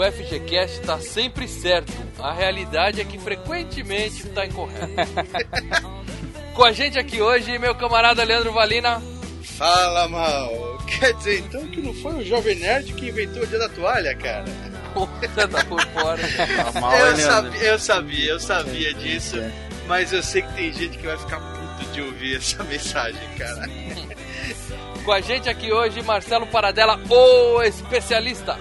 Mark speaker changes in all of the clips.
Speaker 1: O FGCast tá sempre certo. A realidade é que frequentemente está incorreto. Com a gente aqui hoje, meu camarada Leandro Valina.
Speaker 2: Fala mal. Quer dizer então que não foi o Jovem Nerd que inventou o dia da toalha, cara?
Speaker 1: Você tá por fora.
Speaker 2: eu, sabia, eu sabia, eu sabia disso. Mas eu sei que tem gente que vai ficar puto de ouvir essa mensagem, cara.
Speaker 1: Com a gente aqui hoje, Marcelo Paradela, o especialista.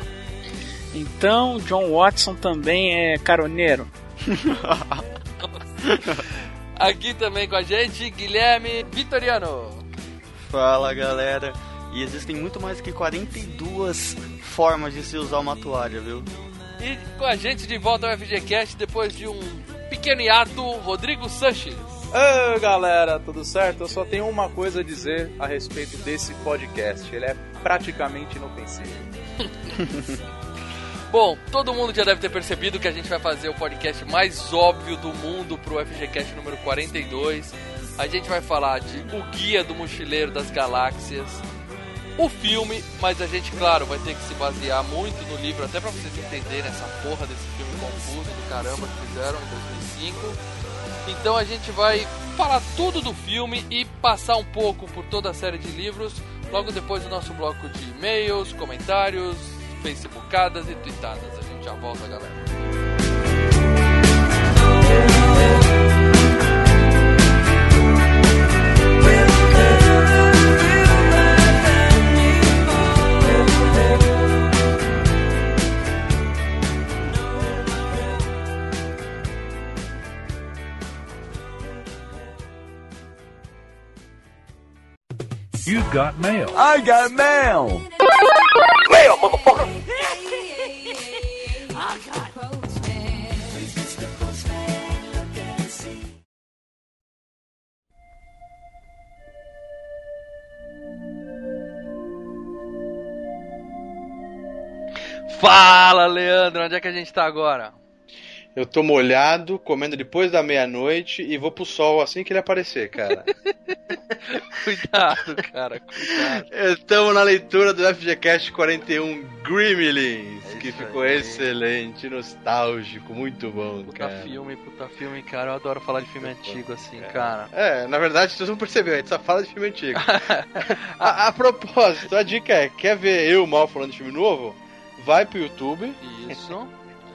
Speaker 3: Então, John Watson também é caroneiro.
Speaker 1: Aqui também com a gente, Guilherme Vitoriano.
Speaker 4: Fala galera, e existem muito mais que 42 formas de se usar uma toalha, viu?
Speaker 1: E com a gente de volta ao FGCast depois de um pequeno hiato, Rodrigo Sanches.
Speaker 5: Ô galera, tudo certo? Eu só tenho uma coisa a dizer a respeito desse podcast. Ele é praticamente inofensivo.
Speaker 1: Bom, todo mundo já deve ter percebido que a gente vai fazer o podcast mais óbvio do mundo pro FGCast número 42. A gente vai falar de O Guia do Mochileiro das Galáxias, o filme, mas a gente, claro, vai ter que se basear muito no livro, até pra vocês entenderem essa porra desse filme confuso do caramba que fizeram em 2005. Então a gente vai falar tudo do filme e passar um pouco por toda a série de livros, logo depois do nosso bloco de e-mails, comentários, facebookadas e tweetadas. A gente já volta, galera.
Speaker 6: You got mail.
Speaker 7: I got mail.
Speaker 1: Fala, Leandro, onde é que a gente tá agora?
Speaker 2: Eu tô molhado, comendo depois da meia-noite e vou pro sol assim que ele aparecer, cara.
Speaker 1: Cuidado, cara, cuidado.
Speaker 2: Estamos na leitura do FGCast 41 Gremlins,
Speaker 1: É
Speaker 2: que ficou
Speaker 1: aí.
Speaker 2: excelente, nostálgico, muito bom,
Speaker 1: Puta
Speaker 2: cara.
Speaker 1: filme, puta filme, cara. Eu adoro falar de filme antigo assim, cara.
Speaker 2: É, na verdade, vocês não perceberam, a gente só fala de filme antigo. a, a propósito, a dica é, quer ver eu mal falando de filme novo? Vai pro YouTube,
Speaker 1: Isso.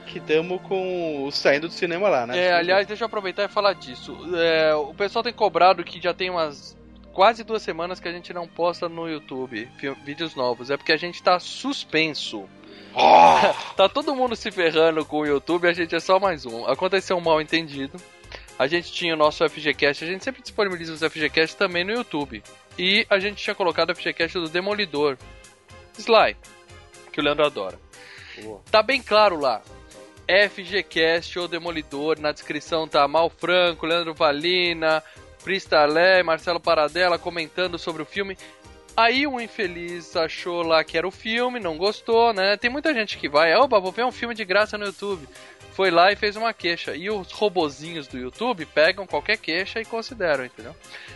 Speaker 2: Que tamo com o saindo do cinema lá, né?
Speaker 1: É, aliás, deixa eu aproveitar e falar disso. É, o pessoal tem cobrado que já tem umas quase duas semanas que a gente não posta no YouTube vídeos novos. É porque a gente tá suspenso. tá todo mundo se ferrando com o YouTube, a gente é só mais um. Aconteceu um mal entendido. A gente tinha o nosso FGCast, a gente sempre disponibiliza os FGCast também no YouTube. E a gente tinha colocado o FGCast do Demolidor. Sly, que o Leandro adora. Tá bem claro lá. FGCast ou Demolidor, na descrição tá Mal Franco, Leandro Valina, Pristalé, Marcelo Paradela comentando sobre o filme. Aí um infeliz achou lá que era o filme, não gostou, né? Tem muita gente que vai, opa, vou ver um filme de graça no YouTube. Foi lá e fez uma queixa. E os robozinhos do YouTube pegam qualquer queixa e consideram, entendeu?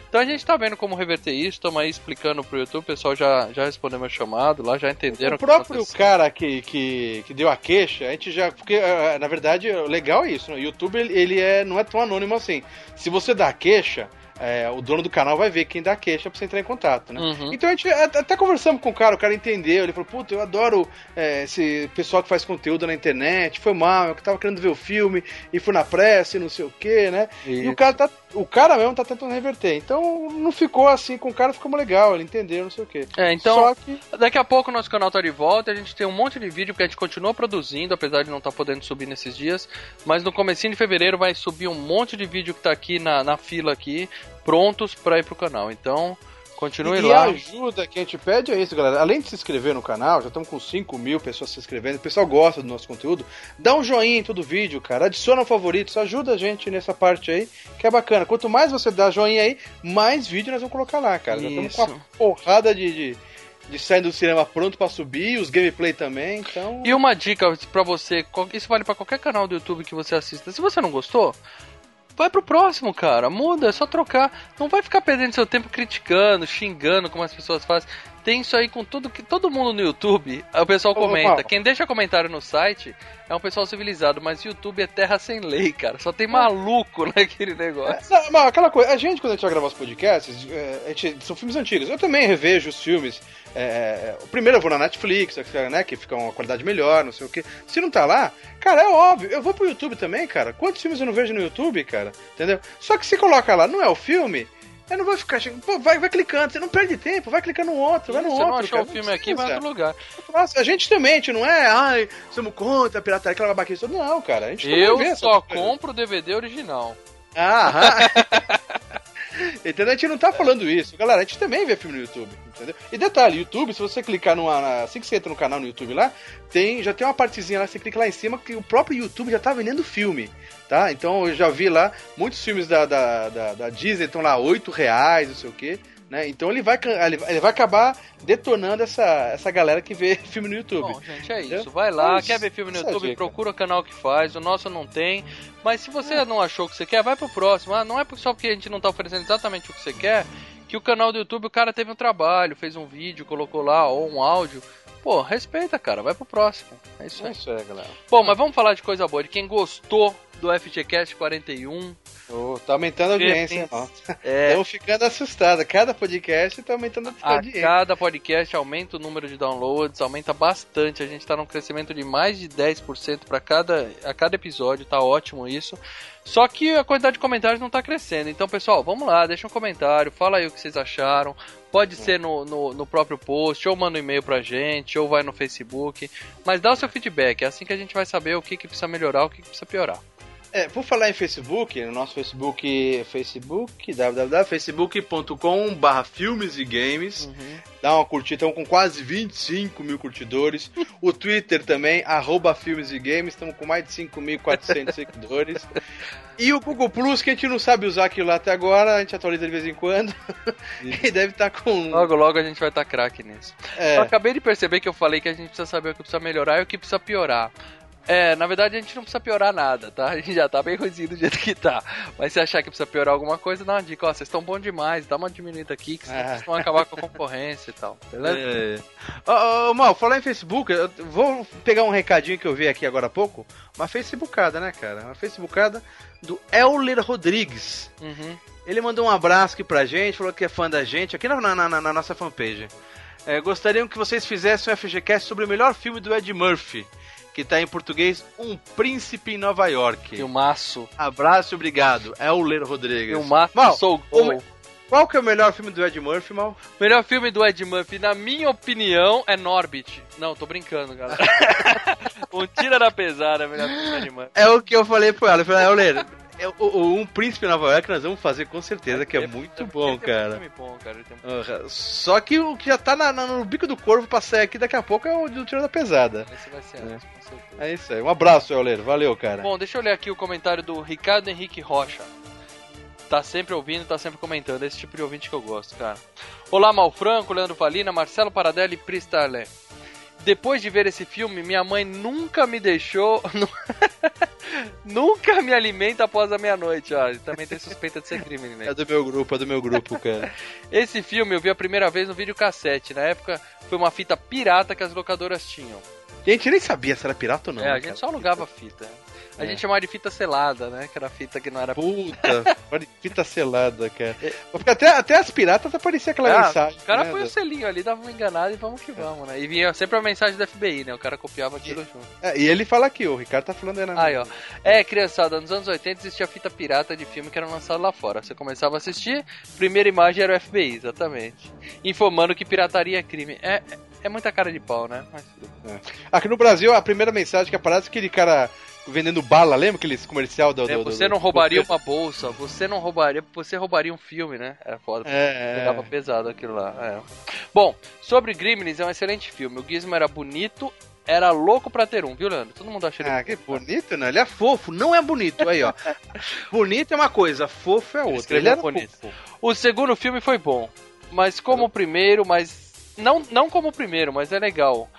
Speaker 1: Então a gente tá vendo como reverter isso, estamos aí explicando pro YouTube, o pessoal já, já respondeu meu chamado lá, já entenderam
Speaker 2: O
Speaker 1: que
Speaker 2: próprio
Speaker 1: aconteceu.
Speaker 2: cara que, que, que deu a queixa, a gente já. Porque, eh, na verdade, o legal é isso, né? O YouTube ele, ele é, não é tão anônimo assim. Se você dá a queixa, é, o dono do canal vai ver quem dá queixa pra você entrar em contato, né?
Speaker 1: Uhum.
Speaker 2: Então a gente até conversamos com o cara, o cara entendeu, ele falou, puta, eu adoro é, esse pessoal que faz conteúdo na internet, foi mal, eu tava querendo ver o filme e fui na pressa e não sei o que, né? E o cara, tá, o cara mesmo tá tentando reverter. Então não ficou assim com o cara, ficou legal, ele entendeu, não sei o que.
Speaker 1: É, então,
Speaker 2: Só que.
Speaker 1: daqui a pouco o nosso canal tá de volta, a gente tem um monte de vídeo que a gente continua produzindo, apesar de não estar podendo subir nesses dias, mas no comecinho de fevereiro vai subir um monte de vídeo que tá aqui na, na fila aqui, prontos pra ir pro canal. Então, continue
Speaker 2: E
Speaker 1: lá.
Speaker 2: a ajuda que a gente pede é isso, galera. Além de se inscrever no canal, já estamos com 5 mil pessoas se inscrevendo, o pessoal gosta do nosso conteúdo. Dá um joinha em todo vídeo, cara. Adiciona favoritos, ajuda a gente nessa parte aí, que é bacana. Quanto mais você dá joinha aí, mais vídeo nós vamos colocar lá, cara. Já estamos com
Speaker 1: Isso.
Speaker 2: uma porrada de, de, de saindo do cinema pronto pra subir, os gameplay também, então.
Speaker 1: E uma dica pra você, isso vale pra qualquer canal do YouTube que você assista. Se você não gostou, vai pro próximo, cara. Muda, é só trocar. Não vai ficar perdendo seu tempo criticando, xingando como as pessoas fazem. Tem isso aí com tudo que todo mundo no YouTube, o pessoal comenta. Quem deixa comentário no site é um pessoal civilizado, mas YouTube é terra sem lei, cara. Só tem maluco naquele negócio.
Speaker 2: Não, mas aquela coisa, a gente, quando a gente vai gravar os podcasts, é, gente- são filmes antigos. Eu também revejo os filmes. é, o primeiro eu vou na Netflix, né, que fica uma qualidade melhor, não sei o que. Se não tá lá, cara, é óbvio. Eu vou pro YouTube também, cara. Quantos filmes eu não vejo no YouTube, cara? Entendeu? Só que se coloca lá, não é o filme. Eu não vou ficar chegando. Pô, vai, vai clicando, você não perde tempo, vai clicando no outro, vai no
Speaker 1: Se
Speaker 2: outro.
Speaker 1: não achou
Speaker 2: cara.
Speaker 1: o filme aqui, vai em outro lugar.
Speaker 2: Nossa, a gente também, a gente não é, ai, somos contra a pirataria, aquela babaquice. Não, cara, a gente também
Speaker 1: Eu só compro o DVD original.
Speaker 2: Ah, entendeu? A gente não tá falando isso. Galera, a gente também vê filme no YouTube, entendeu? E detalhe, YouTube, se você clicar numa. assim que você entra no canal no YouTube lá, tem, já tem uma partezinha lá, você clica lá em cima que o próprio YouTube já tá vendendo filme. Tá? Então eu já vi lá, muitos filmes da, da, da, da Disney estão lá 8 reais, não sei o que. Né? Então ele vai, ele vai acabar detonando essa, essa galera que vê filme no YouTube.
Speaker 1: Bom, gente, é
Speaker 2: Entendeu?
Speaker 1: isso. Vai lá,
Speaker 2: Mas
Speaker 1: quer ver filme no
Speaker 2: essa é
Speaker 1: YouTube,
Speaker 2: dica.
Speaker 1: procura o canal que faz. O nosso não tem. Mas se você não achou o que você quer, vai pro próximo. Ah, não é só porque a gente não tá oferecendo exatamente o que você quer que o canal do YouTube o cara teve um trabalho, fez um vídeo, colocou lá, ou um áudio. Pô, respeita, cara, vai pro próximo. É isso
Speaker 2: É
Speaker 1: aí.
Speaker 2: isso aí, galera.
Speaker 1: Bom, mas vamos falar de coisa boa. De quem gostou do FGCast 41.
Speaker 2: Ô, tá aumentando a audiência, ó.
Speaker 1: É,
Speaker 2: Estamos ficando assustados. Cada podcast tá aumentando a audiência.
Speaker 1: cada podcast aumenta o número de downloads, aumenta bastante. A gente tá num crescimento de mais de 10% para cada a cada episódio, tá ótimo isso. Só que a quantidade de comentários não tá crescendo. Então, pessoal, vamos lá, deixa um comentário, fala aí o que vocês acharam. Pode ser no, no, no próprio post, ou manda um e-mail pra gente, ou vai no Facebook. Mas dá o seu feedback, é assim que a gente vai saber o que, que precisa melhorar, o que, que precisa piorar.
Speaker 2: É, por falar em Facebook, no nosso Facebook, Facebook, www.facebook.com barra filmes e games, dá uma curtida, estamos com quase 25 mil curtidores, o Twitter também, arroba filmes e games, estamos com mais de 5.400 seguidores, e o Google Plus, que a gente não sabe usar aquilo lá até agora, a gente atualiza de vez em quando, e deve estar com...
Speaker 1: Logo, logo a gente vai estar craque nisso.
Speaker 2: É,
Speaker 1: Eu acabei de perceber que eu falei que a gente precisa saber o que precisa melhorar e o que precisa piorar. É, na verdade a gente não precisa piorar nada, tá? A gente já tá bem ruimzinho do jeito que tá. Mas se achar que precisa piorar alguma coisa, dá uma dica, ó, vocês estão bons demais, dá uma diminuída aqui, que
Speaker 2: Ah.
Speaker 1: vocês vão acabar com a concorrência e tal, beleza?
Speaker 2: É. Ô, ô, Mal, falar em Facebook, eu vou pegar um recadinho que eu vi aqui agora há pouco. Uma Facebookada, né, cara? Uma Facebookada do Euler Rodrigues.
Speaker 1: Uhum.
Speaker 2: Ele mandou um abraço aqui pra gente, falou que é fã da gente, aqui na, na- na- na nossa fanpage. É, gostariam que vocês fizessem um FGCast sobre o melhor filme do Ed Murphy, que tá em português Um Príncipe em Nova York.
Speaker 1: Filmaço.
Speaker 2: Abraço e obrigado. Euler Rodrigues.
Speaker 1: Filmaço,
Speaker 2: Mal,
Speaker 1: sou
Speaker 2: o
Speaker 1: gol.
Speaker 2: qual que é o melhor filme do Ed Murphy, Mal?
Speaker 1: O melhor filme do Ed Murphy, na minha opinião, é Norbit. Não, tô brincando, galera. um tira da pesada é o melhor filme do Ed Murphy.
Speaker 2: É o que eu falei pro ela. Eu falei, Euler, é o, o- Um Príncipe em Nova York nós vamos fazer com certeza, que é muito bom,
Speaker 1: Ele tem
Speaker 2: cara.
Speaker 1: bom, cara. Um-
Speaker 2: Aham. Só que o que já tá na- na- no bico do corvo pra sair aqui daqui a pouco é o do Tiro da Pesada.
Speaker 1: Esse vai ser antes, com certeza.
Speaker 2: É isso aí. Um abraço, Euler. Valeu, cara.
Speaker 1: Bom, deixa eu ler aqui o comentário do Ricardo Henrique Rocha. Tá sempre ouvindo, tá sempre comentando. Esse tipo de ouvinte que eu gosto, cara. Olá, Malfranco, Leandro Valina, Marcelo Paradelli e Pristarlé. Depois de ver esse filme, minha mãe nunca me deixou. nunca me alimenta após a meia-noite. Ó, também tem suspeita de ser crime, né?
Speaker 2: É do meu grupo, é do meu grupo, cara.
Speaker 1: Esse filme eu vi a primeira vez no videocassete. Na época foi uma fita pirata que as locadoras tinham.
Speaker 2: E a gente nem sabia se era pirata ou não.
Speaker 1: é, a
Speaker 2: né,
Speaker 1: gente
Speaker 2: cara?
Speaker 1: só alugava fita. A
Speaker 2: É.
Speaker 1: gente chamava de fita selada, né? Que era fita que não era
Speaker 2: Puta. Fita selada, cara. Porque até, até as piratas aparecia aquela
Speaker 1: Ah,
Speaker 2: mensagem.
Speaker 1: o cara
Speaker 2: né,
Speaker 1: põe o
Speaker 2: da-
Speaker 1: selinho ali, dava uma enganada e vamos que vamos, né? E vinha sempre a mensagem do FBI, né? O cara copiava aquilo junto.
Speaker 2: É, e ele fala aqui, o Ricardo tá falando aí na
Speaker 1: Aí, ó. É, criançada, nos anos 80 existia fita pirata de filme que era lançado lá fora. Você começava a assistir, primeira imagem era o FBI, exatamente. Informando que pirataria é crime. É, é, é muita cara de pau, né? Mas bem.
Speaker 2: Aqui no Brasil, a primeira mensagem que aparece é aquele cara vendendo bala, lembra aquele comercial do.
Speaker 1: É,
Speaker 2: do- do-
Speaker 1: você não roubaria uma bolsa, você não roubaria, você roubaria um filme, né? Era foda.
Speaker 2: É, é.
Speaker 1: Pegava pesado aquilo lá. é. Bom, sobre Gremlins é um excelente filme. O Gizmo era bonito, era louco pra ter um, viu, Leandro? Todo mundo acha ele
Speaker 2: Ah, que bonito, né? Ele é fofo, não é bonito. Aí, ó. bonito é uma coisa, fofo é outra. Ele
Speaker 1: escreveu
Speaker 2: era
Speaker 1: bonito.
Speaker 2: fofo.
Speaker 1: O segundo filme foi bom, mas como o primeiro, mas não não como o primeiro, mas é legal.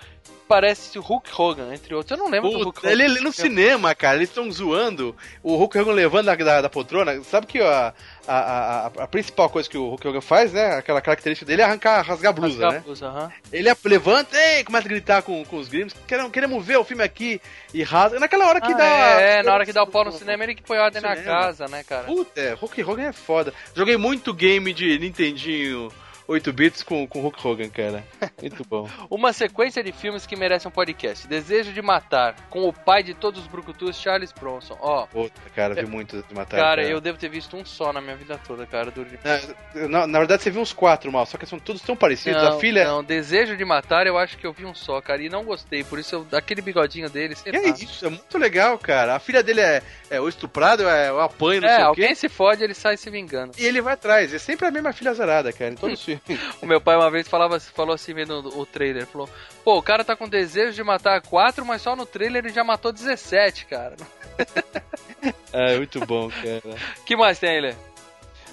Speaker 1: Parece o Hulk Hogan, entre outros. Eu não lembro do Hulk Hogan.
Speaker 2: ele, ele no cinema, cara, eles estão zoando o Hulk Hogan levando da, da, da poltrona. Sabe que a, a, a, a principal coisa que o Hulk Hogan faz, né? Aquela característica dele é arrancar, rasgar a blusa,
Speaker 1: Rasgar a
Speaker 2: né?
Speaker 1: blusa, aham.
Speaker 2: Ele ap- levanta e começa a gritar com, com os gringos, queremos, queremos ver o filme aqui e rasga. Naquela hora que
Speaker 1: Ah,
Speaker 2: dá.
Speaker 1: é, é, na hora que dá o pau no cinema, ele que põe ordem na
Speaker 2: Cinema.
Speaker 1: casa, né, cara?
Speaker 2: Puta, é, Hulk Hogan é foda. Joguei muito game de Nintendinho 8 bits com, com Hulk Hogan, cara. Muito bom.
Speaker 1: Uma sequência de filmes que merecem um podcast. Desejo de Matar, com o pai de todos os brucutus, Charles Bronson. Ó,
Speaker 2: Puta, cara, vi muito de matar.
Speaker 1: cara, eu devo ter visto um só na minha vida toda, cara. Do...
Speaker 2: Na, na- na verdade, você viu uns quatro mal, só que são todos tão parecidos.
Speaker 1: Não,
Speaker 2: a filha.
Speaker 1: não, Desejo de Matar eu acho que eu vi um só, cara, e não gostei. Por isso, eu, aquele bigodinho dele, sei
Speaker 2: é isso, é muito legal, cara. A filha dele é, é o estuprado, é o apanho, não
Speaker 1: É,
Speaker 2: sei o
Speaker 1: alguém
Speaker 2: quê.
Speaker 1: se fode, ele sai se vingando.
Speaker 2: E ele vai atrás. É sempre a mesma filha azarada, cara, em todos os filmes.
Speaker 1: O meu pai uma vez falava, falou assim, vendo o trailer, falou, pô, o cara tá com desejo de matar quatro, mas só no trailer ele já matou 17, cara.
Speaker 2: É, muito bom, cara.
Speaker 1: que mais tem Lê?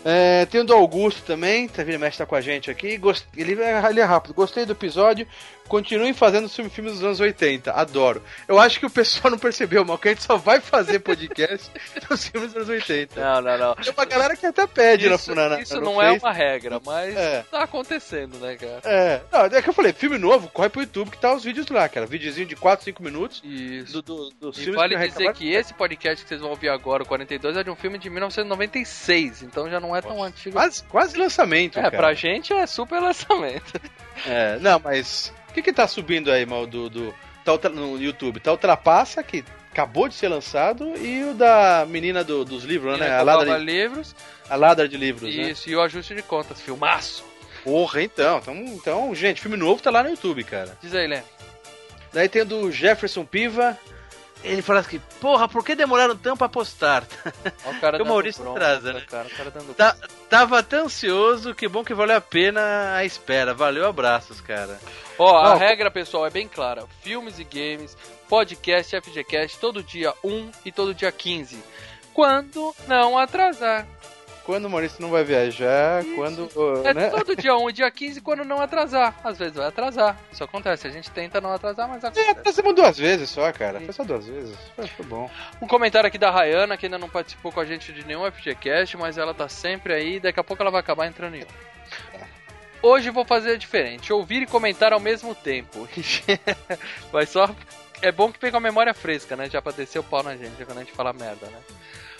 Speaker 2: É, tem o do Augusto também, tá vendo? Mestre tá com a gente aqui. Gost... Ele, é, ele é rápido. Gostei do episódio. Continuem fazendo filme- filmes dos anos 80. Adoro. Eu acho que o pessoal não percebeu, mal, que a gente só vai fazer podcast dos filmes dos anos 80.
Speaker 1: Não, não, não.
Speaker 2: Tem uma galera que até pede
Speaker 1: Isso,
Speaker 2: na, na,
Speaker 1: isso não é
Speaker 2: Face.
Speaker 1: uma regra, mas
Speaker 2: É.
Speaker 1: tá acontecendo, né, cara?
Speaker 2: É, não, é que eu falei, filme novo, corre pro YouTube que tá os vídeos lá, cara. Videozinho de 4, 5 minutos
Speaker 1: Isso.
Speaker 2: do, do, dos
Speaker 1: E vale
Speaker 2: que
Speaker 1: dizer que esse podcast que vocês vão ouvir agora, o 42, é de um filme de 1996, então já não é tão antigo.
Speaker 2: Quase, quase lançamento,
Speaker 1: é,
Speaker 2: cara.
Speaker 1: pra gente é super lançamento.
Speaker 2: É, não, mas que que tá subindo aí, mal, do, do tá no YouTube? Tá Ultrapassa, que acabou de ser lançado, e o da menina do- dos livros, né? A
Speaker 1: Ladra
Speaker 2: de,
Speaker 1: livros,
Speaker 2: a ladra de livros, né?
Speaker 1: isso, e o ajuste de contas, filmaço.
Speaker 2: Porra, então, então. Então, gente, filme novo tá lá no YouTube, cara.
Speaker 1: Diz aí, Lê.
Speaker 2: Daí tem o do Jefferson Piva. Ele fala assim, porra, por que demoraram tanto pra postar?
Speaker 1: Ó, o cara
Speaker 2: o Maurício atrasa, né?
Speaker 1: Cara, o cara dando
Speaker 2: Tá, tava tão ansioso, que bom que valeu a pena a espera. Valeu, abraços, cara.
Speaker 1: Ó, a
Speaker 2: Não,
Speaker 1: regra, pessoal, é bem clara. Filmes e games, podcast, FGCast, todo dia 1 e todo dia 15. Quando não atrasar.
Speaker 2: Quando o Maurício não vai viajar,
Speaker 1: Isso.
Speaker 2: quando.
Speaker 1: É
Speaker 2: né?
Speaker 1: todo dia 1 e dia 15 quando não atrasar. Às vezes vai atrasar. Isso acontece. A gente tenta não atrasar, mas
Speaker 2: É,
Speaker 1: acontece.
Speaker 2: fizemos duas vezes só, cara. Foi só duas vezes. Foi, foi bom.
Speaker 1: Um comentário aqui da Rayana, que ainda não participou com a gente de nenhum FGCast, mas ela tá sempre aí. Daqui a pouco ela vai acabar entrando em um. Hoje vou fazer diferente. Ouvir e comentar ao mesmo tempo. vai só. É bom que pega a memória fresca, né? Já pra descer o pau na gente quando a gente fala merda, né?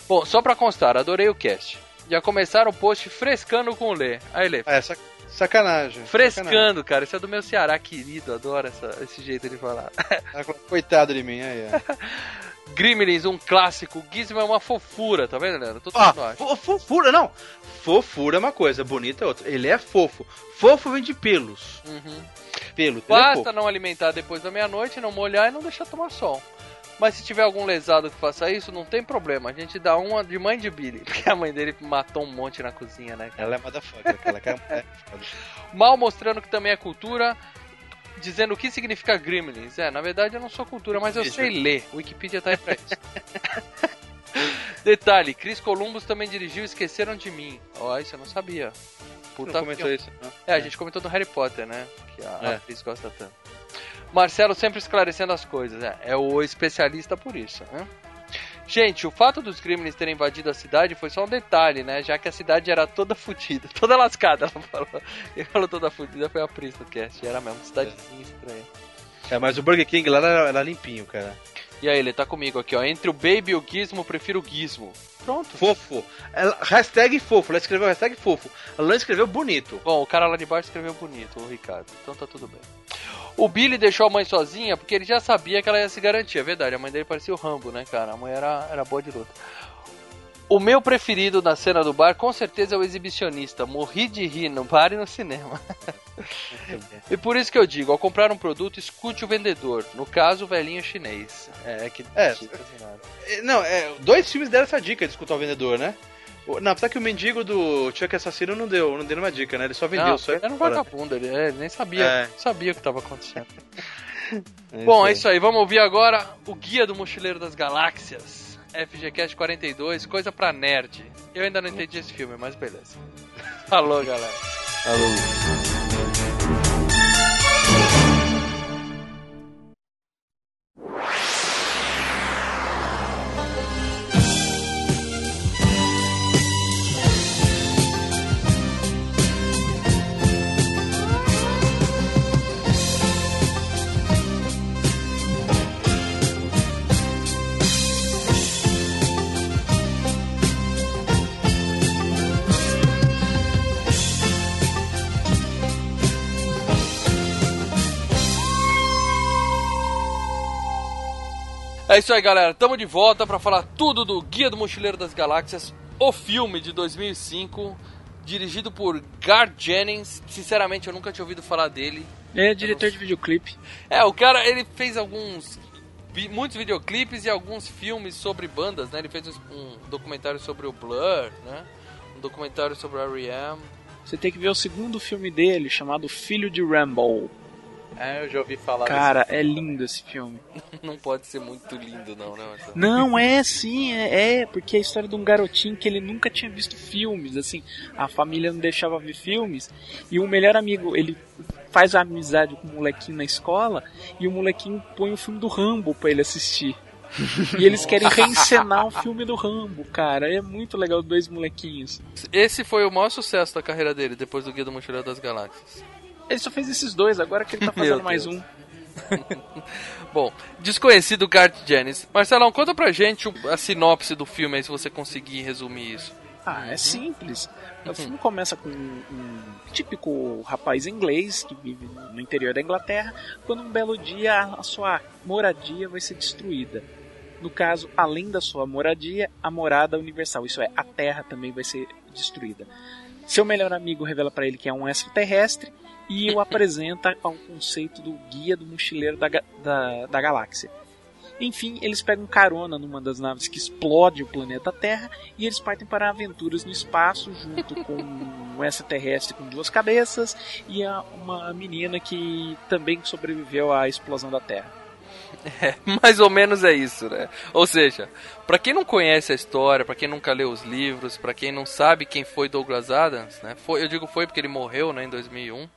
Speaker 1: Bom, só pra constar, adorei o cast. Já começaram o post frescando com o Lê. Aí, Lê.
Speaker 2: É, sac- sacanagem. Sacanagem.
Speaker 1: Frescando, cara. Isso é do meu Ceará querido. Adoro essa- esse jeito de falar.
Speaker 2: Coitado de mim, aí, é.
Speaker 1: Gremlins, um clássico. Gizmo é uma fofura, tá vendo, Leandro? Todo
Speaker 2: Ó,
Speaker 1: mundo
Speaker 2: fofura, não. Fofura é uma coisa, bonita é outra. Ele é fofo. Fofo vem de pelos.
Speaker 1: Uhum.
Speaker 2: Pelo. é
Speaker 1: Basta
Speaker 2: fofo.
Speaker 1: não alimentar depois da meia-noite, não molhar e não deixar tomar sol. Mas se tiver algum lesado que faça isso, não tem problema. A gente dá uma de mãe de Billy. Porque a mãe dele matou um monte na cozinha, né? cara?
Speaker 2: Ela é motherfucker, aquela cara é.
Speaker 1: Mal mostrando que também é cultura. Dizendo o que significa Gremlins. É, na verdade eu não sou cultura, mas eu sei ler. Wikipedia tá aí pra isso. Detalhe, Chris Columbus também dirigiu Esqueceram de Mim. Ó, isso eu não sabia. Puta
Speaker 2: Não comentou
Speaker 1: filme.
Speaker 2: isso, não.
Speaker 1: É, a gente comentou do Harry Potter, né? Que a
Speaker 2: É.
Speaker 1: atriz gosta tanto. Marcelo sempre esclarecendo as coisas, né? É o especialista por isso, né? Gente, o fato dos Gremlins terem invadido a cidade foi só um detalhe, né? Já que a cidade era toda fodida, toda lascada, ela falou. Quem falou toda fodida foi a Pris no cast, era mesmo, cidadezinha estranha.
Speaker 2: É, mas o Burger King lá era, era limpinho, cara.
Speaker 1: E aí, ele tá comigo aqui, ó. Entre o Baby e o Gizmo, prefiro o Gizmo. Pronto.
Speaker 2: Fofo. Ela, hashtag fofo. Ela escreveu hashtag fofo. Ela não escreveu bonito.
Speaker 1: Bom, o cara lá de baixo escreveu bonito, o Ricardo. Então tá tudo bem. O Billy deixou a mãe sozinha porque ele já sabia que ela ia se garantir. É verdade, a mãe dele parecia o Rambo, né, cara? A mãe era, era boa de luta. O meu preferido na cena do bar, com certeza, é o exibicionista. Morri de rir no bar e no cinema. e por isso que eu digo, ao comprar um produto, escute o vendedor. No caso, o velhinho chinês. É, que...
Speaker 2: É, É, Não, é, dois filmes deram essa dica de escutar o vendedor, né? O- Não, apesar que o mendigo do Chuck Assassino não deu, não deu uma dica, né? Ele só vendeu,
Speaker 1: Não,
Speaker 2: só
Speaker 1: ele era um vagabundo, ele, é, ele nem sabia,
Speaker 2: É.
Speaker 1: sabia o que estava acontecendo.
Speaker 2: É
Speaker 1: Bom, é isso aí. Vamos ouvir agora o Guia do Mochileiro das Galáxias. FGCast 42, coisa pra nerd. Eu ainda não entendi esse filme, mas beleza. Falou, galera. É isso aí, galera. Tamo de volta pra falar tudo do Guia do Mochileiro das Galáxias, o filme de 2005, dirigido por Gar Jennings. Sinceramente, eu nunca tinha ouvido falar dele.
Speaker 3: É diretor de videoclipe.
Speaker 1: É, o cara, ele fez alguns muitos videoclipes e alguns filmes sobre bandas, né? Ele fez um, um documentário sobre o Blur, né? Um documentário sobre o R.E.M.
Speaker 3: Você tem que ver o segundo filme dele, chamado Filho de Rambo.
Speaker 5: É, eu já ouvi falar
Speaker 3: Cara, é lindo esse filme.
Speaker 1: Não pode ser muito lindo, não, né? Marcelo?
Speaker 3: Não, é sim, é, é, porque é a história de um garotinho que ele nunca tinha visto filmes, assim, a família não deixava ver filmes, e o melhor amigo, ele faz a amizade com o molequinho na escola, e o molequinho põe o filme do Rambo pra ele assistir. E eles querem reencenar o filme do Rambo, cara. É muito legal, dois molequinhos.
Speaker 1: Esse foi o maior sucesso da carreira dele, depois do Guia do Mochileiro das Galáxias.
Speaker 3: Ele só fez esses dois, agora que ele tá fazendo mais um.
Speaker 1: Bom, desconhecido Garth Jennings. Marcelão, conta pra gente a sinopse do filme aí, se você conseguir resumir isso.
Speaker 3: Ah, é simples. O filme começa com um, um típico rapaz inglês que vive no interior da Inglaterra, quando um belo dia a sua moradia vai ser destruída. No caso, além da sua moradia, a morada universal, isso é, a Terra também vai ser destruída. Seu melhor amigo revela para ele que é um extraterrestre e o apresenta ao conceito do guia do mochileiro da, da, da galáxia. Enfim, eles pegam carona numa das naves que explode o planeta Terra e eles partem para aventuras no espaço junto com um extraterrestre com duas cabeças e uma menina que também sobreviveu à explosão da Terra.
Speaker 1: Mais ou menos é isso, né? Ou seja, pra quem não conhece a história, pra quem nunca leu os livros, pra quem não sabe quem foi Douglas Adams, né? Foi, eu digo foi porque ele morreu, né, em 2001.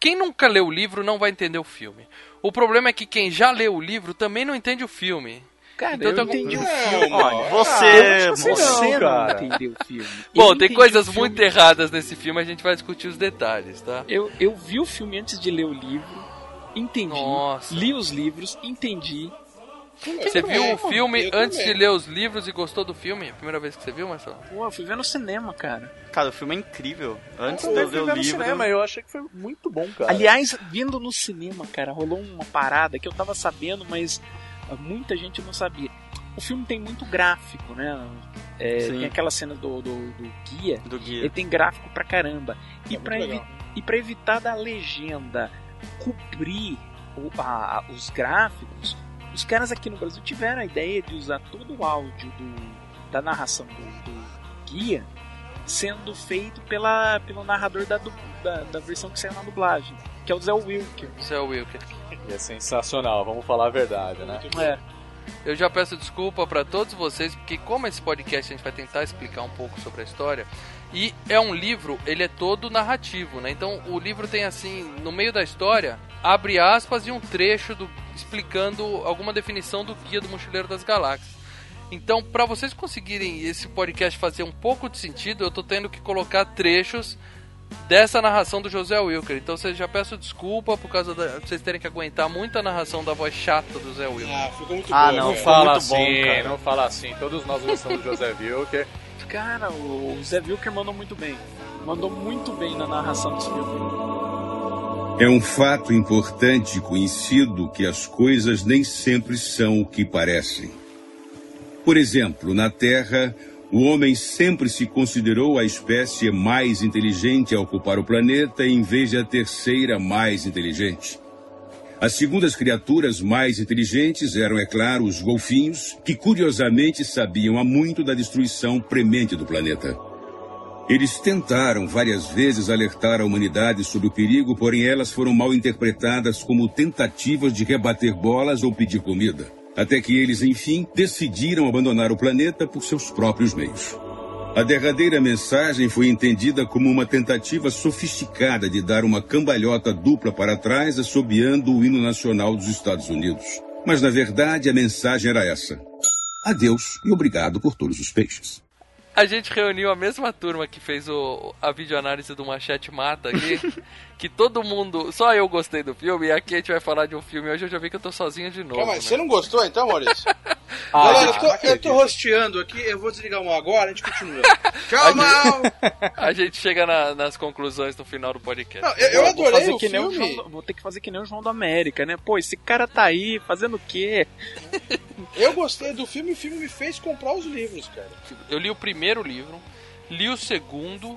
Speaker 1: Quem nunca leu o livro não vai entender o filme. O problema é que quem já leu o livro também não entende o filme.
Speaker 3: Cara,
Speaker 1: Então
Speaker 3: eu
Speaker 1: tá
Speaker 3: entendi o filme. Olha,
Speaker 4: Você,
Speaker 5: você
Speaker 3: você não,
Speaker 5: cara.
Speaker 3: entendeu o filme.
Speaker 1: Bom,
Speaker 3: Eu
Speaker 1: tem coisas muito erradas nesse filme, a gente vai discutir os detalhes, tá?
Speaker 3: Eu, eu vi o filme antes de ler o livro, entendi,
Speaker 1: Nossa.
Speaker 3: li os livros, entendi.
Speaker 1: Você viu o filme
Speaker 2: eu
Speaker 1: antes de ler os livros e gostou do filme? Primeira vez que você viu, Marcelo?
Speaker 3: Pô, eu fui ver no cinema, cara.
Speaker 4: Cara, o filme é incrível. Antes
Speaker 5: Eu
Speaker 4: de eu
Speaker 5: fui
Speaker 4: ler o
Speaker 5: ver no
Speaker 4: livro.
Speaker 5: cinema e eu achei que foi muito bom, cara.
Speaker 3: Aliás, vindo no cinema, cara, rolou uma parada que eu tava sabendo, mas muita gente não sabia. O filme tem muito gráfico, né? É, tem aquela cena do, do, do guia,
Speaker 4: do guia.
Speaker 3: ele tem gráfico pra caramba. E
Speaker 2: É muito
Speaker 3: pra, evi e pra evitar da legenda cobrir o- a- a- os gráficos, os caras aqui no Brasil tiveram a ideia de usar todo o áudio do- da narração do, do guia sendo feito pela, pelo narrador da, du- da, da versão que saiu na dublagem, que é o Zé Wilker.
Speaker 1: É o Wilker.
Speaker 5: E é sensacional, vamos falar a verdade, né?
Speaker 3: É.
Speaker 1: Eu já peço desculpa pra todos vocês, porque como esse podcast a gente vai tentar explicar um pouco sobre a história, e é um livro, ele é todo narrativo, né? Então o livro tem assim, no meio da história, abre aspas e um trecho do, explicando alguma definição do guia do Mochileiro das Galáxias. Então, pra vocês conseguirem esse podcast fazer um pouco de sentido, eu tô tendo que colocar trechos dessa narração do José Wilker. Então vocês já peço desculpa por causa da vocês terem que aguentar muita narração da voz chata do Zé Wilker.
Speaker 2: Ah, ficou muito
Speaker 4: Ah,
Speaker 2: boa,
Speaker 4: não,
Speaker 5: Não fala
Speaker 4: muito bom,
Speaker 5: assim,
Speaker 4: cara.
Speaker 5: não fala assim. Todos nós gostamos do José Wilker.
Speaker 3: Cara, o Zé Wilker mandou muito bem. Mandou muito bem na narração desse filme.
Speaker 6: É um fato importante conhecido que as coisas nem sempre são o que parecem. Por exemplo, na Terra, o homem sempre se considerou a espécie mais inteligente a ocupar o planeta em vez de a terceira mais inteligente. As segundas criaturas mais inteligentes eram, é claro, os golfinhos, que curiosamente sabiam há muito da destruição premente do planeta. Eles tentaram várias vezes alertar a humanidade sobre o perigo, porém elas foram mal interpretadas como tentativas de rebater bolas ou pedir comida. Até que eles, enfim, decidiram abandonar o planeta por seus próprios meios. A derradeira mensagem foi entendida como uma tentativa sofisticada de dar uma cambalhota dupla para trás, assobiando o hino nacional dos Estados Unidos. Mas, na verdade, a mensagem era essa: Adeus e obrigado por todos os peixes.
Speaker 1: A gente reuniu a mesma turma que fez o, a videoanálise do Machete Mata aqui. que todo mundo. Só eu gostei do filme. E aqui a gente vai falar de um filme. Hoje eu já vi que eu tô sozinho de novo.
Speaker 2: Calma,
Speaker 1: né?
Speaker 2: você não gostou então, Maurício?
Speaker 5: Ah,
Speaker 2: Galera, eu tô, eu tô rosteando aqui, eu vou desligar uma agora, a gente continua. Tchau, Mal!
Speaker 1: A gente chega na- nas conclusões no final do podcast.
Speaker 2: Não, eu, eu
Speaker 3: Vou
Speaker 2: adorei
Speaker 3: fazer
Speaker 2: o
Speaker 3: nem o
Speaker 2: filme.
Speaker 3: João vou ter que fazer que nem o João do América, né? Pô, esse cara tá aí fazendo o quê?
Speaker 2: Eu gostei do filme e o filme me fez comprar os livros, cara.
Speaker 1: Eu li o primeiro livro, li o segundo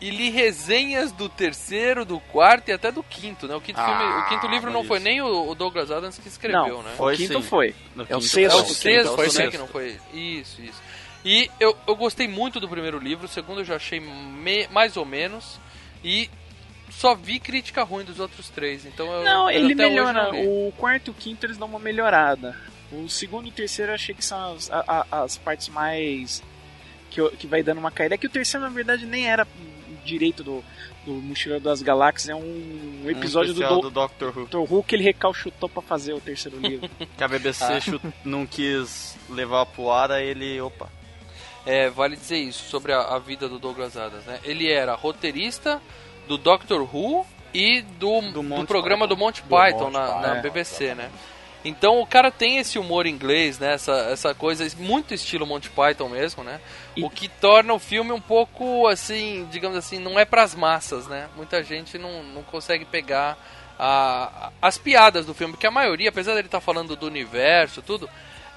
Speaker 1: e li resenhas do terceiro, do quarto e até do quinto, né? O quinto,
Speaker 4: Ah,
Speaker 1: filme, o quinto livro não foi nem o Douglas Adams que escreveu,
Speaker 3: não,
Speaker 1: né?
Speaker 4: Foi
Speaker 3: o quinto
Speaker 4: sim.
Speaker 3: foi.
Speaker 4: No
Speaker 3: É o
Speaker 4: quinto
Speaker 3: sexto.
Speaker 1: É o
Speaker 4: foi.
Speaker 1: sexto,
Speaker 4: Foi
Speaker 1: né,
Speaker 4: sexto.
Speaker 1: que não foi. Isso, isso. E eu, eu gostei muito do primeiro livro, o segundo eu já achei me- mais ou menos. E só vi crítica ruim dos outros três, então eu
Speaker 3: Não,
Speaker 1: eu
Speaker 3: ele
Speaker 1: até hoje
Speaker 3: melhora.
Speaker 1: não.
Speaker 3: O quarto e o quinto eles dão uma melhorada. O segundo e o terceiro eu achei que são as, a- a- as partes mais. Que, eu- que vai dando uma caída. É que o terceiro, na verdade, nem era direito do, do Mochileiro das Galáxias. É um episódio
Speaker 4: um
Speaker 3: do,
Speaker 4: do Doctor Who.
Speaker 3: Dr. Who que ele recalchutou pra fazer o terceiro livro.
Speaker 4: Que a BBC chut- não quis levar pro ar, aí ele. Opa.
Speaker 1: É, vale dizer isso sobre a, a vida do Douglas Adams, né? Ele era roteirista do Doctor Who e do,
Speaker 4: Do
Speaker 1: do, programa
Speaker 4: Python.
Speaker 1: do Monty
Speaker 5: Do
Speaker 1: Python
Speaker 5: Monty
Speaker 1: na, BBC, né? Então o cara tem esse humor inglês, né? Essa, essa coisa, muito estilo Monty Python mesmo, né?
Speaker 3: E-
Speaker 1: O que torna o filme um pouco assim, digamos assim, não é pras massas, né? Muita gente não, não consegue pegar a, as piadas do filme, porque a maioria, apesar dele estar falando do universo, tudo,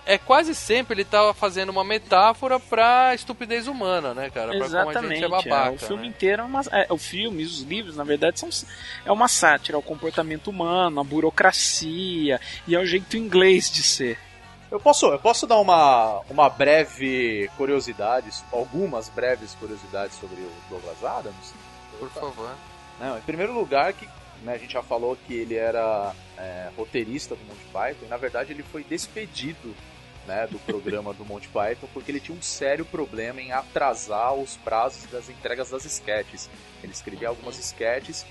Speaker 1: é quase sempre ele tá fazendo uma metáfora pra estupidez humana, né, cara? Pra como a
Speaker 3: Exatamente.
Speaker 1: gente é babaca.
Speaker 3: o filme
Speaker 1: né?
Speaker 3: inteiro é uma. é, o filme e os livros, na verdade, são é uma sátira ao comportamento humano, à burocracia e ao jeito inglês de ser.
Speaker 5: Eu posso, eu posso dar uma, uma breve curiosidade, algumas breves curiosidades sobre o Douglas Adams?
Speaker 1: Por favor.
Speaker 5: Não, em primeiro lugar, que né, a gente já falou que ele era é, roteirista do Monty Python, e na verdade ele foi despedido né, do programa do Monty Python porque ele tinha um sério problema em atrasar os prazos das entregas das sketches. Ele escrevia algumas sketches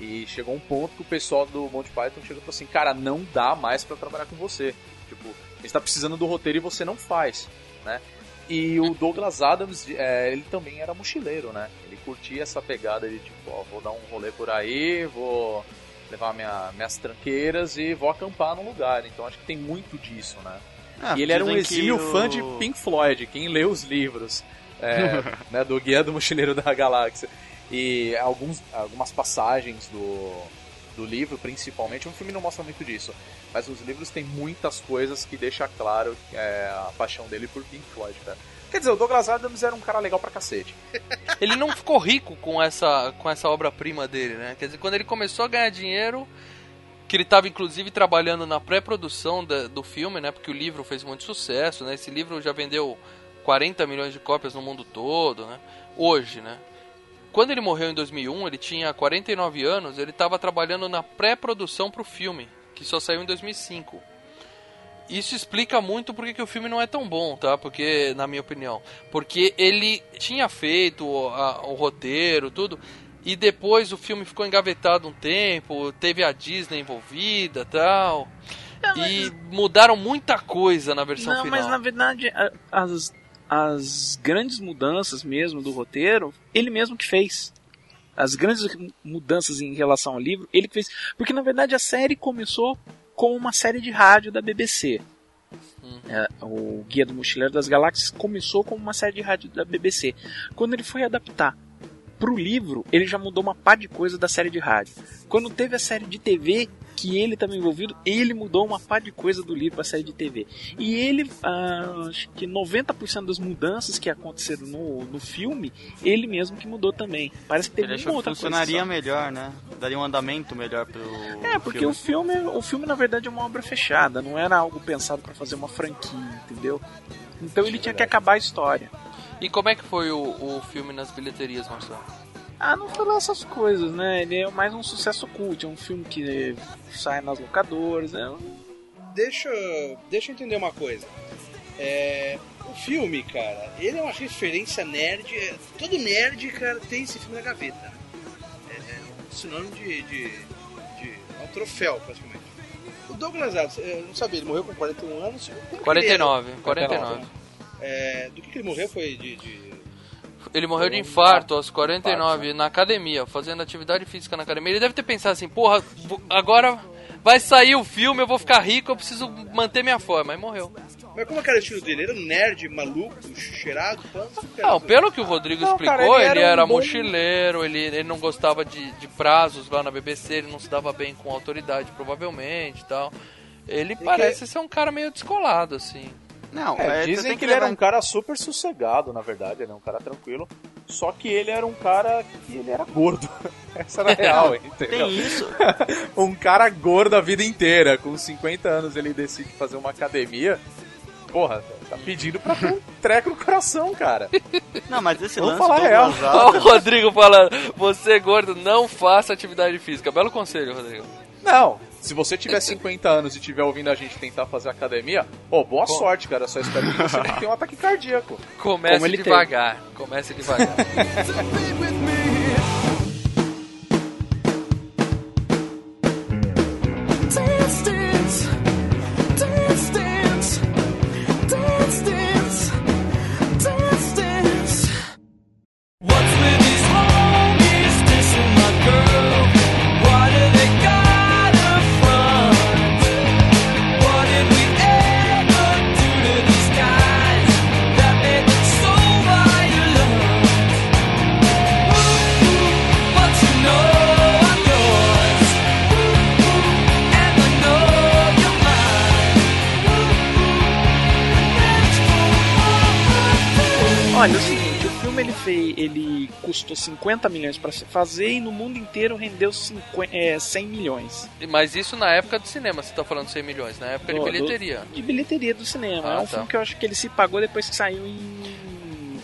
Speaker 5: e chegou um ponto que o pessoal do Monty Python chegou e falou assim: Cara, não dá mais pra trabalhar com você. Tipo, a gente tá precisando do roteiro e você não faz, né? E o Douglas Adams, é, ele também era mochileiro, né? Ele curtia essa pegada de tipo, ó, vou dar um rolê por aí, vou levar minha, minhas tranqueiras e vou acampar num lugar. Então acho que tem muito disso, né?
Speaker 4: Ah,
Speaker 5: e ele era um exímio
Speaker 4: o-
Speaker 5: fã de Pink Floyd, quem lê os livros é, né, do Guia do Mochileiro da Galáxia. E alguns, algumas passagens do, do livro, principalmente, o filme não mostra muito disso, mas os livros têm muitas coisas que deixa claro é, a paixão dele por Pink Floyd, cara. Quer dizer, o Douglas Adams era um cara legal pra cacete.
Speaker 1: Ele não ficou rico com essa, com essa obra-prima dele, né? Quer dizer, quando ele começou a ganhar dinheiro, que ele estava inclusive trabalhando na pré-produção do filme, né? Porque o livro fez muito sucesso, né? Esse livro já vendeu 40 milhões de cópias no mundo todo, né? Hoje, né? Quando ele morreu em 2001, ele tinha 49 anos, ele estava trabalhando na pré-produção para o filme, que só saiu em 2005. Isso explica muito porque que o filme não é tão bom, tá? Porque, na minha opinião, porque ele tinha feito a- o roteiro, tudo, e depois o filme ficou engavetado um tempo, teve a Disney envolvida, tal, e mudaram muita coisa na versão
Speaker 3: Não,
Speaker 1: final.
Speaker 3: mas na verdade, as, as grandes mudanças mesmo do roteiro, ele mesmo que fez. as grandes mudanças em relação ao livro, ele fez. Porque na verdade a série começou com uma série de rádio da BBC. É, o Guia do Mochileiro das Galáxias começou como uma série de rádio da BBC. Quando ele foi adaptar pro livro, ele já mudou uma par de coisa da série de rádio. Quando teve a série de TV, que ele estava envolvido, ele mudou uma par de coisa do livro para série de TV. E ele, ah, acho que 90% das mudanças que aconteceram no, no filme, ele mesmo que mudou também. Parece que teve
Speaker 4: Ele
Speaker 3: uma outra
Speaker 4: funcionaria
Speaker 3: coisa. só.
Speaker 4: melhor, né? Daria um andamento melhor pro.
Speaker 3: É, porque
Speaker 4: filme.
Speaker 3: o filme, o filme na verdade é uma obra fechada, não era algo pensado para fazer uma franquia, entendeu? Então ele tinha que acabar a história.
Speaker 1: E como é que foi o, o filme nas bilheterias, Marcelo?
Speaker 3: Ah, não foi lá essas coisas, né? Ele é mais um sucesso cult, é um filme que sai nas locadoras, é um-
Speaker 2: Deixa, deixa eu entender uma coisa. É, o filme, cara, ele é uma referência nerd. é, Todo nerd, cara, tem esse filme na gaveta. né? É, é um sinônimo de, de, de- É um troféu, praticamente. O Douglas Adams, eu não sabia, ele morreu com 41 anos. como que ele
Speaker 1: 49,
Speaker 2: era?
Speaker 1: 49.
Speaker 2: É, do que, que ele morreu foi de. de-
Speaker 1: Ele morreu de infarto aos 49 na academia, fazendo atividade física na academia. Ele deve ter pensado assim, porra, agora vai sair o filme, eu vou ficar rico, eu preciso manter minha forma. Aí morreu.
Speaker 2: Mas como é que era o estilo dele? Ele era um nerd, maluco, cheirado?
Speaker 1: Não, pelo que o Rodrigo
Speaker 3: Não,
Speaker 1: explicou,
Speaker 3: cara, ele
Speaker 1: ele
Speaker 3: era
Speaker 1: era,
Speaker 3: um bom-
Speaker 1: mochileiro, ele, ele não gostava de, de prazos lá na BBC, ele não se dava bem com autoridade, provavelmente e tal. Ele parece ser um cara meio descolado, assim.
Speaker 4: Não,
Speaker 5: É,
Speaker 4: é,
Speaker 5: dizem que,
Speaker 4: que
Speaker 5: ele era
Speaker 4: levar
Speaker 5: um cara super sossegado, na verdade, ele é um cara tranquilo. Só que ele era um cara que ele era gordo. Essa era a real, entendeu?
Speaker 4: Tem isso.
Speaker 5: um cara gordo a vida inteira. Com 50 anos ele decide fazer uma academia. Porra, tá pedindo pra ter um treco no coração, cara.
Speaker 4: Não, mas esse
Speaker 5: Vamos
Speaker 4: lance
Speaker 5: falar
Speaker 4: do
Speaker 5: real.
Speaker 1: Ó, o Rodrigo falando, você gordo, não faça atividade física. Belo conselho, Rodrigo.
Speaker 5: Não, se você tiver 50 anos e tiver ouvindo a gente tentar fazer academia, ô, boa sorte, cara. Só espero que você não tenha um ataque cardíaco.
Speaker 1: Comece
Speaker 3: Como ele
Speaker 1: devagar, comece devagar.
Speaker 3: 50 milhões se fazer e no mundo inteiro rendeu 50, é, 100 milhões
Speaker 1: Mas isso na época do cinema, você tá falando 100 milhões, na época de
Speaker 3: Do- do-
Speaker 1: bilheteria.
Speaker 3: de bilheteria do cinema.
Speaker 1: Ah,
Speaker 3: é um
Speaker 1: tá.
Speaker 3: filme que eu acho que ele se pagou depois que saiu em,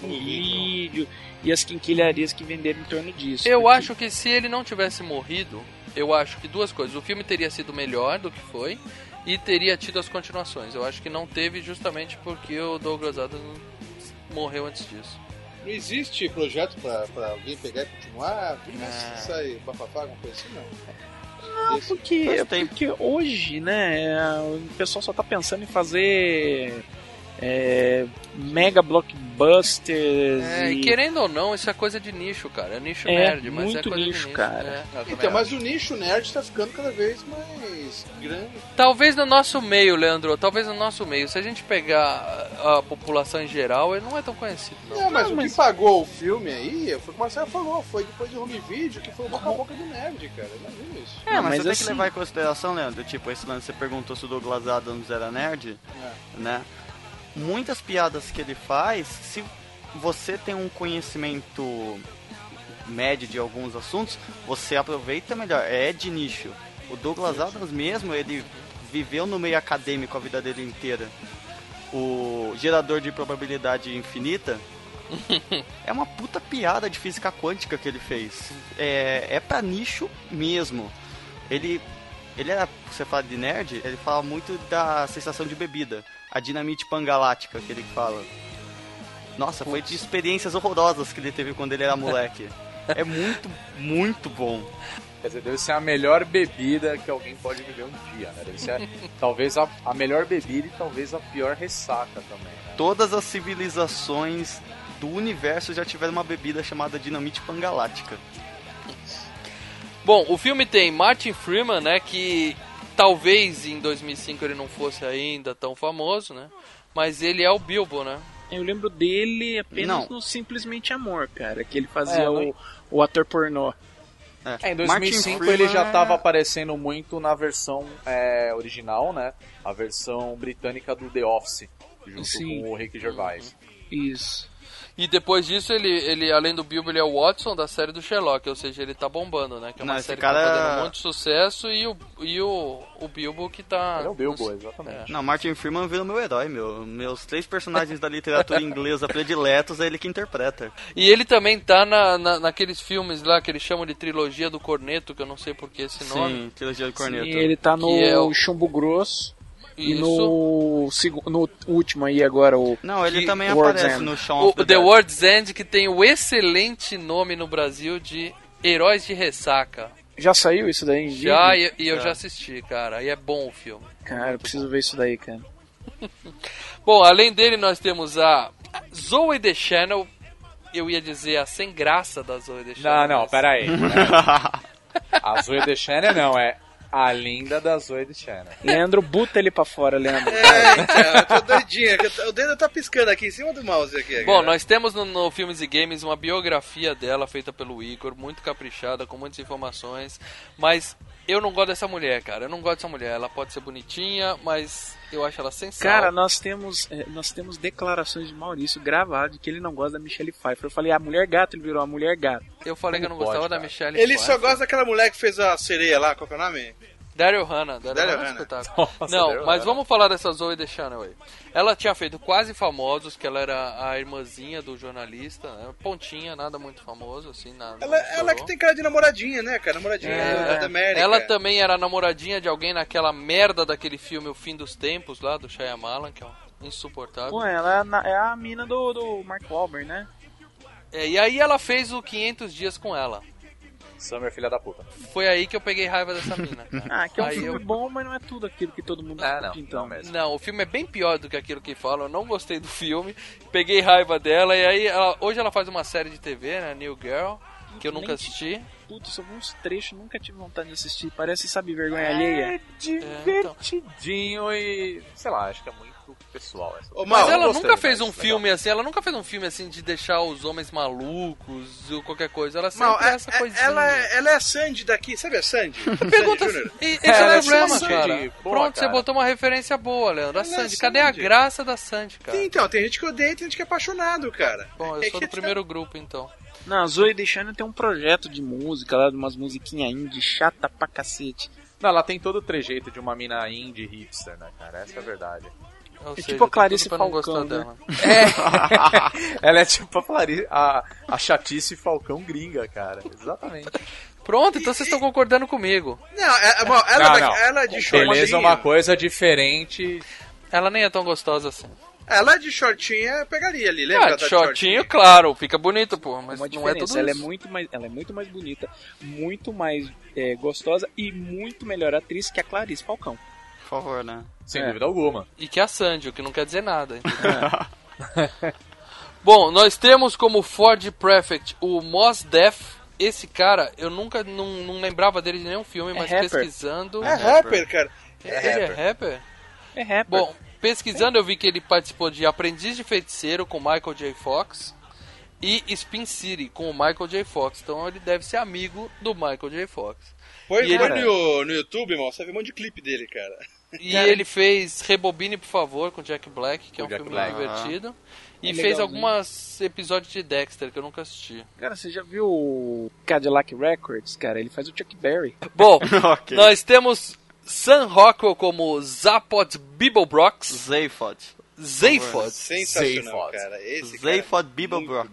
Speaker 3: em vídeo e as quinquilharias que venderam em torno disso.
Speaker 1: Eu
Speaker 3: Porque-
Speaker 1: acho que se ele não tivesse morrido, eu acho que duas coisas. O filme teria sido melhor do que foi e teria tido as continuações. Eu acho que não teve justamente porque o Douglas Adams morreu antes disso.
Speaker 2: Não existe projeto pra, pra alguém pegar e continuar? Mas
Speaker 1: Ah.
Speaker 2: sai bafafá, alguma coisa assim, não.
Speaker 3: Não,
Speaker 2: Esse-
Speaker 3: porque, porque hoje, né, é, o pessoal só tá pensando em fazer é, mega blockbusters
Speaker 1: É, e querendo ou não, isso é coisa de nicho, cara. É nicho
Speaker 3: É,
Speaker 1: nerd, mas é
Speaker 3: muito
Speaker 1: coisa
Speaker 3: nicho,
Speaker 1: de nicho.
Speaker 3: cara.
Speaker 1: é.
Speaker 2: Então, mas o nicho nerd tá ficando cada vez mais grande.
Speaker 1: Talvez no nosso meio, Leandro, talvez no nosso meio. Se a gente pegar a, a população em geral, ele não é tão conhecido, não.
Speaker 2: Não, mas
Speaker 3: Não,
Speaker 2: o
Speaker 3: mas-
Speaker 2: que pagou o filme aí, foi o que o Marcelo falou, foi depois de home video, que foi o boca a boca do nerd, cara. Imagina isso.
Speaker 4: É,
Speaker 3: Não,
Speaker 4: mas,
Speaker 3: mas
Speaker 4: você tem
Speaker 3: assim-
Speaker 4: que levar em consideração, Leandro, tipo, esse lance, você perguntou se o Douglas Adams era nerd, né? Muitas piadas que ele faz, se você tem um conhecimento médio de alguns assuntos, você aproveita melhor, é de nicho. O Douglas Adams mesmo, ele viveu no meio acadêmico a vida dele inteira. O gerador de probabilidade infinita é uma puta piada de física quântica que ele fez. É, é pra nicho mesmo. Ele, ele era, você fala de nerd, ele fala muito da sensação de bebida. A dinamite pangalática que ele fala. Nossa, foi de experiências horrorosas que ele teve quando ele era moleque. É muito, muito bom.
Speaker 5: Quer dizer, deve ser a melhor bebida que alguém pode beber um dia, né? Deve ser talvez a, a melhor bebida e talvez a pior ressaca também, né?
Speaker 4: Todas as civilizações do universo já tiveram uma bebida chamada dinamite pangalática.
Speaker 1: Bom, o filme tem Martin Freeman, né, que talvez em 2005 ele não fosse ainda tão famoso, né? Mas ele é o Bilbo, né?
Speaker 3: Eu lembro dele apenas
Speaker 4: Não.
Speaker 3: no Simplesmente Amor, cara, que ele fazia
Speaker 5: É,
Speaker 3: o, o ator pornô.
Speaker 5: É, em
Speaker 4: Martin
Speaker 5: 2005
Speaker 4: Freeman
Speaker 5: ele já
Speaker 4: é-
Speaker 5: tava aparecendo muito na versão é, original, né? A versão britânica do The Office, junto
Speaker 3: Sim.
Speaker 5: com o Rick Gervais.
Speaker 3: Isso.
Speaker 1: E depois disso, ele, ele além do Bilbo, ele é o Watson da série do Sherlock, ou seja, ele tá bombando, né? Que é uma
Speaker 4: Não,
Speaker 1: série
Speaker 4: cara-
Speaker 1: que tá fazendo muito sucesso e o, e o, o Bilbo que tá...
Speaker 5: Ele é o Bilbo, exatamente.
Speaker 4: Não, Martin Freeman vira meu herói, meu. Meus três personagens da literatura inglesa prediletos é ele que interpreta.
Speaker 1: E ele também tá na, na- naqueles filmes lá que eles chamam de trilogia do corneto, que eu não sei por que esse nome.
Speaker 4: Sim, trilogia do corneto.
Speaker 3: E ele tá no
Speaker 1: é o-
Speaker 3: Chumbo Grosso e no, no último aí agora, o...
Speaker 4: Não, ele
Speaker 1: Que-
Speaker 4: também
Speaker 3: World's
Speaker 4: aparece
Speaker 3: End.
Speaker 4: no Shaun
Speaker 1: O
Speaker 4: of the,
Speaker 1: The
Speaker 4: Dead.
Speaker 1: World's End, que tem o excelente nome no Brasil de Heróis de Ressaca.
Speaker 3: Já saiu isso daí?
Speaker 1: Já, e, e eu já assisti, cara. E é bom o filme.
Speaker 3: Cara, eu preciso ver isso daí, cara.
Speaker 1: Bom, além dele, nós temos a Zoe The Channel. Eu ia dizer a sem graça da Zoe The Channel.
Speaker 5: Não, não,
Speaker 1: mas-
Speaker 5: pera aí. A Zoe de Channel não, é a linda da Zoe de.
Speaker 3: Leandro, buta ele pra fora, Leandro.
Speaker 2: É, então, eu tô doidinha. O dedo tá piscando aqui em cima do mouse aqui.
Speaker 1: Bom,
Speaker 2: cara.
Speaker 1: nós temos no, no Filmes e Games uma biografia dela feita pelo Igor, muito caprichada, com muitas informações, mas eu não gosto dessa mulher, cara. Eu não gosto dessa mulher. Ela pode ser bonitinha, mas eu acho ela sensacional.
Speaker 3: Cara, nós temos, é, nós temos declarações de Maurício gravadas de que ele não gosta da Michelle Pfeiffer. Eu falei, a mulher gato, ele virou a mulher gato.
Speaker 1: eu falei que eu não
Speaker 5: Como
Speaker 1: gostava
Speaker 5: pode,
Speaker 1: da
Speaker 5: cara?
Speaker 1: Michelle
Speaker 2: Ele só
Speaker 1: Pfeiffer.
Speaker 2: gosta daquela mulher que fez a sereia lá, qual que é o nome?
Speaker 1: Daryl Hannah. Daryl,
Speaker 2: Daryl
Speaker 1: Hannah é um espetáculo.
Speaker 5: Nossa,
Speaker 1: não,
Speaker 5: Daryl
Speaker 1: mas
Speaker 5: Hannah.
Speaker 1: vamos falar dessa Zoe The Channel aí. Ela tinha feito Quase Famosos, que ela era a irmãzinha do jornalista, né? pontinha, nada muito famoso, assim, nada.
Speaker 2: Ela, ela que tem cara de namoradinha, né, cara? Namoradinha
Speaker 1: É,
Speaker 2: da América.
Speaker 1: Ela também era namoradinha de alguém naquela merda daquele filme O Fim dos Tempos, lá do Shyamalan, que é um insuportável.
Speaker 3: Pô, ela é é a mina do, do Mark Wahlberg, né?
Speaker 1: É, e aí ela fez o 500 Dias com ela.
Speaker 5: Summer, filha da puta.
Speaker 1: Foi aí que eu peguei raiva dessa mina. cara.
Speaker 3: Ah, que é um
Speaker 1: Aí
Speaker 3: filme
Speaker 1: eu-
Speaker 3: bom, mas não é tudo aquilo que todo mundo
Speaker 5: É,
Speaker 3: curte,
Speaker 5: não,
Speaker 3: então.
Speaker 5: não mesmo.
Speaker 1: Não, o filme é bem pior do que aquilo que falam. Eu não gostei do filme, peguei raiva dela. E aí, ela- hoje ela faz uma série de TV, né? New Girl, que eu nunca assisti.
Speaker 3: Putz, só vi uns trechos, nunca tive vontade de assistir. Parece, sabe, vergonha alheia.
Speaker 5: É divertidinho e. sei lá, acho que é muito pessoal essa.
Speaker 2: Ô,
Speaker 1: Mas
Speaker 2: Mal,
Speaker 1: ela nunca fez um
Speaker 5: legal.
Speaker 1: filme assim, ela nunca fez um filme assim de deixar os homens malucos ou qualquer coisa. Ela sempre
Speaker 2: Mal,
Speaker 1: é
Speaker 2: é-
Speaker 1: essa
Speaker 2: é-
Speaker 1: coisinha.
Speaker 2: ela, é- ela é a Sandy daqui, sabe a Sandy?
Speaker 1: Pergunta
Speaker 2: Sandy.
Speaker 1: E esse
Speaker 5: É,
Speaker 1: é, o
Speaker 5: é
Speaker 1: problema,
Speaker 5: Sandy,
Speaker 1: cara.
Speaker 5: boa,
Speaker 1: Pronto, você
Speaker 5: cara.
Speaker 1: botou uma referência boa, Leandro. A
Speaker 2: Ela é
Speaker 1: Sandy. Cadê a
Speaker 2: Sandy.
Speaker 1: graça da Sandy, cara?
Speaker 2: Tem, então, tem gente que odeia e tem gente que é apaixonado, cara.
Speaker 1: Bom,
Speaker 2: É
Speaker 1: eu sou
Speaker 2: que
Speaker 1: do primeiro grupo, então.
Speaker 3: Não, a Zoe Deschanel tem um projeto de música lá, de umas musiquinhas indie chata pra cacete.
Speaker 5: Não, ela tem todo o trejeito de uma mina indie hipster, né, cara? Essa é a verdade.
Speaker 1: Ou
Speaker 3: É
Speaker 1: seja,
Speaker 3: tipo a Clarice Falcão,
Speaker 1: gostar
Speaker 3: né?
Speaker 1: dela.
Speaker 5: ela é tipo a, Flari- a, a chatice Falcão gringa, cara. Exatamente.
Speaker 1: Pronto, então vocês estão concordando comigo.
Speaker 2: Não, é, é, mal, ela,
Speaker 5: Não, não.
Speaker 2: ela é de shortinho.
Speaker 5: Beleza é uma coisa diferente.
Speaker 1: Ela nem é tão gostosa assim.
Speaker 2: Ela de shortinho eu pegaria ali, lembra?
Speaker 1: Ah,
Speaker 2: da
Speaker 1: de shortinho, claro, fica bonito, pô. Mas
Speaker 3: uma
Speaker 1: não é
Speaker 3: diferença,
Speaker 1: tudo
Speaker 3: ela é muito mais, ela é muito mais bonita, muito mais é, gostosa e muito melhor atriz que a Clarice Falcão.
Speaker 4: Por favor, né?
Speaker 5: Sem
Speaker 3: É.
Speaker 5: dúvida alguma.
Speaker 1: E que a Sandy, o que não quer dizer nada. entendeu? Bom, nós temos como Ford Prefect o Mos Def. Esse cara, eu nunca não, não lembrava dele de nenhum filme,
Speaker 3: É
Speaker 1: mas
Speaker 3: rapper.
Speaker 1: pesquisando.
Speaker 2: É rapper, cara.
Speaker 1: ele é rapper?
Speaker 3: É rapper.
Speaker 1: Bom, pesquisando eu vi que ele participou de Aprendiz de Feiticeiro com Michael J. Fox e Spin City com o Michael J. Fox. Então ele deve ser amigo do Michael J. Fox.
Speaker 2: Põe,
Speaker 1: E ele-
Speaker 2: no, no YouTube, irmão, você vê um monte de clipe dele, cara.
Speaker 1: E ele fez Rebobine, por favor, com Jack Black, que é um
Speaker 5: Jack
Speaker 1: filme
Speaker 5: Black.
Speaker 1: divertido. E
Speaker 3: É
Speaker 1: fez alguns episódios de Dexter que eu nunca assisti.
Speaker 3: Cara, você já viu o Cadillac Records, cara? Ele faz o Chuck Berry.
Speaker 1: Bom,
Speaker 4: Ok.
Speaker 1: nós temos Sam Rockwell como Zapot Bibelbrox,
Speaker 4: Zayfod.
Speaker 1: Zayfod.
Speaker 2: Sensacional,
Speaker 5: Zayfod.
Speaker 2: cara. Esse
Speaker 4: Zayfod
Speaker 2: cara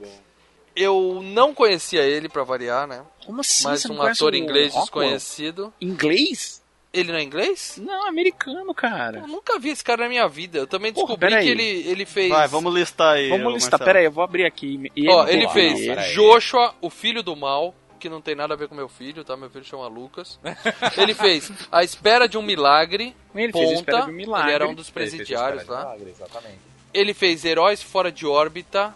Speaker 1: Eu não conhecia ele, pra variar, né?
Speaker 3: Como assim?
Speaker 1: Mas um ator inglês desconhecido.
Speaker 3: Inglês?
Speaker 1: Ele não é inglês?
Speaker 3: Não, americano, cara.
Speaker 1: Eu nunca vi esse cara na minha vida. Eu também
Speaker 3: Porra,
Speaker 1: descobri que ele, ele fez.
Speaker 4: Vai, vamos listar aí.
Speaker 3: Vamos listar,
Speaker 4: Marcelo.
Speaker 3: pera aí, eu vou abrir aqui. E
Speaker 1: Ó, ele fez
Speaker 3: não.
Speaker 1: Joshua, o filho do mal, que não tem nada a ver com meu filho, tá? Meu filho chama Lucas. ele fez A Espera de um Milagre,
Speaker 3: Ele fez A Espera
Speaker 1: Ponta,
Speaker 3: de um Milagre.
Speaker 1: ele era um dos presidiários
Speaker 5: de
Speaker 1: lá.
Speaker 5: Milagre.
Speaker 1: Ele fez Heróis Fora de Órbita,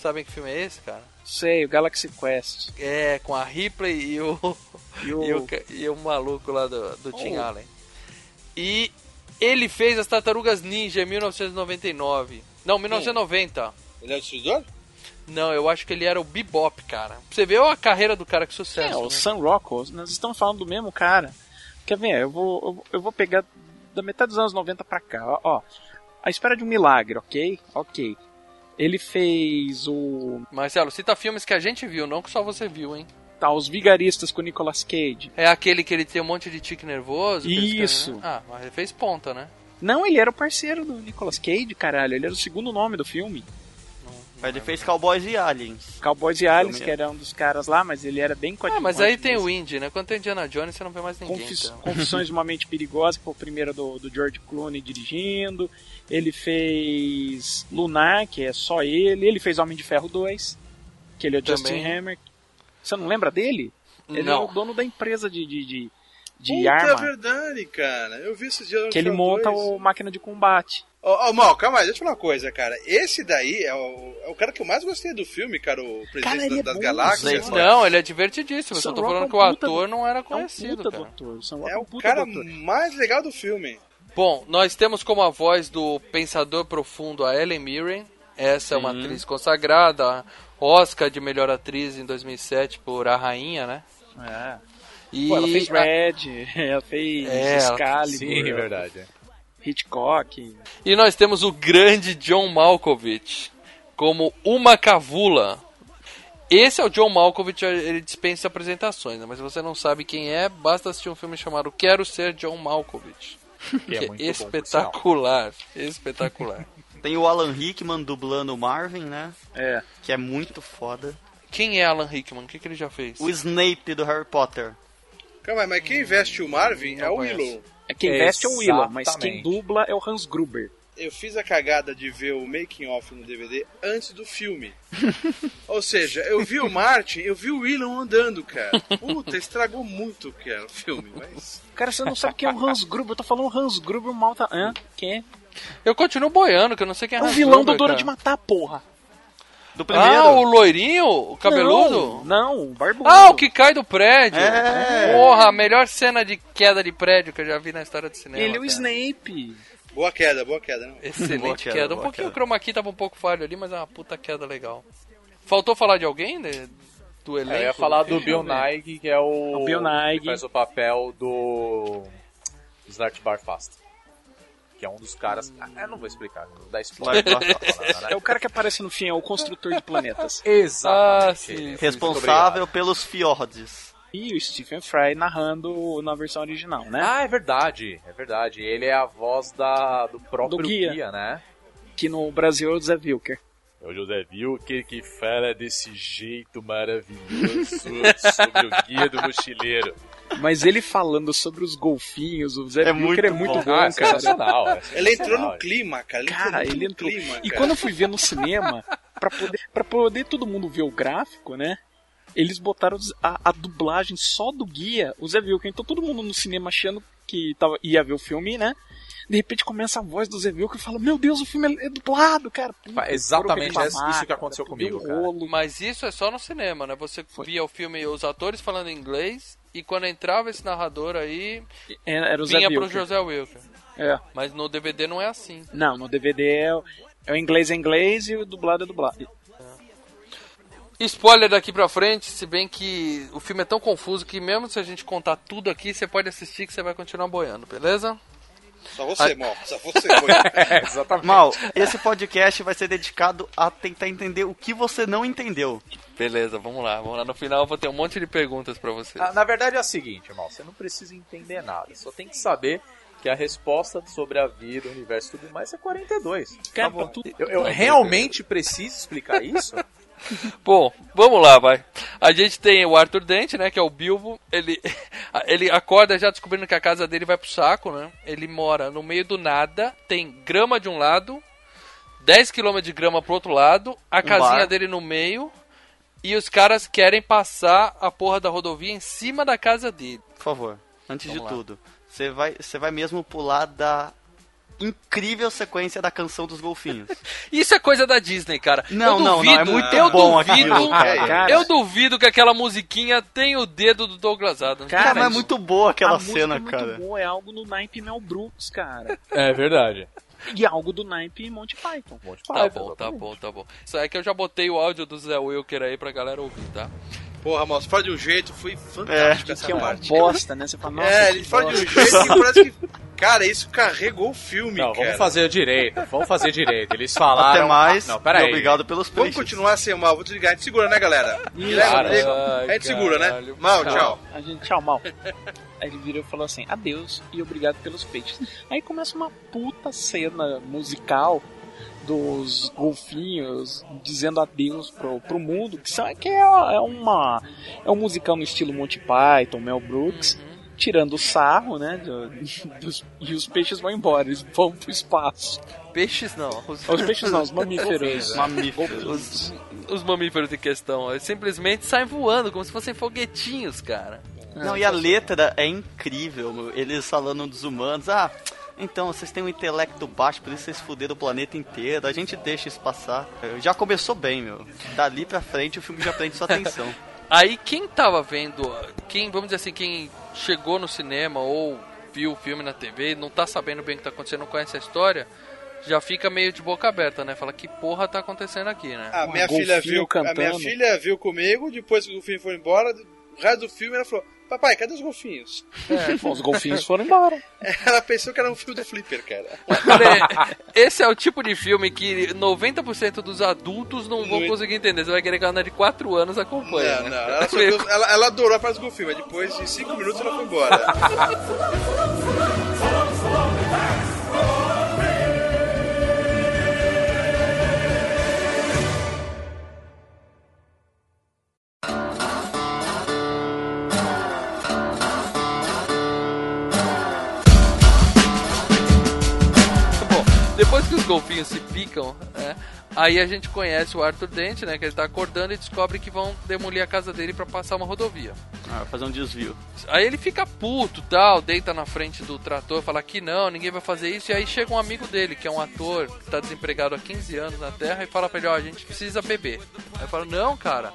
Speaker 1: Sabem que filme é esse, cara?
Speaker 3: Sei, o Galaxy Quest.
Speaker 1: É, com a Ripley e o,
Speaker 3: E o...
Speaker 1: e o, e o maluco lá do, do Tim
Speaker 3: Oh.
Speaker 1: Allen. E ele fez as Tartarugas Ninja em 1999. Não, 1990.
Speaker 2: Ele é o destruidor?
Speaker 1: Não, eu acho que ele era o Bebop, cara. Pra Você vê a carreira do cara que
Speaker 3: É,
Speaker 1: sucesso.
Speaker 3: o
Speaker 1: né?
Speaker 3: Sam Rockwell. Nós estamos falando do mesmo cara. Quer ver? Eu vou, eu vou- eu vou pegar da metade dos anos 90 pra cá. Ó, ó. A Espera de um Milagre, ok? Ok. Ele fez o...
Speaker 1: Marcelo, cita filmes que a gente viu, não que só você viu, hein?
Speaker 3: Tá, Os Vigaristas com o Nicolas Cage.
Speaker 1: É aquele que ele tem um monte de tique nervoso?
Speaker 3: Isso.
Speaker 1: querem- Ah, mas ele fez ponta, né?
Speaker 3: Não, ele era o parceiro do Nicolas Cage, caralho. Ele era o segundo nome do filme.
Speaker 4: Ele fez Cowboys e Aliens.
Speaker 3: Cowboys e Aliens, que era um dos caras lá, mas ele era bem
Speaker 1: Ah,
Speaker 3: coadjuvante.
Speaker 1: mas aí tem
Speaker 3: mesmo.
Speaker 1: o Indy, né? Quando tem Indiana Jones, você não vê mais ninguém.
Speaker 3: Confis-
Speaker 1: então.
Speaker 3: Confissões de uma Mente Perigosa, que foi o primeiro do, do George Clooney dirigindo. Ele fez Lunar, que é só ele. Ele fez Homem de Ferro 2, que ele é o Justin. Hammer. Você não lembra dele? Ele
Speaker 1: Não.
Speaker 3: é o dono da empresa de, de, de, de
Speaker 2: Puta, é
Speaker 3: arma.
Speaker 2: verdade, cara. Eu vi esses dias.
Speaker 3: Que ele monta o máquina de combate.
Speaker 2: Ó, ó, Mal, calma aí, deixa eu falar uma coisa, cara. Esse daí é o, é o cara que eu mais gostei do filme, cara, o Presidente
Speaker 3: Cara, é
Speaker 2: das
Speaker 3: bom,
Speaker 2: Galáxias.
Speaker 1: Não, ele é divertidíssimo. Eu só tô falando que o
Speaker 3: é um puta
Speaker 1: ator
Speaker 3: do-
Speaker 1: não era
Speaker 3: É um
Speaker 1: conhecido,
Speaker 3: puta
Speaker 1: cara.
Speaker 3: O
Speaker 2: É
Speaker 3: é
Speaker 2: o
Speaker 3: um puta
Speaker 2: cara
Speaker 3: doutor.
Speaker 2: mais legal do filme.
Speaker 1: Bom, nós temos como a voz do pensador profundo a Ellen Mirren. Essa é uma atriz consagrada, Oscar de melhor atriz em 2007 por A Rainha, né?
Speaker 3: É.
Speaker 1: E
Speaker 3: Pô, ela fez
Speaker 1: a-
Speaker 3: Red, ela fez
Speaker 1: É,
Speaker 3: Excalibur,
Speaker 5: Sim, é verdade.
Speaker 3: Hitchcock.
Speaker 1: E nós temos o grande John Malkovich como uma cavula. Esse é o John Malkovich, ele dispensa apresentações, né? mas se você não sabe quem é, basta assistir um filme chamado Quero Ser John Malkovich.
Speaker 5: Que é bom,
Speaker 1: é
Speaker 5: por sinal.
Speaker 1: espetacular, espetacular.
Speaker 4: Tem o Alan Rickman dublando o Marvin, né?
Speaker 3: É.
Speaker 4: Que é muito foda.
Speaker 1: Quem é Alan Rickman? O que, que ele já fez?
Speaker 4: O Snape do Harry Potter.
Speaker 2: Calma mas quem veste o Marvin
Speaker 1: Não
Speaker 2: é o
Speaker 1: conheço.
Speaker 2: Willow.
Speaker 3: É quem veste é o Willow, mas quem dubla é o Hans Gruber.
Speaker 2: Eu fiz a cagada de ver o making off no DVD antes do filme. Ou seja, eu vi o Martin, eu vi o Willow andando, cara. Puta, estragou muito cara, o filme, mas.
Speaker 3: Cara, você não sabe quem é o Hans Gruber. Eu tô falando Hans Gruber, malta. Hã? Quem é?
Speaker 1: Eu continuo boiando, que eu não sei quem é
Speaker 3: É o
Speaker 1: Hans
Speaker 3: vilão do
Speaker 1: Gruber,
Speaker 3: Dora
Speaker 1: cara.
Speaker 3: de Matar, porra.
Speaker 4: Do primeiro.
Speaker 1: Ah, o loirinho? O cabeludo?
Speaker 3: Não, não, o barbudo.
Speaker 1: Ah, o que cai do prédio.
Speaker 4: É.
Speaker 1: Porra, a melhor cena de queda de prédio que eu já vi na história do cinema.
Speaker 3: Ele é o. Snape.
Speaker 2: Boa queda, boa queda, não.
Speaker 1: Excelente
Speaker 4: Boa
Speaker 1: queda.
Speaker 4: queda,
Speaker 1: Um pouquinho
Speaker 4: queda.
Speaker 1: o chroma key tava um pouco falho ali, mas é uma puta queda legal. Faltou falar de alguém né? do elenco?
Speaker 5: É, eu ia falar do? Bill Nighy, que é o.
Speaker 3: O Bill Nighy.
Speaker 5: que faz o papel do. Snart Barfast. Que é um dos caras. Ah, eu não vou explicar, não vou dar spoiler.
Speaker 3: É o cara que aparece no fim, é o construtor de planetas.
Speaker 5: Exatamente.
Speaker 1: Ah, sim.
Speaker 5: Muito
Speaker 4: Responsável pelos fiordes.
Speaker 3: E o Stephen Fry narrando na versão original, né?
Speaker 5: Ah, é verdade, é verdade. Ele é a voz da, do próprio
Speaker 3: Do guia.
Speaker 5: guia. né?
Speaker 3: Que no Brasil é o Zé Wilker.
Speaker 5: É o José Wilker que fala desse jeito maravilhoso sobre o guia do mochileiro.
Speaker 3: Mas ele falando sobre os golfinhos, o Zé
Speaker 4: É
Speaker 3: Wilker é
Speaker 4: muito bom.
Speaker 3: bom,
Speaker 5: Ah, é
Speaker 3: cara.
Speaker 5: é
Speaker 2: Ele entrou no clima, cara. Ele
Speaker 3: Cara,
Speaker 2: entrou
Speaker 3: ele
Speaker 2: no
Speaker 3: entrou.
Speaker 2: clima,
Speaker 3: E
Speaker 2: cara.
Speaker 3: quando eu fui ver no cinema, pra poder, pra poder todo mundo ver o gráfico, né? Eles botaram a, a dublagem só do guia, o Zé Wilker. Então todo mundo no cinema achando que tava, ia ver o filme, né? De repente começa a voz do Zé Wilker e fala: Meu Deus, o filme é, é dublado, cara.
Speaker 5: Fa- exatamente
Speaker 3: Foram
Speaker 5: isso
Speaker 3: reclamar,
Speaker 5: que aconteceu
Speaker 3: cara,
Speaker 5: comigo, cara.
Speaker 1: Mas isso é só no cinema, né? Você via o filme, os atores falando inglês, e quando entrava esse narrador aí,
Speaker 3: É, Era o Zé
Speaker 1: vinha pro
Speaker 3: Wilker.
Speaker 1: José Wilker.
Speaker 3: É.
Speaker 1: Mas no DVD não é assim.
Speaker 3: Não, no DVD é, o- é o inglês é inglês e o dublado é dublado.
Speaker 1: Spoiler daqui pra frente, se bem que o filme é tão confuso que mesmo se a gente contar tudo aqui, você pode assistir que você vai continuar boiando, beleza?
Speaker 2: Só você, mal. Só você, foi.
Speaker 5: É, exatamente.
Speaker 4: Mal, esse podcast vai ser dedicado a tentar entender o que você não entendeu.
Speaker 1: Beleza, vamos lá. Vamos lá. No final eu vou ter um monte de perguntas pra vocês.
Speaker 5: Ah, Na verdade é o seguinte, irmão, você não precisa entender nada, só tem que saber que a resposta sobre a vida, o universo e tudo mais é 42.
Speaker 3: Cara, tá tudo-
Speaker 5: Eu, eu realmente preciso explicar isso?
Speaker 1: Bom, vamos lá, vai. A gente tem o Arthur Dente, né, que é o Bilbo. Ele, ele acorda já descobrindo que a casa dele vai pro saco, né? Ele mora no meio do nada, tem grama de um lado, 10 km de grama pro outro lado, a casinha
Speaker 4: bar.
Speaker 1: dele no meio, e os caras querem passar a porra da rodovia em cima da casa dele.
Speaker 4: Por favor, antes
Speaker 1: Vamos
Speaker 4: de
Speaker 1: lá.
Speaker 4: tudo, você vai, você vai mesmo pular da incrível sequência da canção dos golfinhos.
Speaker 1: Isso é coisa da Disney, cara.
Speaker 4: Não,
Speaker 1: eu
Speaker 4: não,
Speaker 1: duvido,
Speaker 4: não, é muito
Speaker 1: eu
Speaker 4: bom
Speaker 1: duvido,
Speaker 4: aquilo,
Speaker 5: cara.
Speaker 3: Cara,
Speaker 1: Eu duvido que aquela musiquinha tenha o dedo do Douglas Adams.
Speaker 3: Cara,
Speaker 4: Cara, mas é muito boa aquela
Speaker 3: a música
Speaker 4: cena,
Speaker 3: é muito
Speaker 4: cara.
Speaker 3: boa, é algo no naipe Mel Brooks, cara.
Speaker 5: É verdade.
Speaker 3: E algo do naipe Monty Python.
Speaker 5: Monty
Speaker 1: Tá
Speaker 5: Python,
Speaker 1: bom, tá
Speaker 5: exatamente.
Speaker 1: bom, tá bom. Isso é que eu já botei o áudio do Zé Wilker aí pra galera ouvir, tá?
Speaker 2: Porra, moço, fala de um jeito, foi fantástico essa
Speaker 3: Que é uma
Speaker 2: parte.
Speaker 3: bosta, né? Você fala, nossa,
Speaker 2: é, ele fala de um jeito que parece que. Cara, isso carregou o filme,
Speaker 5: Não,
Speaker 2: cara.
Speaker 5: vamos fazer direito. Vamos fazer direito. Eles falaram.
Speaker 4: Até mais.
Speaker 5: Não, pera
Speaker 4: e
Speaker 5: aí.
Speaker 4: obrigado pelos
Speaker 2: Vamos
Speaker 4: peixes.
Speaker 2: continuar sem o mal, vou desligar. A gente segura, né, galera?
Speaker 1: Ai,
Speaker 2: a gente segura, né? Mal, tchau.
Speaker 3: A gente, tchau, mal. Aí ele virou e falou assim, adeus e obrigado pelos peixes. Aí começa uma puta cena musical dos golfinhos dizendo adeus pro, pro mundo, que, são, que é, é uma é um musical no estilo Monty Python, Mel Brooks, tirando o sarro, né, do- dos- e os peixes vão embora, eles vão pro espaço.
Speaker 1: Peixes não. Os,
Speaker 3: Os peixes não, os mamíferos.
Speaker 4: Mamíferos.
Speaker 1: os, os mamíferos em questão. Eles simplesmente saem voando, como se fossem foguetinhos, cara.
Speaker 4: Não, e a letra é incrível, meu. eles falando dos humanos, ah, então vocês têm um intelecto baixo, por isso vocês fuderam o planeta inteiro, a gente deixa isso passar. Já começou bem, meu. Dali pra frente o filme já prende sua atenção.
Speaker 1: Aí quem tava vendo, quem, vamos dizer assim, quem chegou no cinema ou viu o filme na TV, não tá sabendo bem o que tá acontecendo, não conhece a história, já fica meio de boca aberta, né? Fala que porra tá acontecendo aqui, né?
Speaker 2: A
Speaker 3: Um
Speaker 2: minha
Speaker 3: golfinho
Speaker 2: filha viu, a minha filha viu comigo, depois que o filme foi embora, o resto do filme ela falou: Papai, cadê os golfinhos?
Speaker 3: Bom, os golfinhos foram embora.
Speaker 2: Ela pensou que era um filme do Flipper, cara.
Speaker 1: Cara, esse é o tipo de filme que 90% dos adultos não vão conseguir entender. Você vai querer que a de 4 anos acompanhe,
Speaker 2: Não,
Speaker 1: né?
Speaker 2: não, ela, ela, ela adorou a parte dos golfinhos, mas depois de 5 minutos ela foi embora.
Speaker 1: se picam, né, aí a gente conhece o Arthur Dente, né? Que ele tá acordando e descobre que vão demolir a casa dele pra passar uma rodovia.
Speaker 4: Ah, vai fazer um desvio.
Speaker 1: Aí ele fica puto, tal, deita na frente do trator, fala que não, ninguém vai fazer isso. E aí chega um amigo dele, que é um ator que tá desempregado há 15 anos na Terra, e fala pra ele, ó, a gente precisa beber. Aí eu falo, não, cara,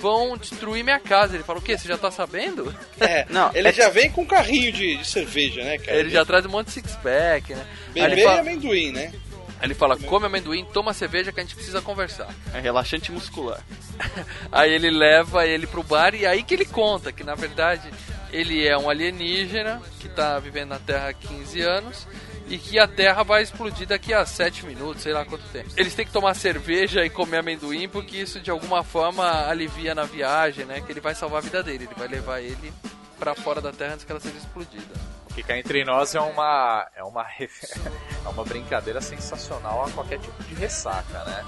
Speaker 1: vão destruir minha casa. Ele fala, o quê? Você já tá sabendo?
Speaker 2: É,
Speaker 4: Não,
Speaker 2: ele
Speaker 4: é-
Speaker 2: já vem com um carrinho de, de cerveja, né, cara?
Speaker 1: Ele já traz um monte de six-pack, né? Aí
Speaker 2: Bebê
Speaker 1: ele,
Speaker 2: e
Speaker 1: fala,
Speaker 2: amendoim, né?
Speaker 1: Aí ele fala, come amendoim, toma cerveja que a gente precisa conversar.
Speaker 4: É relaxante muscular.
Speaker 1: Aí ele leva ele pro bar e aí que ele conta que na verdade ele é um alienígena que tá vivendo na Terra há 15 anos e que a Terra vai explodir daqui a 7 minutos, sei lá quanto tempo. Eles têm que tomar cerveja e comer amendoim porque isso de alguma forma alivia na viagem, né? Que ele vai salvar a vida dele, ele vai levar ele pra fora da Terra antes que ela seja explodida.
Speaker 5: Que cá entre nós é uma, é uma, é uma brincadeira sensacional a qualquer tipo de ressaca, né?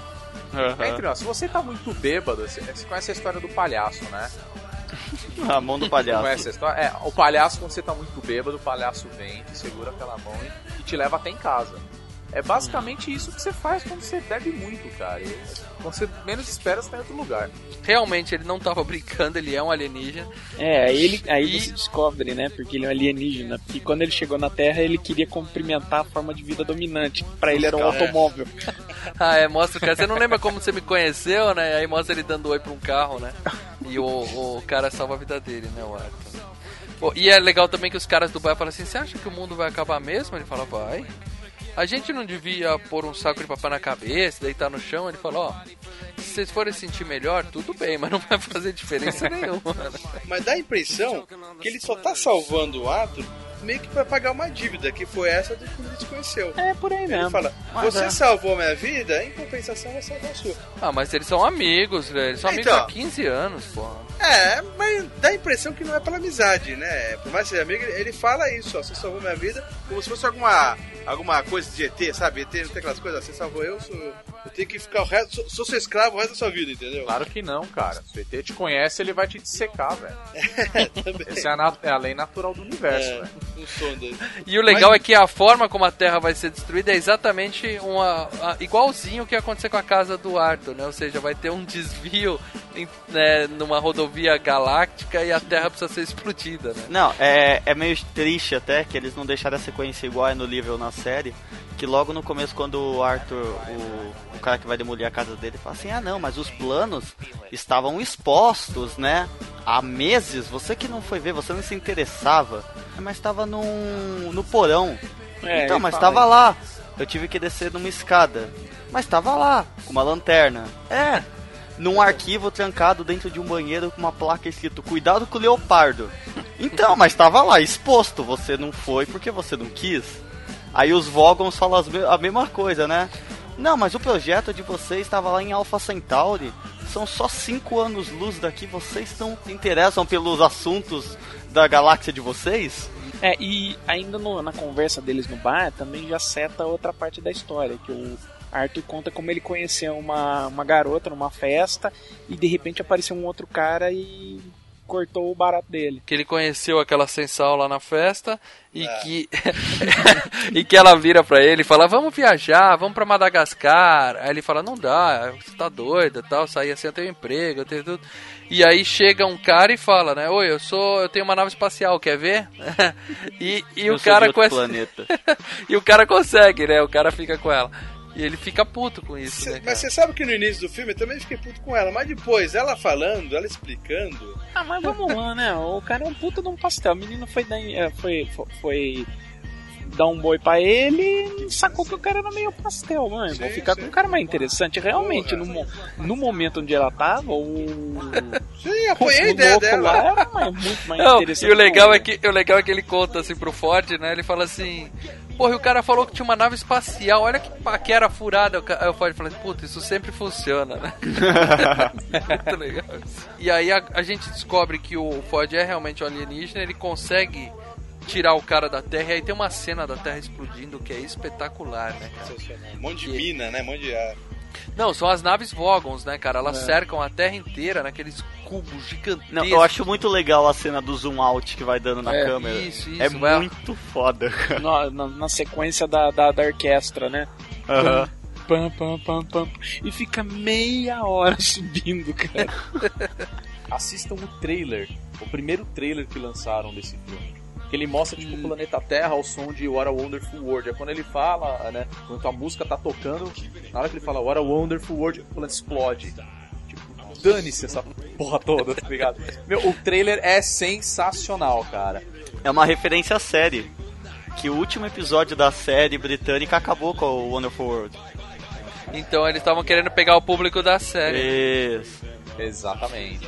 Speaker 5: Cá Entre nós, se você tá muito bêbado, você, você conhece a história do palhaço, né?
Speaker 4: A mão do palhaço.
Speaker 5: Conhece a história? É, o palhaço, quando você tá muito bêbado, o palhaço vem, te segura pela mão e, e te leva até em casa. É basicamente isso que você faz quando você bebe muito, cara. E quando você menos espera, você tá em outro lugar.
Speaker 1: Realmente ele não tava brincando, ele é um alienígena.
Speaker 3: É, aí, ele, aí
Speaker 1: E-
Speaker 3: você descobre, né? Porque ele é um alienígena. E quando ele chegou na Terra, ele queria cumprimentar a forma de vida dominante. que Pra ele era um
Speaker 1: Cara.
Speaker 3: automóvel.
Speaker 1: Ah, é, mostra o cara. Você não lembra como você me conheceu, né? Aí mostra ele dando oi pra um carro, né? E o, o cara salva a vida dele, né, o Arthur. Pô, e é legal também que os caras do bar falam assim: Você acha que o mundo vai acabar mesmo? Ele fala: Vai. A gente não devia pôr um saco de papel na cabeça, deitar no chão? Ele falou: Ó, se vocês forem sentir melhor, tudo bem, mas não vai fazer diferença nenhuma. né?
Speaker 2: Mas dá a impressão que ele só tá salvando o Arthur meio que pra pagar uma dívida, que foi essa do quando ele se conheceu.
Speaker 3: É, por aí
Speaker 2: Ele
Speaker 3: mesmo.
Speaker 2: fala,
Speaker 4: Mas
Speaker 2: você
Speaker 4: é.
Speaker 2: salvou minha vida, em compensação eu salvar a sua.
Speaker 1: Ah, mas eles são amigos, velho. Eles são amigos
Speaker 2: Então.
Speaker 1: há 15 anos, porra.
Speaker 2: É, mas dá a impressão que não é pela amizade, né? Por mais que seja amigo, ele fala isso, ó, você salvou minha vida, como se fosse alguma, alguma coisa de ET, sabe? ET não tem aquelas coisas, você salvou eu, sou, eu tenho que ficar o resto, sou, sou seu escravo o resto da sua vida, entendeu?
Speaker 5: Claro que não, cara. Se o ET te conhece, ele vai te dissecar, velho.
Speaker 2: Também.
Speaker 5: Essa é a, é a lei natural do universo,
Speaker 2: É,
Speaker 5: velho.
Speaker 2: um som dele.
Speaker 1: E o legal
Speaker 2: Mas-
Speaker 1: é que a forma como a Terra vai ser destruída é exatamente uma, a- igualzinho o que ia acontecer com a casa do Arthur, né? Ou seja, vai ter um desvio em- né, numa rodovia galáctica e a Terra precisa ser explodida, né?
Speaker 4: Não, é, é meio triste até que eles não deixaram a sequência igual é no livro ou na série. que logo no começo, quando o Arthur, o, o cara que vai demolir a casa dele, fala assim: ah, não, mas os planos estavam expostos, né? Há meses, você que não foi ver, você não se interessava, mas estava num, no porão.
Speaker 3: É,
Speaker 4: então, mas estava lá. Eu tive que descer numa escada. Mas estava lá, com uma lanterna. É, num arquivo trancado dentro de um banheiro com uma placa escrito Cuidado com o leopardo. Então, mas estava lá, exposto. Você não foi porque você não quis. Aí os Vogons falam a mesma coisa, né? Não, mas o projeto de vocês estava lá em Alpha Centauri. São só cinco anos luz daqui. Vocês não se interessam pelos assuntos da galáxia de vocês?
Speaker 3: É, e ainda no- na conversa deles no bar também já seta outra parte da história, que o Arthur conta como ele conheceu uma, uma garota numa festa e de repente apareceu um outro cara e cortou o barato dele.
Speaker 1: Que ele conheceu aquela sensal lá na festa e que e que ela vira pra ele e fala: "Vamos viajar, vamos pra Madagascar". Aí ele fala: "Não dá, você tá doida, tal, sair assim eu tenho emprego, eu tenho tudo". E aí chega um cara e fala, né? Oi, eu sou, eu tenho uma nave espacial, quer ver? e e
Speaker 4: Eu
Speaker 1: o cara com essa
Speaker 4: planeta.
Speaker 1: e o cara consegue, né? O cara fica com ela. E ele fica puto com isso,
Speaker 2: Cê-
Speaker 1: né?
Speaker 2: mas você sabe que no início do filme eu também fiquei puto com ela, mas depois, ela falando, ela explicando.
Speaker 3: Ah, mas vamos lá, né? O cara é um puta de um pastel. O menino foi dar, é, foi, foi, foi dar um boi pra ele e sacou que o cara era meio pastel, mano. Vou
Speaker 2: Sim,
Speaker 3: ficar
Speaker 2: sim.
Speaker 3: com um cara mais interessante. Realmente, no, no momento onde ela tava, o.
Speaker 2: Sim, apoiei a ideia dela.
Speaker 3: lá era mais- muito mais
Speaker 1: Não,
Speaker 3: interessante.
Speaker 1: e o legal, é que, o legal é que ele conta assim pro Ford, né? Ele fala assim. Porra, e o cara falou que tinha uma nave espacial, olha que paquera furada. Aí o Ford fala, puta, isso sempre funciona, né? Muito legal. isso. E aí a, a gente descobre que o Ford é realmente um alienígena, ele consegue tirar o cara da Terra, e aí tem uma cena da Terra explodindo que é espetacular, né, cara?
Speaker 2: Sensacional. Um monte de mina, né? Um monte de.
Speaker 1: Não, são as naves Vogons, né, cara? Elas cercam a Terra inteira naqueles cubos gigantescos.
Speaker 4: Não, eu acho muito legal a cena do zoom out que vai dando na
Speaker 3: É,
Speaker 4: câmera.
Speaker 1: isso, isso,
Speaker 4: é
Speaker 1: vai-
Speaker 4: muito foda. cara.
Speaker 3: Na, na, na sequência da, da, da orquestra, né?
Speaker 4: Aham.
Speaker 3: Pam, pam, pam, pam. E fica meia hora subindo, cara.
Speaker 5: Assistam o trailer, o primeiro trailer que lançaram desse filme. Que ele mostra, tipo, o planeta Terra ao som de What a Wonderful World. É quando ele fala, né? Quando a música tá tocando, na hora que ele fala What a Wonderful World, o planeta explode. Tipo, dane-se essa porra toda, tá ligado? Meu, o trailer é sensacional, cara.
Speaker 4: É uma referência à série. Que o último episódio da série britânica acabou com o Wonderful World.
Speaker 1: Então eles estavam querendo pegar o público da série.
Speaker 4: Isso.
Speaker 5: Exatamente.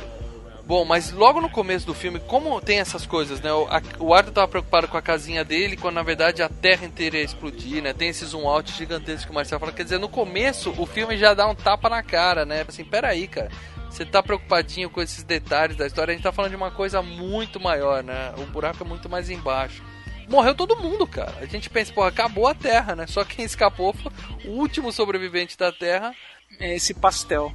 Speaker 1: Bom, mas logo no começo do filme, como tem essas coisas, né? O, a- o Arthur tava preocupado com a casinha dele, quando na verdade a terra inteira ia explodir, né? Tem esse zoom out gigantesco que o Marcelo fala. Quer dizer, no começo o filme já dá um tapa na cara, né? Assim, peraí, cara. Você tá preocupadinho com esses detalhes da história, a gente tá falando de uma coisa muito maior, né? O buraco é muito mais embaixo. Morreu todo mundo, cara. A gente pensa, pô, acabou a Terra, né? Só quem escapou foi o último sobrevivente da Terra.
Speaker 3: É esse pastel.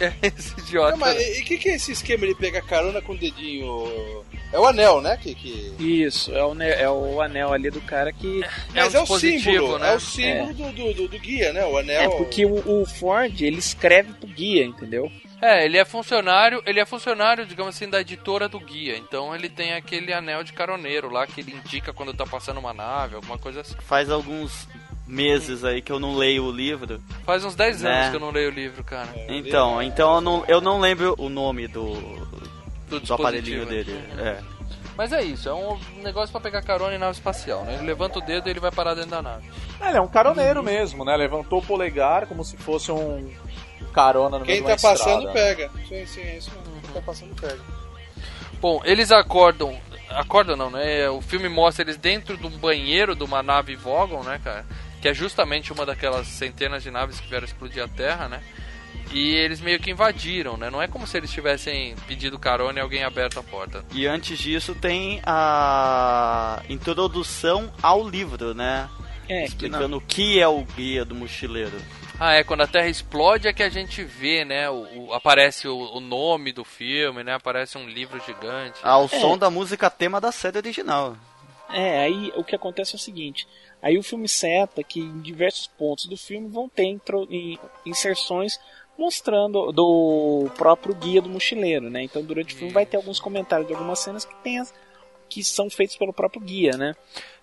Speaker 1: É esse idiota.
Speaker 2: Não, mas e o que, que é esse esquema de pegar carona com o dedinho? É o anel, né? Que, que...
Speaker 3: Isso, é o, é o anel ali do cara que.
Speaker 1: É
Speaker 2: Mas
Speaker 1: um
Speaker 2: é, o símbolo,
Speaker 1: né?
Speaker 2: é o símbolo do, do, do- do guia, né? O anel.
Speaker 3: É, porque o, o Ford, ele escreve pro guia, entendeu?
Speaker 1: É, ele é funcionário, ele é funcionário, digamos assim, da editora do guia. Então ele tem aquele anel de caroneiro lá que ele indica quando tá passando uma nave, alguma coisa assim.
Speaker 4: Faz alguns meses aí que eu não leio o livro.
Speaker 1: Faz uns 10
Speaker 4: É.
Speaker 1: anos que eu não leio o livro, cara.
Speaker 4: Então, então eu não, eu não lembro o nome do,
Speaker 1: Do,
Speaker 4: do aparelhinho dele. É.
Speaker 1: Mas é isso, é um negócio pra pegar carona em nave espacial, né? Ele levanta o dedo e ele vai parar dentro da nave.
Speaker 5: É, ele é um caroneiro mesmo, né? Levantou o polegar como se fosse um carona no
Speaker 2: Quem
Speaker 5: meio de
Speaker 2: tá
Speaker 5: uma
Speaker 2: passando
Speaker 5: estrada.
Speaker 2: pega. Sim, sim, é isso mesmo. Quem tá passando pega.
Speaker 1: Bom, eles acordam. Acordam não, né? O filme mostra eles dentro de um banheiro de uma nave Vogon, né, cara? Que é justamente uma daquelas centenas de naves que vieram explodir a Terra, né? E eles meio que invadiram, né? Não é como se eles tivessem pedido carona e alguém aberto a porta.
Speaker 4: E antes disso tem a introdução ao livro, né?
Speaker 3: É, que.
Speaker 4: Explicando o que é o guia do mochileiro.
Speaker 1: Ah, é, quando a Terra explode é que a gente vê, né? O, o- aparece o, o nome do filme, né? Aparece um livro gigante.
Speaker 4: Ao som da música tema da série original.
Speaker 3: É, aí o que acontece é o seguinte: aí o filme seta que em diversos pontos do filme vão ter inserções mostrando do próprio guia do mochileiro, né? Então durante o filme vai ter alguns comentários de algumas cenas que tem as- que são feitos pelo próprio guia, né?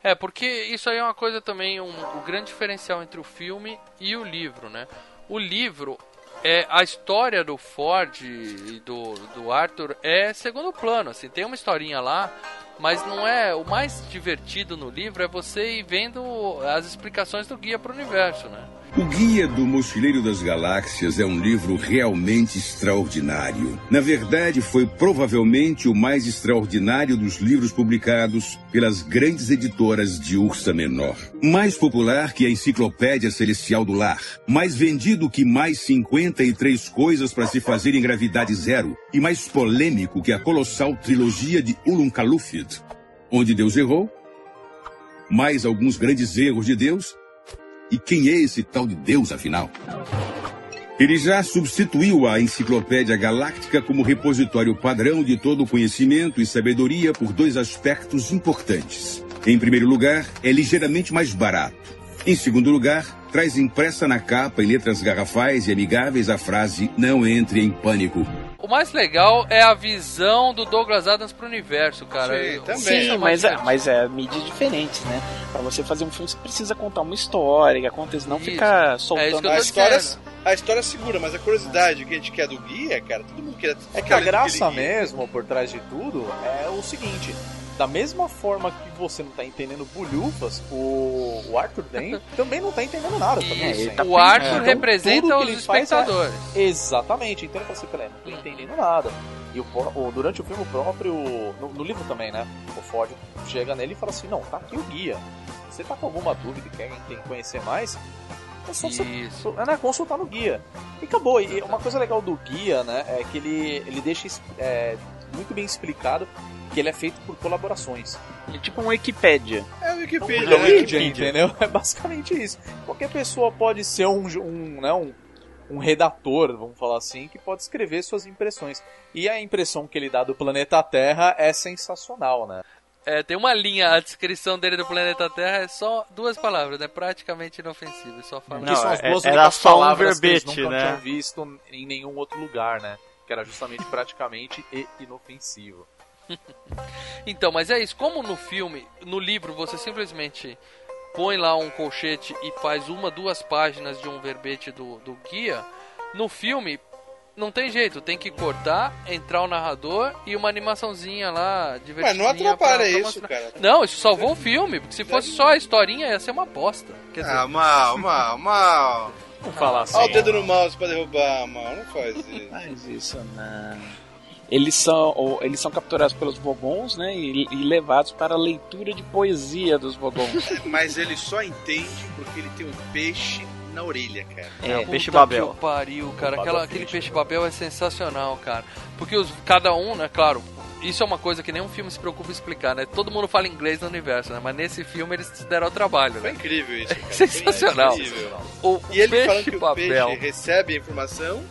Speaker 1: É, porque isso aí é uma coisa também, um, o grande diferencial entre o filme e o livro, né? O livro, é a história do Ford e do, do Arthur é segundo plano, assim, tem uma historinha lá, mas não é. O mais divertido no livro é você ir vendo as explicações do guia pro universo, né?
Speaker 6: O Guia do Mochileiro das Galáxias é um livro realmente extraordinário. Na verdade, foi provavelmente o mais extraordinário dos livros publicados pelas grandes editoras de Ursa Menor. Mais popular que a Enciclopédia Celestial do Lar. Mais vendido que mais 53 coisas para se fazer em gravidade zero. E mais polêmico que a colossal trilogia de Ulun Kalufid. Onde Deus errou, mais alguns grandes erros de Deus e quem é esse tal de Deus, afinal? Ele já substituiu a Enciclopédia Galáctica como repositório padrão de todo o conhecimento e sabedoria por dois aspectos importantes. Em primeiro lugar, é ligeiramente mais barato. Em segundo lugar, traz impressa na capa em letras garrafais e amigáveis a frase Não entre em pânico.
Speaker 1: O mais legal é a visão do Douglas Adams pro universo, cara.
Speaker 2: Sim,
Speaker 1: Eu-
Speaker 2: também.
Speaker 3: Sim,
Speaker 1: é
Speaker 3: mas
Speaker 1: mais
Speaker 3: é, mas é mídias diferentes, né? Pra você fazer um filme, você precisa contar uma história, que aconteça, não
Speaker 1: Isso.
Speaker 3: ficar
Speaker 1: É isso
Speaker 3: soltando.
Speaker 1: que eu
Speaker 2: A
Speaker 1: tô
Speaker 2: história, a história segura, mas a curiosidade que a gente quer do guia, cara, todo mundo quer.
Speaker 5: É que a graça mesmo, por trás de tudo, é o seguinte. Da mesma forma que você não tá entendendo bulhufas, o, o Arthur Dane também não tá entendendo nada. Também,
Speaker 1: Isso.
Speaker 5: ele tá
Speaker 1: o Arthur
Speaker 5: Então,
Speaker 1: representa os
Speaker 5: é-
Speaker 1: espectadores.
Speaker 5: Exatamente, então ele fala assim, peraí, não tô entendendo nada. E o, o- durante o filme próprio, no, no livro também, né? O Ford chega nele e fala assim, não, tá aqui o guia. Se você tá com alguma dúvida e quer tem que conhecer mais, é só você
Speaker 1: Isso.
Speaker 5: é, né, consultar no guia. E acabou. E uma coisa legal do guia, né, é que ele, ele deixa é, muito bem explicado que ele é feito por colaborações.
Speaker 3: É tipo um Wikipédia.
Speaker 2: É o Wikipedia,
Speaker 5: É
Speaker 2: né?
Speaker 5: o Wikipedia, entendeu? É basicamente isso. Qualquer pessoa pode ser um, um, né, um, um redator, vamos falar assim, que pode escrever suas impressões. E a impressão que ele dá do planeta Terra é sensacional, né?
Speaker 1: É, tem uma linha, a descrição dele do planeta Terra é só duas palavras, é praticamente inofensivo, só fala.
Speaker 4: Não,
Speaker 5: são as
Speaker 4: é-
Speaker 5: duas
Speaker 4: era
Speaker 5: únicas
Speaker 4: só um
Speaker 5: palavras que eles
Speaker 4: verbete, né?
Speaker 5: tinham visto em nenhum outro lugar, né? Que era justamente praticamente e inofensivo.
Speaker 1: Então, mas é isso, como no filme, no livro você simplesmente põe lá um colchete e faz uma, duas páginas de um verbete do, do guia, no filme não tem jeito, tem que cortar, entrar o narrador e uma animaçãozinha lá
Speaker 2: Mas
Speaker 1: divertidinha.
Speaker 2: não atrapalha
Speaker 1: pra- pra
Speaker 2: isso,
Speaker 1: mostrar.
Speaker 2: cara.
Speaker 1: Não, isso salvou o filme, porque se fosse só a historinha ia ser uma bosta. Quer dizer,
Speaker 8: Ah, mal, mal, mal.
Speaker 5: Vamos falar assim.
Speaker 2: Olha o dedo no mouse pra derrubar, mano. Não faz isso.
Speaker 3: Mas isso não. Eles são, ou- eles são capturados pelos Vogons, né? E, e levados para a leitura de poesia dos Vogons.
Speaker 2: Mas ele só entende porque ele tem um peixe na orelha, cara.
Speaker 4: É, o peixe Babel.
Speaker 1: que o pariu, cara.
Speaker 5: O
Speaker 1: Aquela, aquele
Speaker 5: Fish.
Speaker 1: peixe Babel é sensacional, cara. Porque os, cada um, né, claro, isso é uma coisa que nenhum filme se preocupa em explicar, né? Todo mundo fala inglês no universo, né? Mas nesse filme eles se deram ao trabalho,
Speaker 2: Foi
Speaker 1: né?
Speaker 2: incrível isso, cara.
Speaker 1: Sensacional.
Speaker 2: Foi incrível.
Speaker 1: O, o
Speaker 2: E ele falando
Speaker 1: peixe
Speaker 2: que o
Speaker 1: Babel.
Speaker 2: peixe recebe a informação.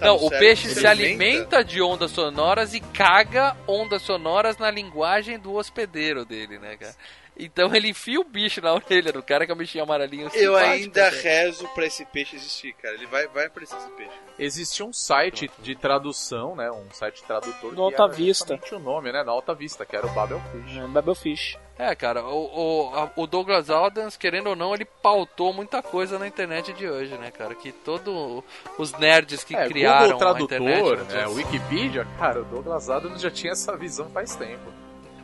Speaker 2: Tá
Speaker 1: Não,
Speaker 2: no
Speaker 1: o
Speaker 2: cérebro,
Speaker 1: peixe se alimenta de ondas sonoras e caga ondas sonoras na linguagem do hospedeiro dele, né, cara? Então ele enfia o bicho na orelha do cara, que é um bichinho amarelinho
Speaker 2: Eu
Speaker 1: simpático,
Speaker 2: ainda
Speaker 1: cara.
Speaker 2: rezo pra esse peixe existir, cara. Ele vai, vai aparecer esse peixe.
Speaker 5: Existia um site de tradução, né? Um site tradutor.
Speaker 3: No Alta Vista.
Speaker 5: o nome, né? Na Alta Vista, que era o Babelfish.
Speaker 3: né, Babelfish.
Speaker 1: É, cara, o, o, o Douglas Adams, querendo ou não, ele pautou muita coisa na internet de hoje, né, cara? Que todos os nerds que
Speaker 5: É,
Speaker 1: criaram
Speaker 5: Google
Speaker 1: a
Speaker 5: Tradutor,
Speaker 1: internet...
Speaker 5: né? Wikipedia, cara, o Douglas Adams já tinha essa visão faz tempo.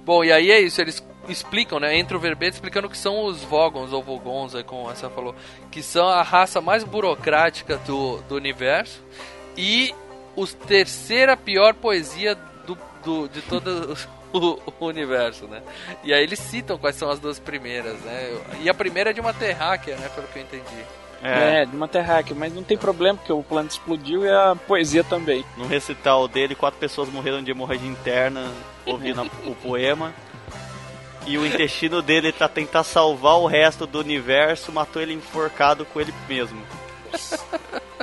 Speaker 1: Bom, e aí é isso, eles explicam, né, entre o verbete, explicando que são os Vogons, ou Vogons, aí como essa falou, que são a raça mais burocrática do, do universo e os terceira pior poesia do, do, de todo o, o universo, né? E aí eles citam quais são as duas primeiras, né? E a primeira é de uma terráquea, né, pelo que eu entendi.
Speaker 4: É,
Speaker 3: É, de uma terráquea, mas não tem problema, porque o planeta explodiu e a poesia também.
Speaker 4: no recital dele, quatro pessoas morreram de hemorragia interna ouvindo o poema. E o intestino dele, pra tentar salvar o resto do universo, matou ele enforcado com ele mesmo.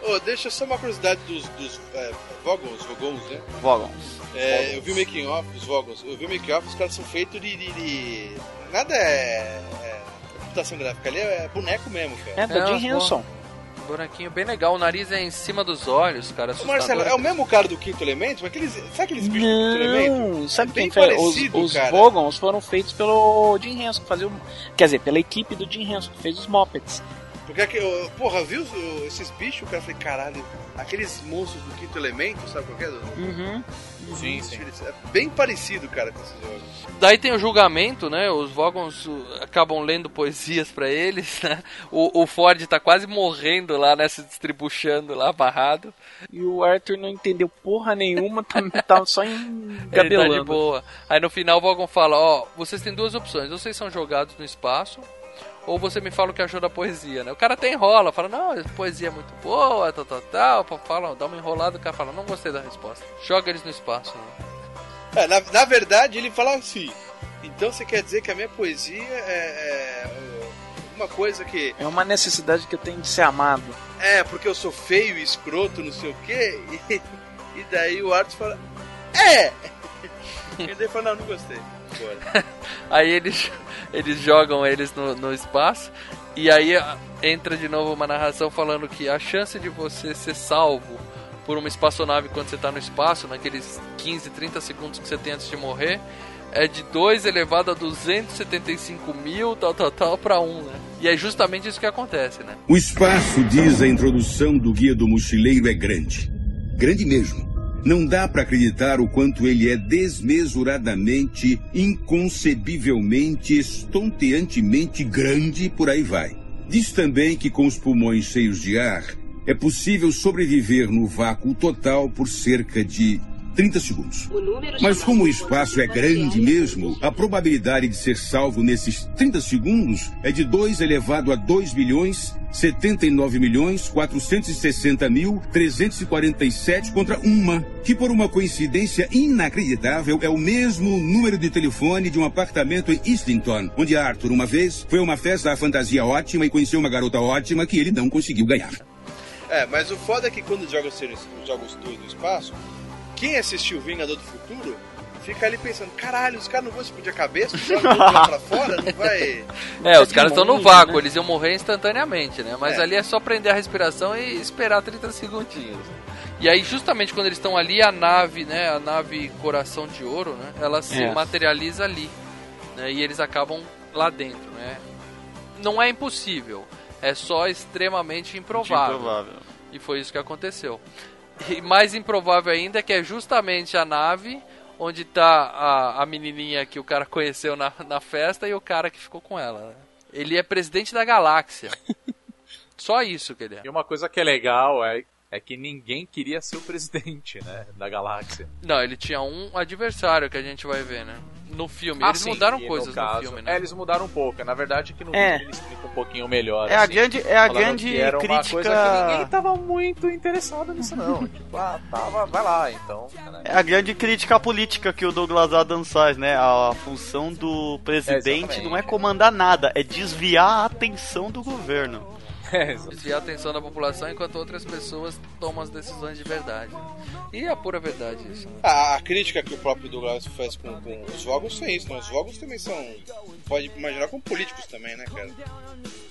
Speaker 2: Ô, deixa só uma curiosidade dos, dos é, Vogons, Vogons, né?
Speaker 4: Vogons.
Speaker 2: É, eu vi o making off, os Vogons, eu vi o making off, os caras são feitos de, de- de- Nada é, é computação gráfica ali, é boneco mesmo, cara.
Speaker 3: É, da
Speaker 1: É,
Speaker 3: Jim Henson.
Speaker 1: Bonequinho bem legal, o nariz é em cima dos olhos, cara.
Speaker 2: Ô. Marcelo, é o mesmo cara do Quinto Elemento? Aqueles, sabe aqueles bichos do Quinto Elemento?
Speaker 3: Não, sabe
Speaker 2: É bem
Speaker 3: quem? Os, os
Speaker 2: cara.
Speaker 3: Vogons foram feitos pelo Jim Henson, que fazia o... Quer dizer, pela equipe do Jim Henson, que fez os Muppets.
Speaker 2: Porque, porra, viu esses bichos? O cara falei, caralho, aqueles monstros do Quinto Elemento, sabe qual que é?
Speaker 3: Uhum.
Speaker 5: Sim, sim.
Speaker 2: É bem parecido, cara, com esses jogos.
Speaker 1: Daí tem o julgamento, né? Os Vogons uh, acabam lendo poesias pra eles, né? O, o Ford tá quase morrendo lá, né? Se distribuchando lá, barrado.
Speaker 3: E o Arthur não entendeu porra nenhuma, tá, tá só
Speaker 1: Ele tá de
Speaker 3: engabelando.
Speaker 1: boa. Aí no final o Vogon fala, ó, vocês têm duas opções. Ou vocês são jogados no espaço, ou você me fala o que achou da poesia, né? O cara até enrola, fala, não, a poesia é muito boa, tal, tal, tal. Fala, dá uma enrolada, o cara fala, não gostei da resposta. Joga eles no espaço, né?
Speaker 2: É, na, na verdade, ele fala assim. Então você quer dizer que a minha poesia é, é uma coisa que.
Speaker 3: É uma necessidade que eu tenho de ser amado.
Speaker 2: É, porque eu sou feio, escroto, não sei o quê. E, e daí o Arthur fala. É! E daí fala, não, não gostei.
Speaker 1: Aí eles, eles jogam eles no, no espaço. E aí a- entra de novo uma narração falando que a chance de você ser salvo por uma espaçonave quando você tá no espaço, naqueles 15, 30 segundos que você tem antes de morrer, é de 2 elevado a 275 mil, tal, tal, tal, pra 1, né? E é justamente isso que acontece, né?
Speaker 6: O espaço, diz a introdução do Guia do Mochileiro, é grande. Grande mesmo. Não dá para acreditar o quanto ele é desmesuradamente, inconcebivelmente, estonteantemente grande por aí vai. Diz também que com os pulmões cheios de ar, é possível sobreviver no vácuo total por cerca de 30 segundos. Mas como o espaço é grande mesmo, a probabilidade de ser salvo nesses 30 segundos é de 2 elevado a 2 bilhões 79 milhões 460 mil 347 contra uma, que por uma coincidência inacreditável é o mesmo número de telefone de um apartamento em Islington, onde Arthur uma vez foi a uma festa à fantasia ótima e conheceu uma garota ótima que ele não conseguiu ganhar.
Speaker 2: É, mas o foda é que quando joga os seres- joga os dois no espaço, quem assistiu Vingador do Futuro fica ali pensando, caralho, os caras não vão explodir a cabeça, tudo lá pra fora, não vai.
Speaker 1: É, os caras estão no vácuo,
Speaker 3: né?
Speaker 1: eles iam morrer instantaneamente, né? Mas
Speaker 2: É.
Speaker 1: ali é só prender a respiração e esperar 30 segundinhos. E aí, justamente quando eles estão ali, a nave, né? A nave Coração de Ouro, né? Ela se
Speaker 3: É.
Speaker 1: materializa ali. Né, e eles acabam lá dentro, né? Não é impossível, é só extremamente improvável.
Speaker 4: Improvável.
Speaker 1: E foi isso que aconteceu. E mais improvável ainda é que é justamente a nave onde tá a, a menininha que o cara conheceu na, na festa e o cara que ficou com ela. né? Ele é presidente da galáxia. Só isso que ele é.
Speaker 5: E uma coisa que é legal é, é que ninguém queria ser o presidente, né, da galáxia.
Speaker 1: Não, ele tinha um adversário que a gente vai ver, né? No filme.
Speaker 5: Ah,
Speaker 1: Eles
Speaker 5: sim,
Speaker 1: mudaram coisas
Speaker 5: no,
Speaker 1: no,
Speaker 5: caso,
Speaker 1: filme, né?
Speaker 5: É, eles mudaram um pouco. Na verdade, que no
Speaker 3: É.
Speaker 5: vídeo ele explica um pouquinho melhor.
Speaker 4: É a
Speaker 5: assim,
Speaker 4: grande, é a grande
Speaker 5: que era uma
Speaker 4: crítica.
Speaker 5: coisa que ninguém tava muito interessado nisso, não. tipo, ah, tava, vai lá, então. né?
Speaker 4: É a grande crítica política que o Douglas Adams faz, né? A função do presidente
Speaker 5: exatamente.
Speaker 4: não é comandar nada, é desviar a atenção do governo.
Speaker 5: É.
Speaker 1: Desviar a atenção da população enquanto outras pessoas tomam as decisões de verdade. E é a pura verdade isso. né?
Speaker 2: A, a crítica que o próprio Douglas faz com, com os Vogons tem isso, né? Os Vogons também são. Pode imaginar como políticos também, né, cara?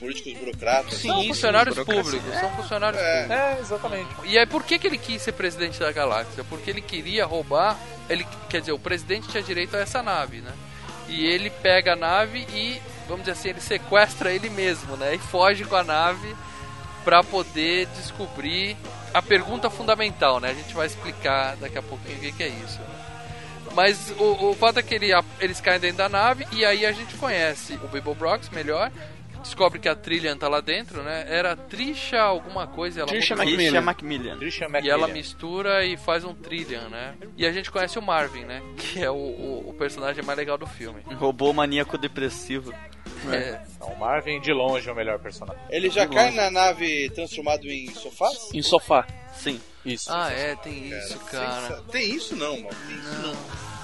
Speaker 2: Políticos burocratas.
Speaker 1: São funcionários públicos, são funcionários
Speaker 2: É.
Speaker 1: públicos.
Speaker 5: É, exatamente.
Speaker 1: E aí por que, que ele quis ser presidente da galáxia? Porque ele queria roubar. Ele, quer dizer, o presidente tinha direito a essa nave, né? E ele pega a nave e, vamos dizer assim, ele sequestra ele mesmo, né? E foge com a nave pra poder descobrir a pergunta fundamental, né? A gente vai explicar daqui a pouquinho o que, que é isso. Mas o, o fato é que ele, eles caem dentro da nave e aí a gente conhece o Bible Brox melhor. Descobre que a Trillian tá lá dentro, né? Era Trisha alguma coisa. Ela
Speaker 3: Trisha
Speaker 1: mudou-
Speaker 4: Trisha
Speaker 3: Macmillan.
Speaker 4: Macmillan.
Speaker 5: Christian
Speaker 1: e ela mistura e faz um Trillian, né? E a gente conhece o Marvin, né? Que é o, o, o personagem mais legal do filme.
Speaker 4: Robô maníaco depressivo.
Speaker 1: É.
Speaker 5: Não, o Marvin de longe é o melhor personagem.
Speaker 2: Ele já cai na nave transformado em sofás?
Speaker 3: Em sofá.
Speaker 4: Sim.
Speaker 5: Isso.
Speaker 1: Ah, é, tem isso, cara.
Speaker 2: Sensa- Tem isso não, mano. Tem isso não.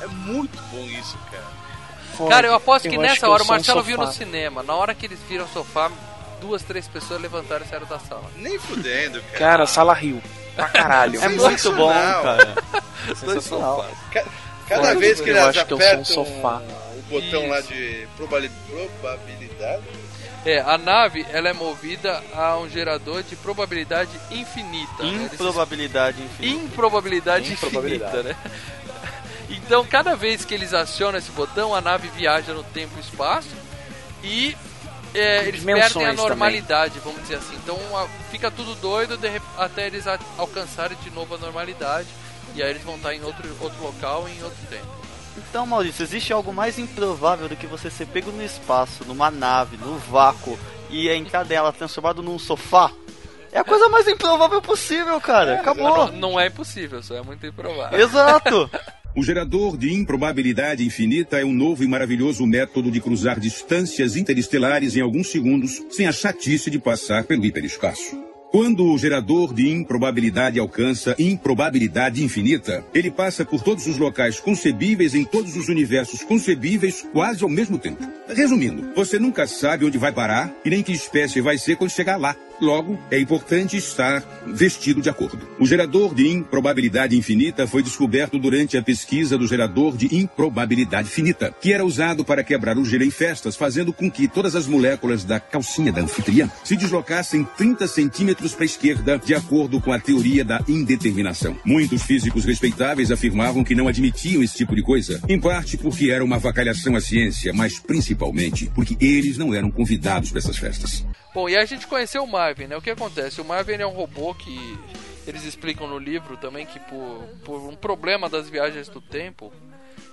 Speaker 2: É muito bom isso, cara.
Speaker 1: Cara, eu aposto que
Speaker 3: acho
Speaker 1: nessa
Speaker 3: eu
Speaker 1: hora o
Speaker 3: sou um
Speaker 1: Marcelo viu no cinema. Na hora que eles viram o sofá, duas, três pessoas levantaram e saíram da sala.
Speaker 2: Nem fudendo, cara.
Speaker 3: Cara, sala rio. Pra caralho.
Speaker 4: É muito bom, cara.
Speaker 5: Sensacional.
Speaker 2: Cada
Speaker 3: Fora
Speaker 2: vez
Speaker 3: que
Speaker 2: que
Speaker 3: eu
Speaker 2: eles
Speaker 3: acho que eu sou um
Speaker 2: apertam
Speaker 3: sofá.
Speaker 2: o botão lá
Speaker 1: Isso.
Speaker 2: de probali- probabilidade,
Speaker 1: É, a nave, ela é movida a um gerador de probabilidade infinita. né? Eles-
Speaker 4: Improbabilidade infinita.
Speaker 1: improbabilidade,
Speaker 5: Improbabilidade.
Speaker 1: infinita, né? Então, cada vez que eles acionam esse botão, a nave viaja no tempo e espaço e é, eles
Speaker 3: Dimensões
Speaker 1: perdem a
Speaker 3: também.
Speaker 1: normalidade, vamos dizer assim. Então, fica tudo doido de até eles a- alcançarem de novo a normalidade. E aí eles vão estar em outro, outro local em outro tempo.
Speaker 4: Então, Maurício, existe algo mais improvável do que você ser pego no espaço, numa nave, no vácuo, e entrar dela transformado num sofá? É a coisa mais improvável possível, cara. Acabou.
Speaker 1: Não, não é impossível, só é muito improvável.
Speaker 4: Exato.
Speaker 6: O gerador de improbabilidade infinita é um novo e maravilhoso método de cruzar distâncias interestelares em alguns segundos sem a chatice de passar pelo hiperespaço. Quando o gerador de improbabilidade alcança improbabilidade infinita, ele passa por todos os locais concebíveis em todos os universos concebíveis quase ao mesmo tempo. Resumindo, você nunca sabe onde vai parar e nem que espécie vai ser quando chegar lá. Logo, é importante estar vestido de acordo. O gerador de improbabilidade infinita foi descoberto durante a pesquisa do gerador de improbabilidade finita, que era usado para quebrar o gelo em festas, fazendo com que todas as moléculas da calcinha da anfitriã se deslocassem 30 centímetros para a esquerda, de acordo com a teoria da indeterminação. Muitos físicos respeitáveis afirmavam que não admitiam esse tipo de coisa, em parte porque era uma avacalhação à ciência, mas principalmente porque eles não eram convidados para essas festas.
Speaker 1: Bom, e a gente conheceu o Marvin, né? O que acontece? O Marvin é um robô que eles explicam no livro também que por, por um problema das viagens do tempo,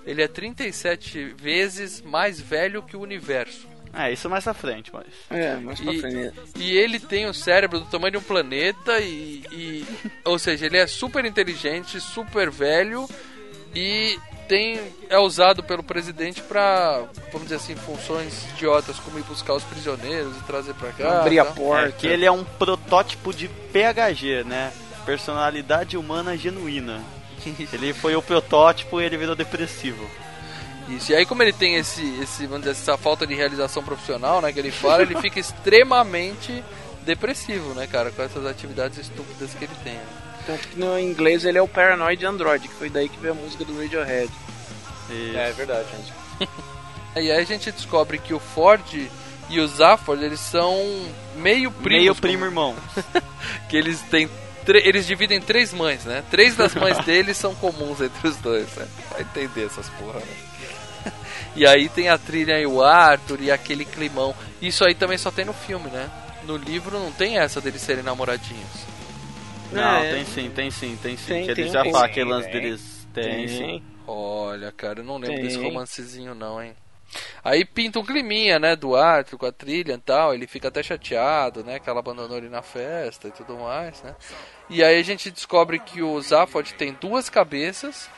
Speaker 1: ele é 37 vezes mais velho que o universo.
Speaker 4: É, isso mais à frente, mas.
Speaker 3: É, mais pra
Speaker 1: E,
Speaker 3: frente.
Speaker 1: e ele tem o cérebro do tamanho de um planeta e, e- ou seja, ele é super inteligente, super velho e tem é usado pelo presidente pra, vamos dizer assim, funções idiotas como ir buscar os prisioneiros e trazer pra cá.
Speaker 3: Abrir a
Speaker 1: tá?
Speaker 3: porta.
Speaker 4: É que ele é um protótipo de PHG, né? Personalidade humana genuína. Ele foi o protótipo e ele virou depressivo.
Speaker 1: Isso. E aí como ele tem esse, esse vamos dizer, essa falta de realização profissional, né, que ele fala, ele fica extremamente depressivo, né, cara, com essas atividades estúpidas que ele tem.
Speaker 3: Tanto que no inglês ele é o Paranoid Android, que foi daí que veio a música do Radiohead.
Speaker 4: E-
Speaker 5: É verdade.
Speaker 1: E aí a gente descobre que o Ford e o Zafford, eles são meio primos.
Speaker 4: Meio primo irmão.
Speaker 1: Que eles têm. Eles dividem três mães, né? Três das mães deles são comuns entre os dois, né? Vai entender essas porra, né? E aí tem a trilha e o Arthur e aquele climão. Isso aí também só tem no filme, né? No livro não tem essa deles serem namoradinhos.
Speaker 4: Não,
Speaker 3: É.
Speaker 4: tem sim, tem sim, tem sim.
Speaker 3: Tem,
Speaker 4: que
Speaker 3: tem
Speaker 4: eles
Speaker 3: um
Speaker 4: já
Speaker 3: pouco.
Speaker 4: falam aquele lance
Speaker 5: Tem,
Speaker 4: deles. Tem, sim.
Speaker 1: Olha, cara, eu não lembro
Speaker 3: Tem.
Speaker 1: desse romancezinho não, hein? Aí pinta um climinha, né, do Arthur com a trilha e tal, ele fica até chateado, né, que ela abandonou ele na festa e tudo mais, né? E aí a gente descobre que o Zaphod tem duas cabeças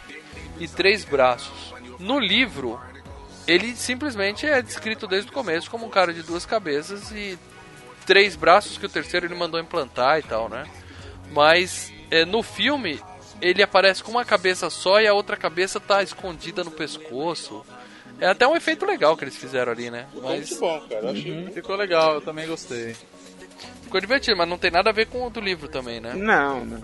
Speaker 1: e três braços. No livro, ele simplesmente é descrito desde o começo como um cara de duas cabeças e três braços que o terceiro ele mandou implantar e tal, né? Mas é, no filme ele aparece com uma cabeça só e a outra cabeça tá escondida no pescoço. É até um efeito legal que eles fizeram ali, né?
Speaker 2: Ficou
Speaker 1: Mas
Speaker 2: muito bom, cara. Achei.
Speaker 5: Ficou legal, eu também gostei.
Speaker 1: ficou divertido, mas não tem nada a ver com o do livro também, né?
Speaker 3: Não, não.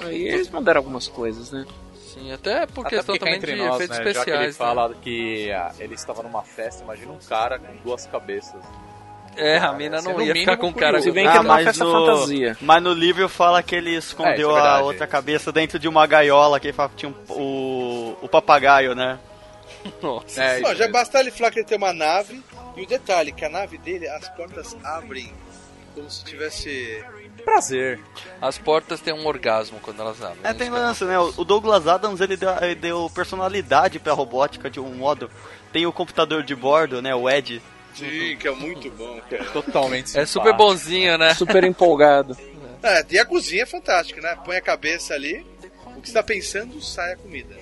Speaker 3: Aí eles mudaram algumas coisas, né?
Speaker 1: Sim, até por
Speaker 5: Até
Speaker 1: questão também
Speaker 5: entre
Speaker 1: de
Speaker 5: nós,
Speaker 1: efeitos
Speaker 5: né, já que ele
Speaker 1: especiais. né?
Speaker 5: fala que ah, ele estava numa festa, imagina um cara com duas cabeças.
Speaker 1: É, a mina não ia ficar com cara
Speaker 3: Se bem que é uma festa
Speaker 4: no,
Speaker 3: fantasia.
Speaker 4: mas no livro fala que ele
Speaker 5: É,
Speaker 4: escondeu
Speaker 5: é
Speaker 4: a
Speaker 5: verdade.
Speaker 4: outra cabeça dentro de uma gaiola que tinha um- o, o papagaio, né?
Speaker 1: Nossa.
Speaker 5: É,
Speaker 2: Não, já
Speaker 5: mesmo.
Speaker 2: basta ele falar que ele tem uma nave. E o detalhe, que a nave dele, as portas abrem como se tivesse.
Speaker 5: prazer.
Speaker 1: As portas têm um orgasmo quando elas abrem.
Speaker 4: É, tem
Speaker 1: Isso que
Speaker 4: lance, né? O o Douglas Adams, ele deu, ele deu personalidade pra robótica de um modo. Tem o computador de bordo, né? O Ed.
Speaker 2: Sim, que é muito bom, cara.
Speaker 5: Totalmente
Speaker 1: É super bonzinho, né?
Speaker 3: Super empolgado.
Speaker 2: É, e a cozinha é fantástica, né? Põe a cabeça ali, o que você tá pensando, sai a comida.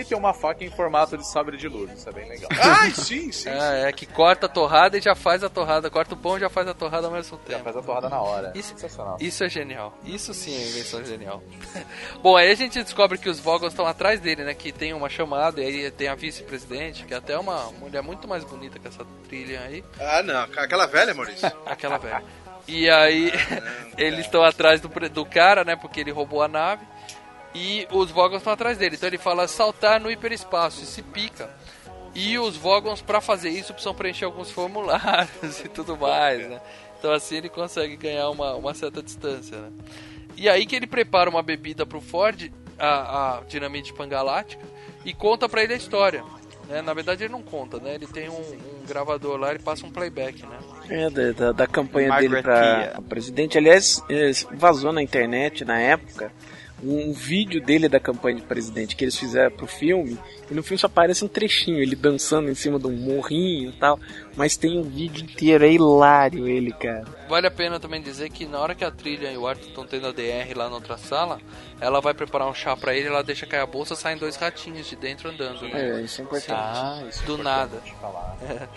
Speaker 5: E tem uma faca em formato de sabre de luz, isso é bem legal.
Speaker 2: Ai, sim, sim.
Speaker 1: É, é que corta a torrada e já faz a torrada. Corta o pão e já faz a torrada ao mesmo
Speaker 5: Já
Speaker 1: tempo.
Speaker 5: faz a torrada na hora.
Speaker 1: Isso-
Speaker 5: Sensacional.
Speaker 1: Isso é genial. Isso sim é invenção genial. Bom, aí a gente descobre que os Vogels estão atrás dele, né? Que tem uma chamada e aí tem a vice-presidente, que é até uma mulher muito mais bonita que essa trilha aí.
Speaker 2: Ah, não. Aquela velha, Maurício.
Speaker 1: Aquela velha. E aí eles estão atrás do, do cara, né? Porque ele roubou a nave. E os Vogels estão atrás dele. Então ele fala saltar no hiperespaço e se pica. E os Vogons, pra fazer isso, precisam preencher alguns formulários e tudo mais, né? Então assim ele consegue ganhar uma, uma certa distância, né? E aí que ele prepara uma bebida pro Ford, a, a dinamite pangalática, e conta pra ele a história. Né? Na verdade ele não conta, né? Ele tem um, um gravador lá, ele passa um playback, né?
Speaker 3: É, da, da, da campanha
Speaker 4: Margaret
Speaker 3: dele pra
Speaker 4: Kia.
Speaker 3: presidente. Aliás, é, vazou na internet na época um vídeo dele da campanha de presidente que eles fizeram pro filme. E no filme só aparece um trechinho, ele dançando em cima de um morrinho e tal. Mas tem um vídeo inteiro, é hilário ele, cara.
Speaker 1: Vale a pena também dizer que na hora que a trilha e o Arthur estão tendo a DR lá na outra sala, ela vai preparar um chá pra ele, ela deixa cair a bolsa, saem dois ratinhos de dentro andando, né?
Speaker 3: É, isso é importante.
Speaker 5: Ah, isso é
Speaker 1: Do
Speaker 5: importante
Speaker 1: nada.
Speaker 5: falar.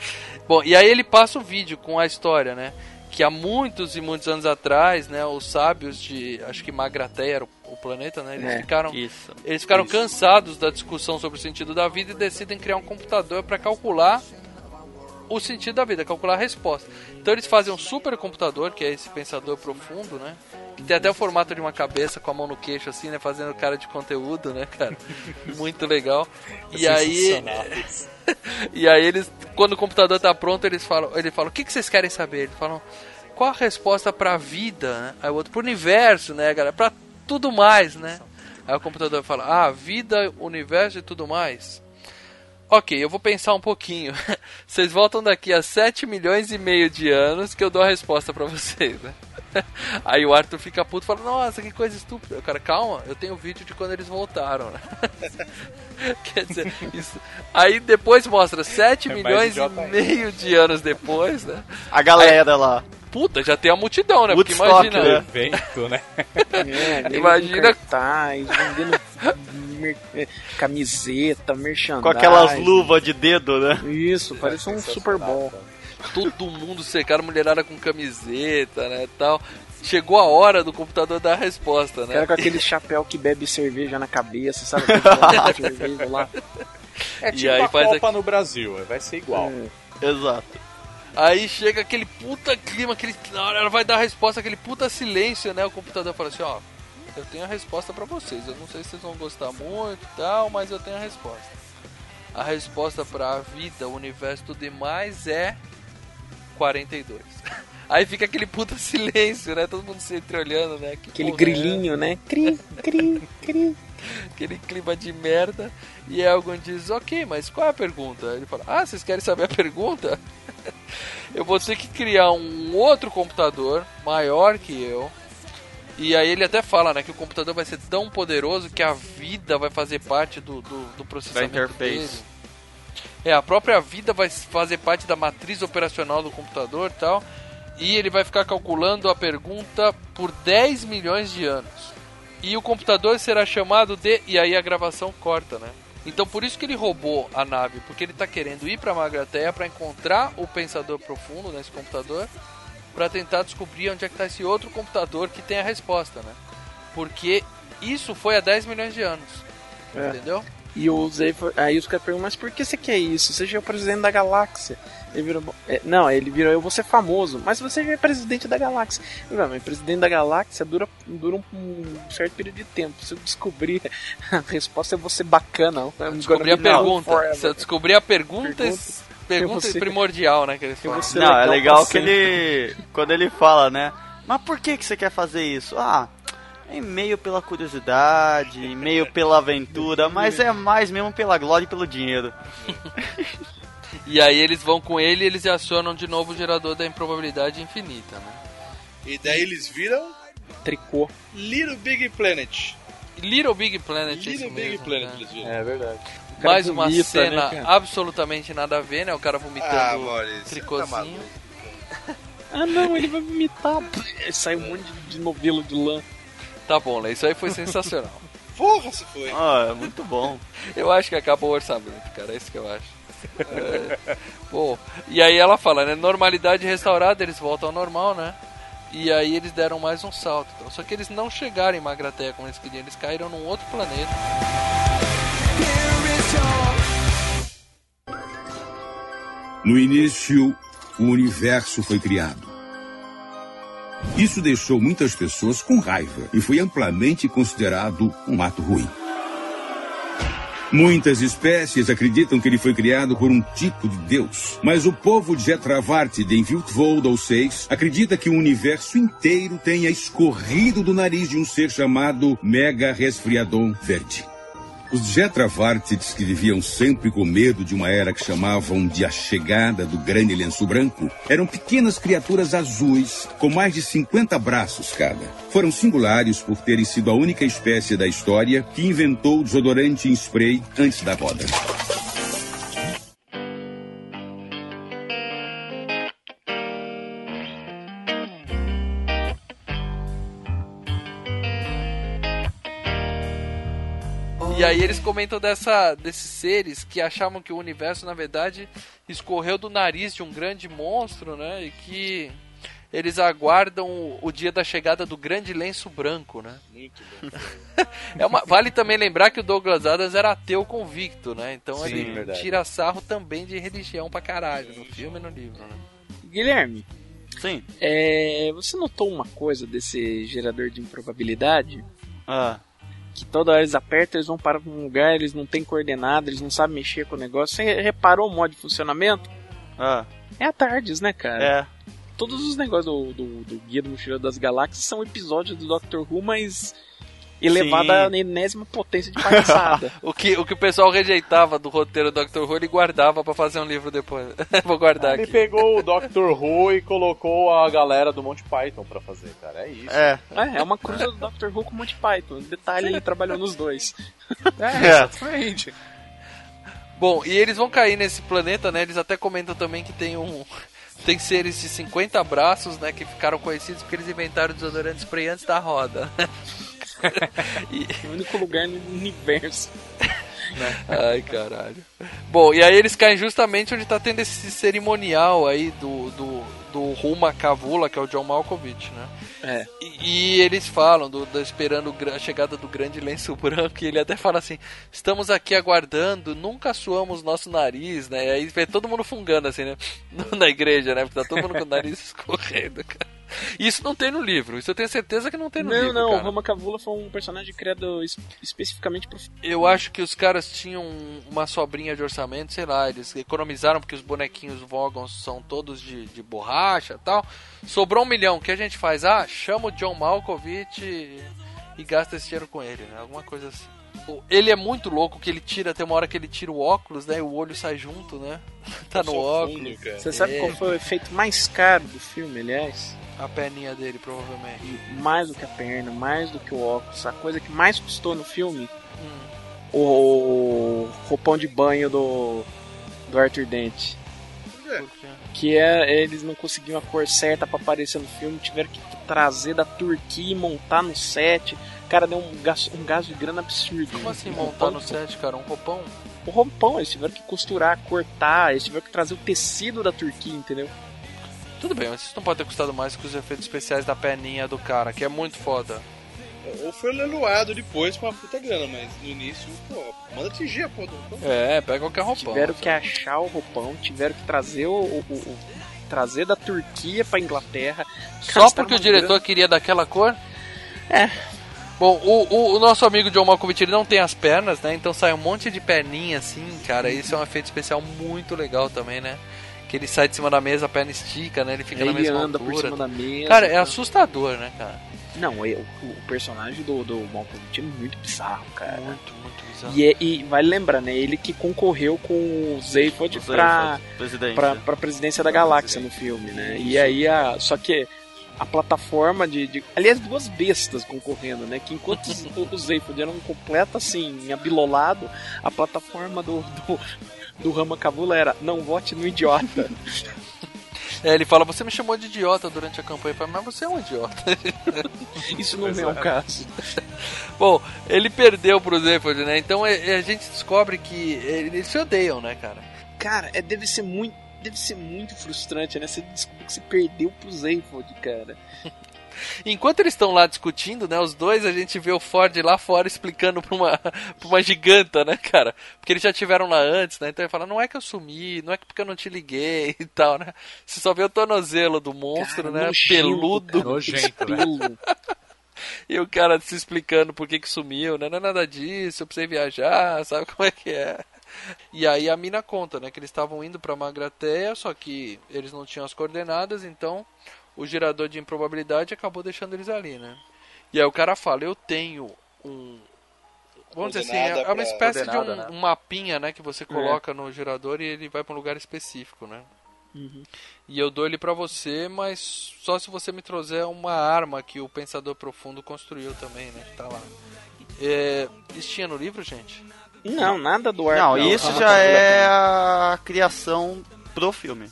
Speaker 1: Bom, e aí ele passa o vídeo com a história, né? Que há muitos e muitos anos atrás, né, os sábios de, acho que Magrateia era o, o planeta, né? Eles
Speaker 3: É.
Speaker 1: ficaram
Speaker 4: Isso.
Speaker 1: eles ficaram cansados da discussão sobre o sentido da vida e decidem criar um computador para calcular o sentido da vida, calcular a resposta. Então eles fazem um supercomputador, que é esse pensador profundo, né? Que tem até o formato de uma cabeça com a mão no queixo, assim, né? Fazendo cara de conteúdo, né, cara? Muito legal. E aí. e aí eles, quando o computador tá pronto, eles falam, ele fala, o que, que vocês querem saber? Eles falam, qual a resposta pra vida, né? Aí o outro, pro universo, né, galera? Pra tudo mais, né? Aí o computador fala, ah, vida, universo e tudo mais. Ok, eu vou pensar um pouquinho. Vocês voltam daqui a 7 milhões e meio de anos que eu dou a resposta pra vocês, né? Aí o Arthur fica puto e fala, nossa, que coisa estúpida. O cara, calma, eu tenho vídeo de quando eles voltaram, né? Quer dizer, isso. Aí depois mostra 7
Speaker 5: É
Speaker 1: milhões e meio de anos depois, né?
Speaker 4: A galera lá.
Speaker 1: Puta, já tem a multidão, né? Porque
Speaker 4: Woodstock,
Speaker 1: imagina.
Speaker 4: né?
Speaker 5: Evento, né?
Speaker 3: É,
Speaker 1: Imagina-
Speaker 3: cartaz, vendendo mer- é, camiseta, merchandising.
Speaker 4: Com aquelas luvas de dedo, né?
Speaker 3: Isso, parece um Super Bowl.
Speaker 1: todo mundo cercado, mulherada com camiseta, né, tal. Chegou a hora do computador dar a resposta, né?
Speaker 3: Cara com aquele chapéu que bebe cerveja na cabeça, sabe? Cerveja lá.
Speaker 5: É
Speaker 1: E
Speaker 5: tipo
Speaker 1: aí
Speaker 5: a
Speaker 1: faz
Speaker 5: Copa no Brasil, vai ser igual.
Speaker 3: É.
Speaker 4: Exato.
Speaker 1: Aí chega aquele puta clima, aquele na hora ela vai dar a resposta, aquele puta silêncio, né? O computador fala assim, ó, eu tenho a resposta pra vocês. Eu não sei se vocês vão gostar muito e tal, mas eu tenho a resposta. A resposta pra vida, o universo e tudo demais é 42. Aí fica aquele puta silêncio, né? Todo mundo se entreolhando, né? Que
Speaker 3: Aquele
Speaker 1: é
Speaker 3: grilinho, né? Cri, cri, cri.
Speaker 1: aquele clima de merda. E alguém diz, ok, mas qual é a pergunta? Ele fala, ah, vocês querem saber a pergunta? eu vou ter que criar um outro computador maior que eu. E aí ele até fala, né, que o computador vai ser tão poderoso que a vida vai fazer parte do, do, do processamento
Speaker 4: Da interface.
Speaker 1: dele. É, a própria vida vai fazer parte da matriz operacional do computador e tal. E ele vai ficar calculando a pergunta por 10 milhões de anos. E o computador será chamado de. E aí a gravação corta, né? Então por isso que ele roubou a nave, porque ele tá querendo ir pra Magrateia para encontrar o pensador profundo nesse computador, para tentar descobrir onde é que tá esse outro computador que tem a resposta, né? Porque isso foi há 10 milhões de anos.
Speaker 3: É.
Speaker 1: Entendeu?
Speaker 3: E o Zay, foi- aí os caras perguntam, mas por que você quer isso? Você já é o presidente da galáxia. Ele virou, é, não, ele virou, eu vou ser famoso, mas você já é presidente da galáxia. Falei, mas presidente da galáxia dura, dura um, um certo período de tempo. Se eu descobrir a resposta, eu vou ser bacana. I'm
Speaker 1: Descobrir a pergunta. Se eu descobrir a pergunta,
Speaker 3: Pergunta.
Speaker 1: pergunta,
Speaker 3: ser-
Speaker 1: primordial, né? Que
Speaker 3: ser
Speaker 4: Não, é legal que ele. Quando ele fala, né? Mas por que, que você quer fazer isso? Ah, é meio pela curiosidade, meio pela aventura, mas é mais mesmo pela glória e pelo dinheiro.
Speaker 1: E aí eles vão com ele e eles acionam de novo o gerador da improbabilidade infinita, né?
Speaker 2: E daí eles viram
Speaker 3: Tricô.
Speaker 2: Little Big Planet.
Speaker 1: Little Big Planet, é
Speaker 2: Little Big
Speaker 1: mesmo,
Speaker 2: Planet
Speaker 1: né?
Speaker 2: eles viram.
Speaker 5: É verdade.
Speaker 1: Mais uma
Speaker 3: vomita,
Speaker 1: cena
Speaker 3: né,
Speaker 1: absolutamente nada a ver, né? O cara vomitando
Speaker 2: Ah, Maurício, tá
Speaker 1: tricôzinho.
Speaker 2: maluco.
Speaker 3: Ah não, ele vai vomitar. Sai um monte de, de novelo de lã.
Speaker 1: Tá bom, né? Isso aí foi sensacional.
Speaker 2: Porra, se foi.
Speaker 4: Ah, é muito bom.
Speaker 1: Eu acho que acabou o orçamento, cara. É isso que eu acho. Bom, e aí ela fala, né? Normalidade restaurada, eles voltam ao normal, né? E aí eles deram mais um salto. Então. Só que eles não chegaram em Magrateia como eles queriam, eles caíram num outro planeta.
Speaker 6: No início, o universo foi criado. Isso deixou muitas pessoas com raiva e foi amplamente considerado um ato ruim. Muitas espécies acreditam que ele foi criado por um tipo de Deus. Mas o povo de Jetravart de Enviltvold ou 6 acredita que o universo inteiro tenha escorrido do nariz de um ser chamado Mega Resfriadon Verde. Os Jetravartids, que viviam sempre com medo de uma era que chamavam de a chegada do grande lenço branco, eram pequenas criaturas azuis com mais de 50 braços cada. Foram singulares por terem sido a única espécie da história que inventou o desodorante em spray antes da moda.
Speaker 1: E aí eles comentam dessa, desses seres que achavam que o universo, na verdade, escorreu do nariz de um grande monstro, né? E que eles aguardam o, o dia da chegada do grande lenço branco, né? É uma, vale também lembrar que o Douglas Adams era ateu convicto, né? Então
Speaker 5: Sim,
Speaker 1: ele
Speaker 5: verdade.
Speaker 1: tira sarro também de religião pra caralho, no filme e no livro, né?
Speaker 3: Guilherme,
Speaker 4: Sim.
Speaker 3: é, você notou uma coisa desse gerador de improbabilidade?
Speaker 4: Ah,
Speaker 3: Que toda hora eles apertam, eles vão para um lugar, eles não têm coordenada, eles não sabem mexer com o negócio. Você reparou o modo de funcionamento?
Speaker 4: ah,
Speaker 3: É a Tardes, né, cara?
Speaker 4: é.
Speaker 3: Todos os negócios do, do, do Guia do Mochileiro das Galáxias são episódios do Doctor Who, mas elevada
Speaker 4: Sim.
Speaker 3: à enésima potência de palhaçada.
Speaker 1: O que, o que o pessoal rejeitava do roteiro do Dr. Who, ele guardava pra fazer um livro depois. Vou guardar
Speaker 5: Ele
Speaker 1: aqui.
Speaker 5: pegou o Doctor Who e colocou a galera do Monty Python pra fazer, cara. É isso.
Speaker 4: É.
Speaker 3: é, é uma cruza do Doctor Who com o Monty Python. Detalhe, ele trabalhou nos dois.
Speaker 5: É, exatamente.
Speaker 1: Bom, e eles vão cair nesse planeta, né? Eles até comentam também que tem um. Tem seres de 50 braços, né? Que ficaram conhecidos porque eles inventaram o desodorante spray antes da roda. e,
Speaker 3: É o único lugar no universo.
Speaker 1: Ai, caralho. Bom, e aí eles caem justamente onde tá tendo esse cerimonial aí do, do, do Ruma Kavula, que é o John Malkovich, né?
Speaker 3: É.
Speaker 1: E, e eles falam, do, do- esperando a chegada do grande lenço branco, e ele até fala assim: estamos aqui aguardando, nunca suamos nosso nariz, né? E aí vê todo mundo fungando assim, né? Na igreja, né? Porque tá todo mundo com o nariz escorrendo, cara. Isso não tem no livro, isso eu tenho certeza que não tem no
Speaker 3: Não,
Speaker 1: livro.
Speaker 3: não, o
Speaker 1: cara.
Speaker 3: Rama Cavula foi um personagem criado es- especificamente pro
Speaker 1: Eu acho que os caras tinham uma sobrinha de orçamento, sei lá, eles economizaram porque os bonequinhos Vogons são todos de, de borracha e tal. Sobrou um milhão, o que a gente faz? Ah, chama o John Malkovich e, e gasta esse dinheiro com ele, né? Alguma coisa assim. Ele é muito louco que ele tira, tem uma hora que ele tira o óculos, né? E o olho sai junto, né? tá no óculos.
Speaker 2: fundo.
Speaker 3: Você sabe
Speaker 1: É.
Speaker 3: qual foi o efeito mais caro do filme, aliás?
Speaker 1: A perninha dele, provavelmente.
Speaker 3: E mais do que a perna, mais do que o óculos, a coisa que mais custou no filme,
Speaker 1: Hum.
Speaker 3: o roupão de banho do, do Arthur Dent.
Speaker 1: Por quê?
Speaker 3: Que é, eles não conseguiam a cor certa pra aparecer no filme, tiveram que trazer da Turquia e montar no set. O cara deu um gasto, um gasto de grana absurdo.
Speaker 1: Como assim
Speaker 3: Um
Speaker 1: montar
Speaker 3: roupão-
Speaker 1: no set, cara? Um roupão?
Speaker 3: O roupão, eles tiveram que costurar, cortar, eles tiveram que trazer o tecido da Turquia, entendeu?
Speaker 1: Tudo bem, mas isso não pode ter custado mais que os efeitos especiais da perninha do cara, que é muito foda.
Speaker 2: Ou foi leiloado depois com uma puta grana, mas no início, pô, manda atingir a porra do roupão.
Speaker 1: É, pega qualquer roupão.
Speaker 3: Tiveram que achar o roupão, tiveram que trazer o, o- o- trazer da Turquia pra Inglaterra.
Speaker 1: Só porque o diretor
Speaker 3: grana.
Speaker 1: queria daquela cor?
Speaker 3: É.
Speaker 1: Bom, o, o, o nosso amigo John Malkovich ele não tem as pernas, né? Então sai um monte de perninha assim, cara. Isso é um efeito especial muito legal também, né? Que ele sai de cima da mesa, a perna estica, né? Ele fica na
Speaker 3: Ele
Speaker 1: mesma
Speaker 3: anda
Speaker 1: altura.
Speaker 3: por cima da mesa.
Speaker 1: Cara, é
Speaker 3: tá?
Speaker 1: assustador, né, cara?
Speaker 3: Não, é- o, o personagem do, do Malkovich é muito bizarro, cara.
Speaker 1: Muito, muito bizarro.
Speaker 3: E, é- e vale lembrar, né? Ele que concorreu com o Zaphod
Speaker 4: Os
Speaker 3: pra, pra, pra presidência da galáxia no filme, né? E aí, a, só que a plataforma de, de- Aliás, duas bestas concorrendo, né? Que enquanto os- o Zaphod era um completo, assim, abilolado, a plataforma do, do, do Rama Cavula era não vote no idiota.
Speaker 1: É, ele fala, você me chamou de idiota durante a campanha. Falo, mas você é um idiota.
Speaker 3: Isso não é o caso.
Speaker 1: Bom, ele perdeu pro Zephyr, né? Então é- a gente descobre que eles se odeiam, né, cara?
Speaker 3: Cara, é, deve ser muito. Deve ser muito frustrante, né? Você descobre que você perdeu pro Zaphod, cara.
Speaker 1: Enquanto eles estão lá discutindo, né, os dois, a gente vê o Ford lá fora explicando pra uma, pra uma giganta, né, cara? Porque eles já tiveram lá antes, né? Então ele fala, não é que eu sumi, não é que porque eu não te liguei e tal, né? Você só vê o tornozelo do monstro,
Speaker 3: Cara,
Speaker 1: né?
Speaker 3: nojento,
Speaker 1: Peludo.
Speaker 3: cara,
Speaker 5: Nojento,
Speaker 3: pelo.
Speaker 1: E o cara se explicando por que, que sumiu, né? Não é nada disso, eu precisei viajar, sabe como é que é? E aí a mina conta, né? Que eles estavam indo pra Magrateia, só que eles não tinham as coordenadas, então o gerador de improbabilidade acabou deixando eles ali, né? E aí o cara fala, eu tenho um. Vamos dizer assim, é é uma espécie de um,
Speaker 3: né?
Speaker 1: um mapinha, né? Que você coloca no gerador e ele vai pra um lugar específico, né? E eu dou ele pra você, mas só se você me trouxer uma arma que o Pensador Profundo construiu também, né? Que tá lá. É, isso tinha no livro, gente?
Speaker 3: Não, nada do ar.
Speaker 4: Não, isso já é a criação pro filme.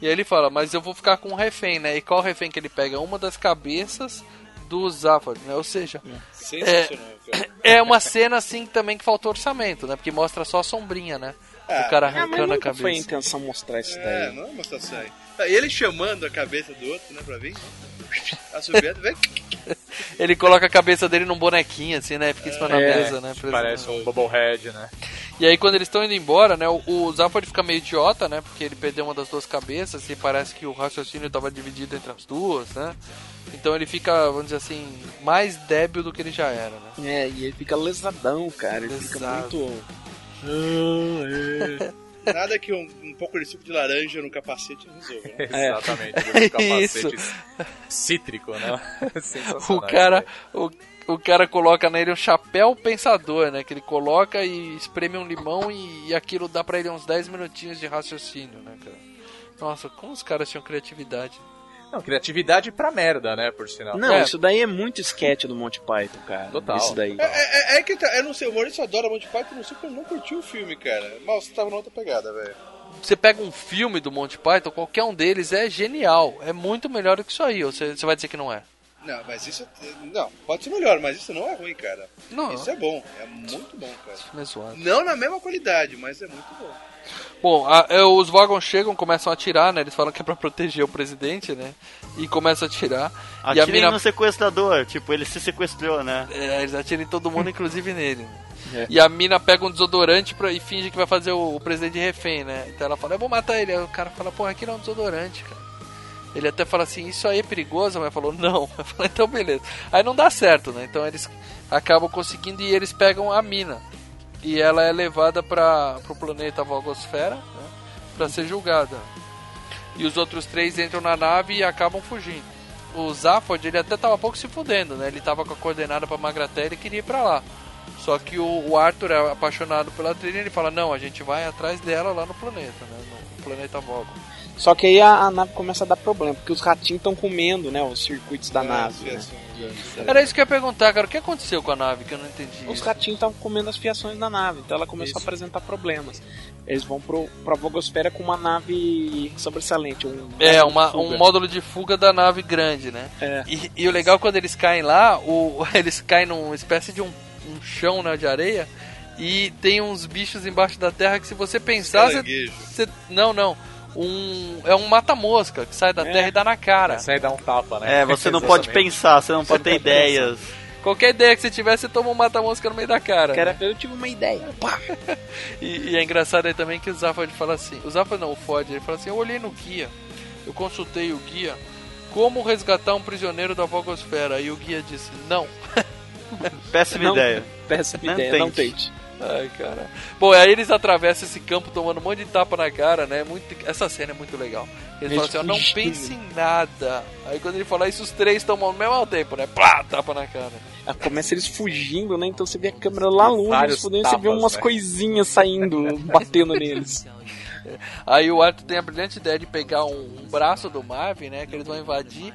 Speaker 1: E aí ele fala, mas eu vou ficar com um refém, né? E qual refém que ele pega? Uma das cabeças do Zaphod, né? Ou seja,
Speaker 2: Sensacional, cara.
Speaker 1: é uma cena assim também que faltou orçamento, né? Porque mostra só a sombrinha, né?
Speaker 2: Ah,
Speaker 1: o cara
Speaker 3: Ah, mas
Speaker 1: arrancando a
Speaker 3: nunca foi a
Speaker 1: cabeça.
Speaker 3: intenção mostrar isso
Speaker 2: É,
Speaker 3: daí.
Speaker 2: não é uma situação aí. Ah, E ele chamando a cabeça do outro, né, pra vir. Vem.
Speaker 1: Ele coloca a cabeça dele num bonequinho, assim, né? Fica em cima da
Speaker 5: É,
Speaker 1: mesa, né?
Speaker 5: Parece um Bubblehead, né?
Speaker 1: E aí quando eles estão indo embora, né, o, o Zaphod fica meio idiota, né, porque ele perdeu uma das duas cabeças e parece que o raciocínio estava dividido entre as duas, né? Então ele fica, vamos dizer assim, mais débil do que ele já era, né?
Speaker 3: É, e ele fica lesadão, cara. Ele fica
Speaker 1: Lesado.
Speaker 3: muito.
Speaker 2: Nada que um, um pouco de suco de laranja no capacete resolva. né?
Speaker 5: Exatamente.
Speaker 1: É. Isso.
Speaker 5: capacete cítrico, né?
Speaker 1: O cara, o, o cara coloca nele um chapéu pensador, né? Que ele coloca e espreme um limão e, e aquilo dá pra ele uns 10 minutinhos de raciocínio, né, cara? Nossa, como os caras tinham criatividade.
Speaker 5: Não, criatividade pra merda, né? Por sinal.
Speaker 3: Não,
Speaker 1: É.
Speaker 3: isso daí é muito sketch do Monty Python, cara.
Speaker 5: Total.
Speaker 3: Isso daí.
Speaker 2: É, é- é que tá, eu não sei, o Maurício adora Monty Python, não sei como ele não curtiu o filme, cara. Mas você tava na outra pegada, velho.
Speaker 1: Você pega um filme do Monty Python, qualquer um deles é genial. É muito melhor do que isso aí. Ou você, você vai dizer que não é?
Speaker 2: Não, mas isso. Não, pode ser melhor, mas isso não é ruim, cara.
Speaker 1: Não,
Speaker 2: Isso é bom, é muito bom, cara.
Speaker 1: é zoado.
Speaker 2: Não na mesma qualidade, mas é muito bom.
Speaker 1: Bom, a- é, os Vagons chegam, começam a atirar, né? Eles falam que é pra proteger o presidente, né? E começam a atirar. e a
Speaker 4: Atirem
Speaker 1: mina
Speaker 4: no sequestrador, tipo, ele se sequestrou, né?
Speaker 1: É, eles atiram em todo mundo, inclusive nele.
Speaker 3: É.
Speaker 1: E a mina pega um desodorante pra, e finge que vai fazer o, o presidente de refém, né? Então ela fala, eu vou matar ele. Aí o cara fala, porra, aqui não é um desodorante, cara. Ele até fala assim, isso aí é perigoso? Mas falou, não. Eu falei, então beleza. Aí não dá certo, né? Então eles acabam conseguindo e eles pegam a mina. E ela é levada para pro planeta Vogosfera, né? Pra ser julgada. E os outros três entram na nave e acabam fugindo. O Zaphod, ele até tava pouco se fudendo, né? Ele tava com a coordenada pra Magratéria e queria ir pra lá. Só que o, o Arthur é apaixonado pela trilha e ele fala, não, a gente vai atrás dela lá no planeta, né? No planeta Vogon.
Speaker 3: Só que aí a, a nave começa a dar problema, porque os ratinhos estão comendo, né, os circuitos da nave. né?
Speaker 1: Era isso que eu ia perguntar, cara. O que aconteceu com a nave que eu não entendi?
Speaker 3: Os ratinhos estavam comendo as fiações da nave, então ela começou a apresentar problemas. Eles vão pro, pra Vogosfera com uma nave sobressalente. Um
Speaker 1: É, uma, um módulo de fuga da nave grande, né?
Speaker 3: É.
Speaker 1: E, e o legal quando eles caem lá, o, eles caem numa espécie de um, um chão né, de areia e tem uns bichos embaixo da terra que se você pensar, você, você- não, não, um é um mata-mosca que sai da
Speaker 3: É.
Speaker 1: terra e dá na cara.
Speaker 5: Isso aí dá um tapa, né?
Speaker 4: É, você não pode pensar, você não pode ter ideias.
Speaker 1: Qualquer ideia que você tiver, você toma um mata-mosca no meio da cara.
Speaker 3: Cara,
Speaker 1: né?
Speaker 3: eu tive uma ideia.
Speaker 1: E, e é engraçado aí também que o Zaphod fala assim, o Zaphod não, o Ford, ele fala assim, eu olhei no guia, eu consultei o guia, como resgatar um prisioneiro da Vogosfera? E o guia disse, não.
Speaker 4: Péssima
Speaker 3: Não.
Speaker 4: ideia.
Speaker 3: Péssima
Speaker 4: Não
Speaker 3: ideia, não
Speaker 4: tente.
Speaker 1: Ai, cara. Bom, aí eles atravessam esse campo tomando um monte de tapa na cara, né? Muito... Essa cena é muito legal. Eles,
Speaker 3: Eles
Speaker 1: falam assim, ó, não pense em nada. Aí quando ele fala isso, os três tomam ao mesmo tempo, né? Plá, tapa na cara.
Speaker 3: Aí Começa eles fugindo, né? Então você vê a câmera lá longe,
Speaker 5: Vários
Speaker 3: eles fudendo, você vê
Speaker 5: tapas,
Speaker 3: umas
Speaker 5: né?
Speaker 3: coisinhas saindo, batendo neles.
Speaker 1: Aí o Arthur tem a brilhante ideia de pegar um, um braço do Marvin, né? Que eles vão invadir.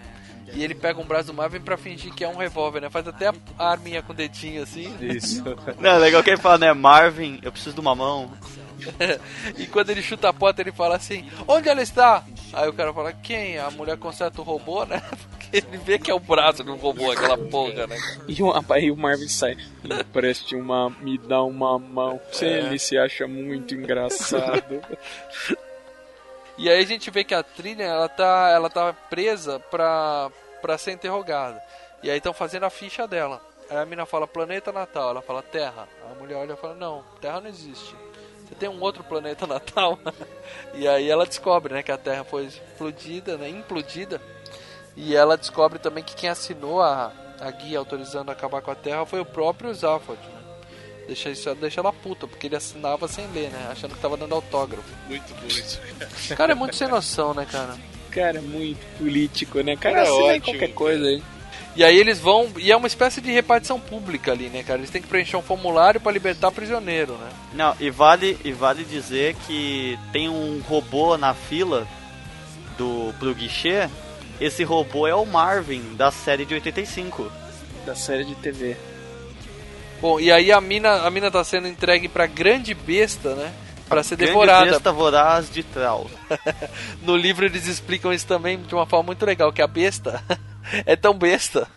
Speaker 1: E ele pega um braço do Marvin pra fingir que é um revólver, né? Faz até a, arminha com o dedinho assim.
Speaker 5: Isso.
Speaker 4: Não, é legal que ele fala, né? Marvin, eu preciso de uma mão.
Speaker 1: e quando ele chuta a porta, ele fala assim: Onde ela está? Aí o cara fala: Quem? A mulher conserta o robô, né? Porque ele vê que é o braço do robô, aquela porra, né?
Speaker 3: E o, aí o Marvin sai. Me preste uma. Me dá uma mão. Se
Speaker 1: É.
Speaker 3: Ele se acha muito engraçado.
Speaker 1: E aí a gente vê que a trilha ela tá, ela tá presa pra, pra ser interrogada. E aí estão fazendo a ficha dela. Aí a mina fala planeta natal, ela fala terra. A mulher olha e fala: Não, terra não existe. Você tem um outro planeta natal? e aí ela descobre né, que a terra foi explodida, né, implodida. E ela descobre também que quem assinou a, a guia autorizando acabar com a Terra foi o próprio Zaphod, né? Deixa, isso, deixa ela puta, porque ele assinava sem ler, né? Achando que tava dando autógrafo.
Speaker 2: Muito bom isso.
Speaker 1: O cara é muito sem noção, né, cara?
Speaker 3: Cara, muito político, né? Cara,
Speaker 2: Cara,
Speaker 3: assina aí
Speaker 2: ótimo,
Speaker 3: qualquer coisa aí.
Speaker 1: E aí eles vão. E é uma espécie de repartição pública ali, né, cara? Eles têm que preencher um formulário pra libertar prisioneiro, né?
Speaker 4: Não, e vale, e vale dizer que tem um robô na fila do pro guichê. Esse robô é o Marvin, da série de 85.
Speaker 3: Da série de TV.
Speaker 1: Bom, e aí a mina, a mina tá sendo entregue pra grande besta, né? Pra ser
Speaker 4: Grande
Speaker 1: devorada.
Speaker 4: besta voraz de Trau.
Speaker 1: No livro eles explicam isso também de uma forma muito legal, que a besta é tão besta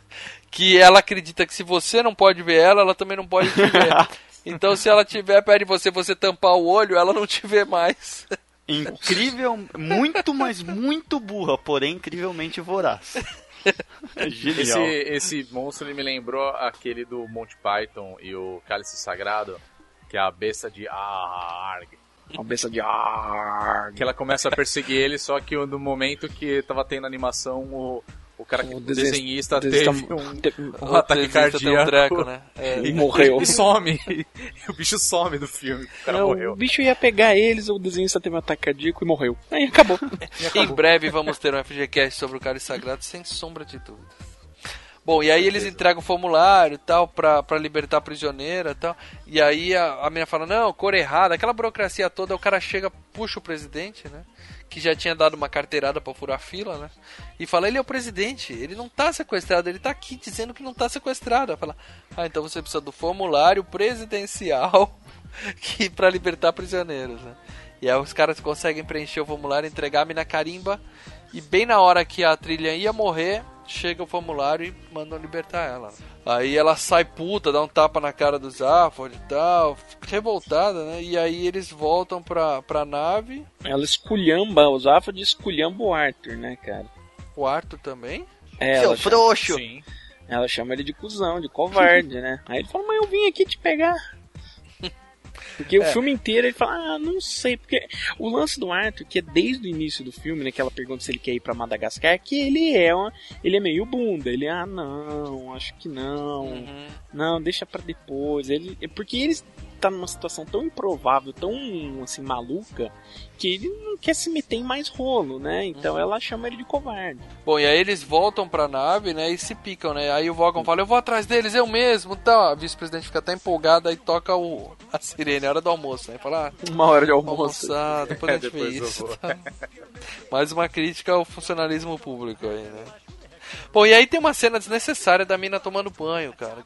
Speaker 1: que ela acredita que se você não pode ver ela, ela também não pode te ver. Então se ela tiver perto de você, você tampar o olho, ela não te vê mais.
Speaker 4: Incrível, muito, mas muito burra, porém incrivelmente voraz. É
Speaker 5: Esse, esse monstro ele me lembrou aquele do Monty Python e o Cálice Sagrado, que é a besta de Arg.
Speaker 3: Uma besta de ar.
Speaker 5: Que ela começa a perseguir ele, só que no momento que tava tendo animação, o, o cara, o desenhista teve um, um
Speaker 1: O
Speaker 5: ataque
Speaker 1: desenhista um
Speaker 5: cardíaco.
Speaker 1: treco, né? É.
Speaker 5: E
Speaker 3: morreu.
Speaker 5: E some. E o bicho some do filme. O cara
Speaker 3: Não,
Speaker 5: morreu.
Speaker 3: O bicho ia pegar eles, o desenhista teve um ataque cardíaco e morreu. Aí acabou.
Speaker 1: Em breve vamos ter um FGCast sobre o Cálice Sagrado, sem sombra de dúvidas. Bom, e aí eles entregam o formulário e tal, pra, pra libertar a prisioneira e tal. E aí a, a menina fala, não, cor errada, aquela burocracia toda, o cara chega, puxa o presidente, né? Que já tinha dado uma carteirada pra furar a fila, né? E fala, ele é o presidente, ele não tá sequestrado, ele tá aqui dizendo que não tá sequestrado. Ela fala, ah, então você precisa do formulário presidencial que para libertar prisioneiros, né? E aí os caras conseguem preencher o formulário, entregar a mina carimba. E bem na hora que a trilha ia morrer, chega o formulário e mandam libertar ela. Aí ela sai puta, dá um tapa na cara do Zaphod e tal, fica revoltada, né? E aí eles voltam pra, pra nave.
Speaker 3: Ela esculhamba, o Zafod esculhamba o Arthur, né, cara?
Speaker 1: O Arthur também.
Speaker 3: É,
Speaker 4: Seu
Speaker 3: ela chama,
Speaker 4: frouxo.
Speaker 5: Sim.
Speaker 3: ela chama ele de cuzão, de covarde, né? Aí ele fala, mas eu vim aqui te pegar. Porque o filme inteiro ele fala, ah, não sei, porque o lance do Arthur, que é desde o início do filme, né, que ela pergunta se ele quer ir pra Madagascar, que ele é uma, ele é meio bunda, ele, ah, não, acho que não,
Speaker 1: Uhum.
Speaker 3: não, deixa pra depois, ele, é porque ele tá numa situação tão improvável, tão, assim, maluca, que ele não quer se meter em mais rolo, né, então ela chama ele de covarde.
Speaker 1: Bom, e aí eles voltam pra nave, né? E se picam, né? Aí o Vogon fala, eu vou atrás deles, eu mesmo. Então, a vice-presidente fica até empolgada e toca o, a sirene, a hora do almoço, né? Fala, ah,
Speaker 3: Uma hora de almoço.
Speaker 1: almoçar, depois a
Speaker 5: É,
Speaker 1: gente vê
Speaker 5: depois eu
Speaker 1: isso. tá? Mais uma crítica ao funcionalismo público aí, né? Bom, e aí tem uma cena desnecessária da mina tomando banho, cara.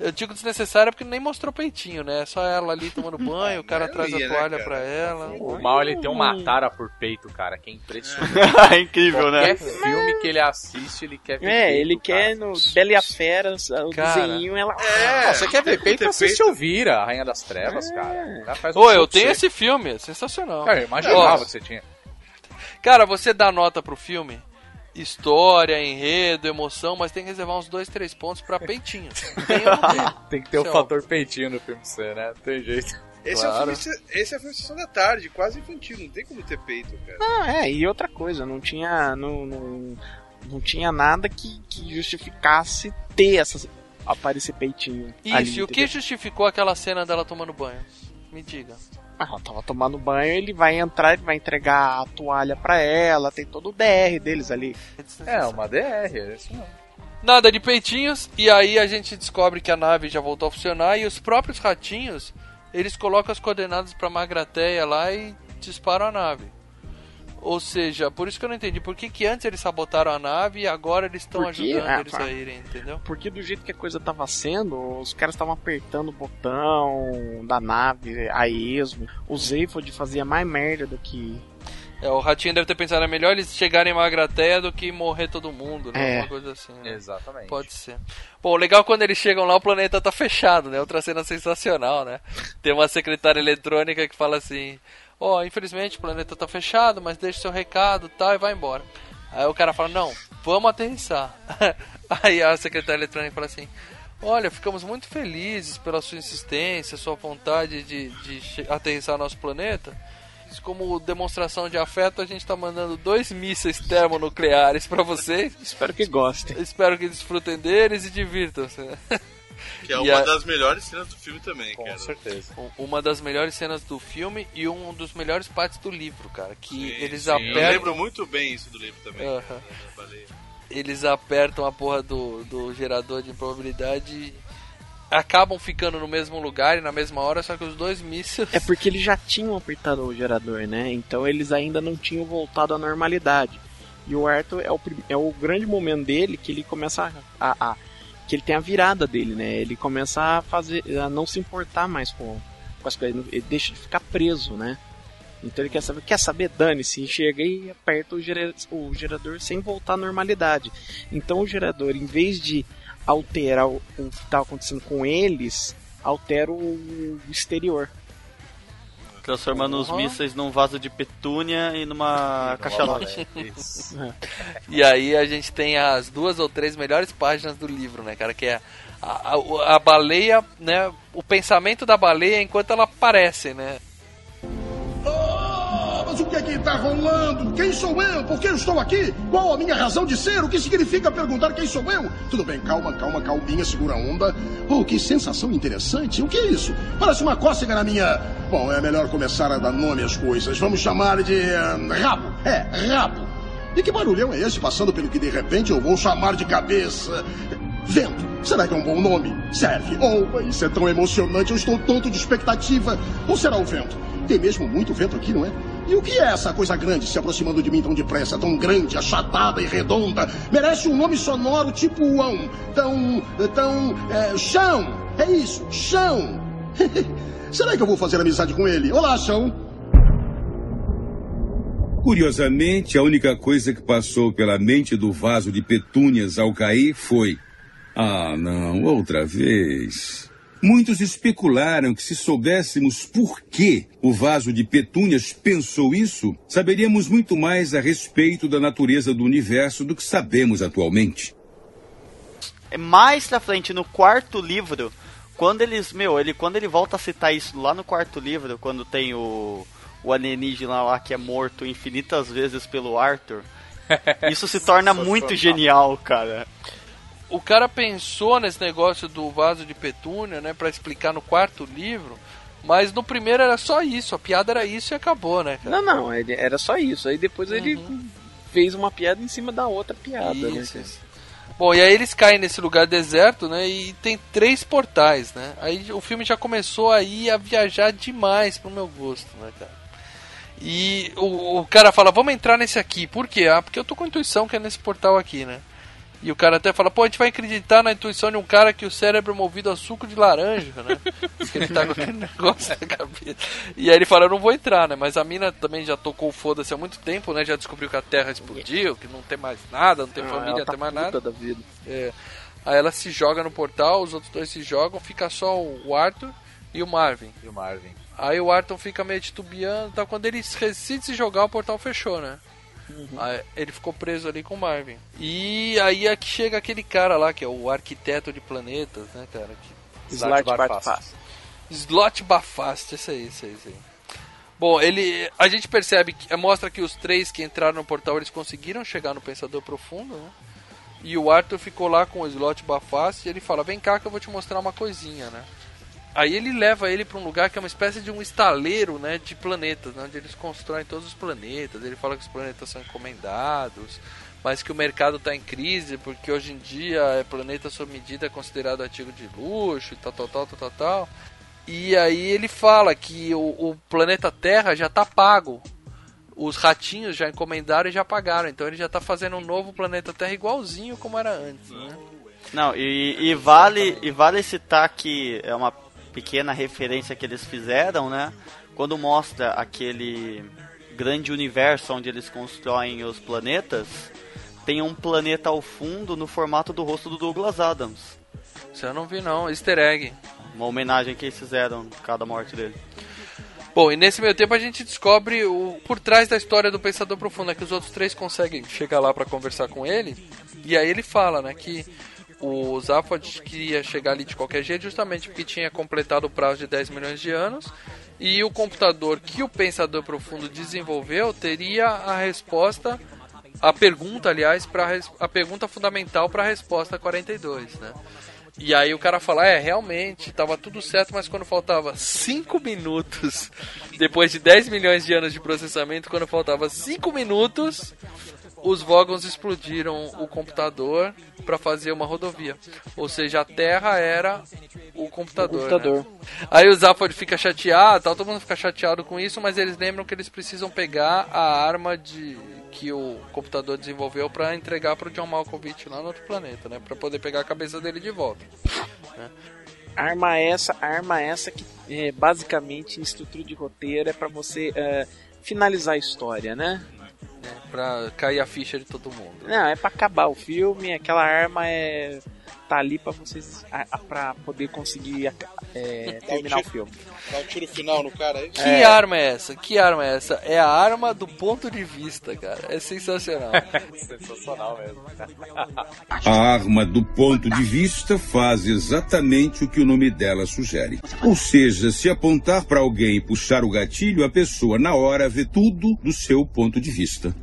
Speaker 1: Eu digo desnecessária porque nem mostrou peitinho, né? É Só ela ali tomando banho, o cara traz a
Speaker 2: né,
Speaker 1: toalha
Speaker 2: cara?
Speaker 1: pra ela.
Speaker 5: O mal ele tem uma tara por peito, cara, que é impressionante.
Speaker 4: É incrível, né?
Speaker 5: Qualquer filme que ele assiste, ele quer ver
Speaker 3: É,
Speaker 5: peito,
Speaker 3: ele
Speaker 5: cara.
Speaker 3: quer no Bela e a Fera, o
Speaker 1: Cara.
Speaker 3: desenho, ela...
Speaker 5: Ah, você quer ver peito? Assiste. Elvira, a Rainha das Trevas, cara. O cara faz um
Speaker 1: Ô, eu tenho esse filme, é sensacional.
Speaker 5: Cara, eu imaginava que você tinha.
Speaker 1: Cara, você dá nota pro filme, história, enredo, emoção, mas tem que reservar uns dois, três pontos pra peitinho. Tem não
Speaker 5: que ter o
Speaker 1: Isso é
Speaker 5: fator peitinho no filme você, né? Não tem jeito.
Speaker 2: Esse, é o
Speaker 1: Claro.
Speaker 2: filme, esse é o filme Sessão da Tarde, quase infantil, não tem como ter peito, cara.
Speaker 3: Ah, é, e outra coisa, não tinha. Não, não, não tinha nada que, que justificasse ter essa. aparecer peitinho.
Speaker 1: Isso,
Speaker 3: ali,
Speaker 1: e o que
Speaker 3: entendeu?
Speaker 1: justificou aquela cena dela tomando banho? Me diga.
Speaker 3: Ah, ela tava tomando banho, ele vai entrar, ele vai entregar a toalha pra ela, tem todo o DR deles ali.
Speaker 5: É, uma DR, é isso não.
Speaker 1: Nada de peitinhos, e aí a gente descobre que a nave já voltou a funcionar e os próprios ratinhos, eles colocam as coordenadas pra Magrateia lá e disparam a nave. Ou seja, por isso que eu não entendi, por que, que antes eles sabotaram a nave e agora eles estão ajudando
Speaker 3: ah,
Speaker 1: eles
Speaker 3: pá.
Speaker 1: a irem, entendeu?
Speaker 3: Porque do jeito que a coisa tava sendo, os caras estavam apertando o botão da nave a esmo. O Zephod fazia mais merda do que.
Speaker 1: É, o ratinho deve ter pensado, é melhor eles chegarem em Magrateia do que morrer todo mundo, né?
Speaker 3: É.
Speaker 1: Uma coisa assim, né?
Speaker 5: Exatamente.
Speaker 1: Pode ser. Bom, legal quando eles chegam lá, o planeta tá fechado, né? Outra cena sensacional, né? Tem uma secretária eletrônica que fala assim: Ó, infelizmente o planeta tá fechado, mas deixa seu recado e tal, e vai embora. Aí o cara fala: Não, vamos aterrissar. Aí a secretária eletrônica fala assim: Olha, ficamos muito felizes pela sua insistência, sua vontade de, de aterrissar nosso planeta. como demonstração de afeto, a gente tá mandando dois mísseis termonucleares pra vocês.
Speaker 3: Espero que gostem.
Speaker 1: Espero que desfrutem deles e divirtam-se.
Speaker 8: Que é
Speaker 1: E
Speaker 8: uma
Speaker 1: a-
Speaker 8: das melhores cenas do filme também,
Speaker 5: Com
Speaker 8: cara.
Speaker 5: certeza.
Speaker 1: Um- Uma das melhores cenas do filme e um dos melhores partes do livro, cara. Que
Speaker 8: Sim,
Speaker 1: eles
Speaker 8: sim. Eu
Speaker 1: apertam.
Speaker 8: lembro muito bem isso do livro também.
Speaker 1: Aham.
Speaker 8: É, baleia.
Speaker 1: Eles apertam a porra do, do gerador de improbabilidade e acabam ficando no mesmo lugar e na mesma hora, só que os dois mísseis.
Speaker 3: É porque eles já tinham apertado o gerador, né? Então eles ainda não tinham voltado à normalidade. E o Arthur é o, prim- é o grande momento dele que ele começa a, a- que ele tem a virada dele, né? Ele começa a fazer a não se importar mais com, com as coisas, ele deixa de ficar preso, né? Então ele quer saber, quer saber, dane-se, chega e aperta o, gera- o gerador sem voltar à normalidade. Então o gerador, em vez de alterar o, o que estava acontecendo com eles, altera o exterior.
Speaker 4: Transformando os
Speaker 1: Uhum.
Speaker 4: mísseis num vaso de petúnia e numa cachalote.
Speaker 5: Isso.
Speaker 1: E aí a gente tem as duas ou três melhores páginas do livro, né, cara? Que é a, a, a baleia, né? O pensamento da baleia enquanto ela aparece, né?
Speaker 9: O que é que está rolando? Quem sou eu? Por que eu estou aqui? Qual a minha razão de ser? O que significa perguntar quem sou eu? Tudo bem, calma, calma, calminha, segura a onda. Oh, que sensação interessante. O que é isso? Parece uma cócega na minha. Bom, é melhor começar a dar nome às coisas. Vamos chamar de. ah, rabo. É, rabo. E que barulhão é esse passando pelo que de repente eu vou chamar de cabeça? Vento. Será que é um bom nome? Serve. Oh, isso é tão emocionante. Eu estou tonto de expectativa. Ou será o vento? Tem mesmo muito vento aqui, não é? E o que é essa coisa grande se aproximando de mim tão depressa, tão grande, achatada e redonda? Merece um nome sonoro tipo Uão. Tão. tão. É, chão! É isso, chão! Será que eu vou fazer amizade com ele? Olá, chão!
Speaker 6: Curiosamente, a única coisa que passou pela mente do vaso de petúnias ao cair foi: Ah, não, outra vez. Muitos especularam que se soubéssemos por que o vaso de petúnias pensou isso, saberíamos muito mais a respeito da natureza do universo do que sabemos atualmente.
Speaker 4: É mais pra frente, no quarto livro, quando eles. Meu, ele quando ele volta a citar isso lá no quarto livro, quando tem o. O alienígena lá que é morto infinitas vezes pelo Arthur. Isso se torna muito genial, cara.
Speaker 1: O cara pensou nesse negócio do vaso de petúnia, né, Pra explicar no quarto livro, mas no primeiro era só isso, a piada era isso e acabou, né, cara?
Speaker 3: Não, não, era só isso. Aí depois ele fez uma piada em cima da outra piada, né?
Speaker 1: Isso, isso. Bom, e aí eles caem nesse lugar deserto, né? E tem três portais, né? Aí o filme já começou aí a viajar demais pro meu gosto, né, cara? E o, o cara fala, vamos entrar nesse aqui. Por quê? Ah, porque eu tô com a intuição que é nesse portal aqui, né? E o cara até fala, pô, a gente vai acreditar na intuição de um cara que o cérebro é movido a suco de laranja, né? Porque ele tá com aquele negócio na cabeça. E aí ele fala, eu não vou entrar, né? Mas a mina também já tocou o foda-se há muito tempo, né? Já descobriu que a Terra explodiu, que não tem mais nada, não tem
Speaker 3: Ah,
Speaker 1: família,
Speaker 3: ela
Speaker 1: não
Speaker 3: tá
Speaker 1: tem mais nada.
Speaker 3: da vida.
Speaker 1: É. Aí ela se joga no portal, os outros dois se jogam, fica só o Arthur e o Marvin.
Speaker 5: E o Marvin.
Speaker 1: Aí o Arthur fica meio titubeando, tá? quando ele decide se jogar, o portal fechou, né? Aí ele ficou preso ali com o Marvin. E aí é que chega aquele cara lá, que é o arquiteto de planetas, né, cara? Que...
Speaker 3: Slart
Speaker 5: Slart
Speaker 3: Bart
Speaker 5: Barfast.
Speaker 3: Fast.
Speaker 1: Slot Bafast, isso aí, isso aí, isso aí. Bom, ele, a gente percebe que mostra que os três que entraram no portal eles conseguiram chegar no Pensador Profundo, né? E o Arthur ficou lá com o Slot Bafast e ele fala: "Vem cá que eu vou te mostrar uma coisinha, né?" Aí ele leva ele para um lugar que é uma espécie de um estaleiro, né, de planetas, né, onde eles constroem todos os planetas. Ele fala que os planetas são encomendados, mas que o mercado está em crise porque hoje em dia é planeta sob medida é considerado artigo de luxo e tal, tal, tal, tal, tal, tal. E aí ele fala que o, o planeta Terra já tá pago. Os ratinhos já encomendaram e já pagaram. Então ele já tá fazendo um novo planeta Terra igualzinho como era antes, né?
Speaker 4: Não, e, e vale, e vale citar que é uma pequena referência que eles fizeram, né? Quando mostra aquele grande universo onde eles constroem os planetas, tem um planeta ao fundo no formato do rosto do Douglas Adams.
Speaker 1: Isso eu não vi não, easter egg.
Speaker 4: Uma homenagem que eles fizeram cada morte dele.
Speaker 1: Bom, e nesse meio tempo a gente descobre o por trás da história do Pensador Profundo, é que os outros três conseguem chegar lá pra conversar com ele. E aí ele fala, né, que o Zaphod queria chegar ali de qualquer jeito, justamente porque tinha completado o prazo de 10 milhões de anos. E o computador que o Pensador Profundo desenvolveu teria a resposta, a pergunta, aliás, para a pergunta fundamental para a resposta 42, né? E aí o cara fala, é, realmente, tava tudo certo, mas quando faltava 5 minutos, depois de 10 milhões de anos de processamento, quando faltava 5 minutos, os Vogons explodiram o computador para fazer uma rodovia. Ou seja, a Terra era o computador.
Speaker 3: O computador.
Speaker 1: né? Aí o Zaphod fica chateado, tal, todo mundo fica chateado com isso, mas eles lembram que eles precisam pegar a arma de que o computador desenvolveu para entregar pro John Malkovich lá no outro planeta, né, para poder pegar a cabeça dele de volta.
Speaker 3: Arma essa, arma essa que é, basicamente em estrutura de roteiro é pra você é, finalizar a história, né?
Speaker 1: Pra cair a ficha de todo mundo.
Speaker 3: Não, é pra acabar o filme, aquela arma é tá ali pra vocês a- a- pra poder conseguir a- é, terminar o filme.
Speaker 2: Dá um tiro final no cara aí.
Speaker 1: Que arma é essa? Que arma é essa? É a arma do ponto de vista, cara. É sensacional.
Speaker 5: Sensacional mesmo.
Speaker 6: A arma do ponto de vista faz exatamente o que o nome dela sugere. Ou seja, se apontar para alguém e puxar o gatilho, a pessoa na hora vê tudo do seu ponto de vista.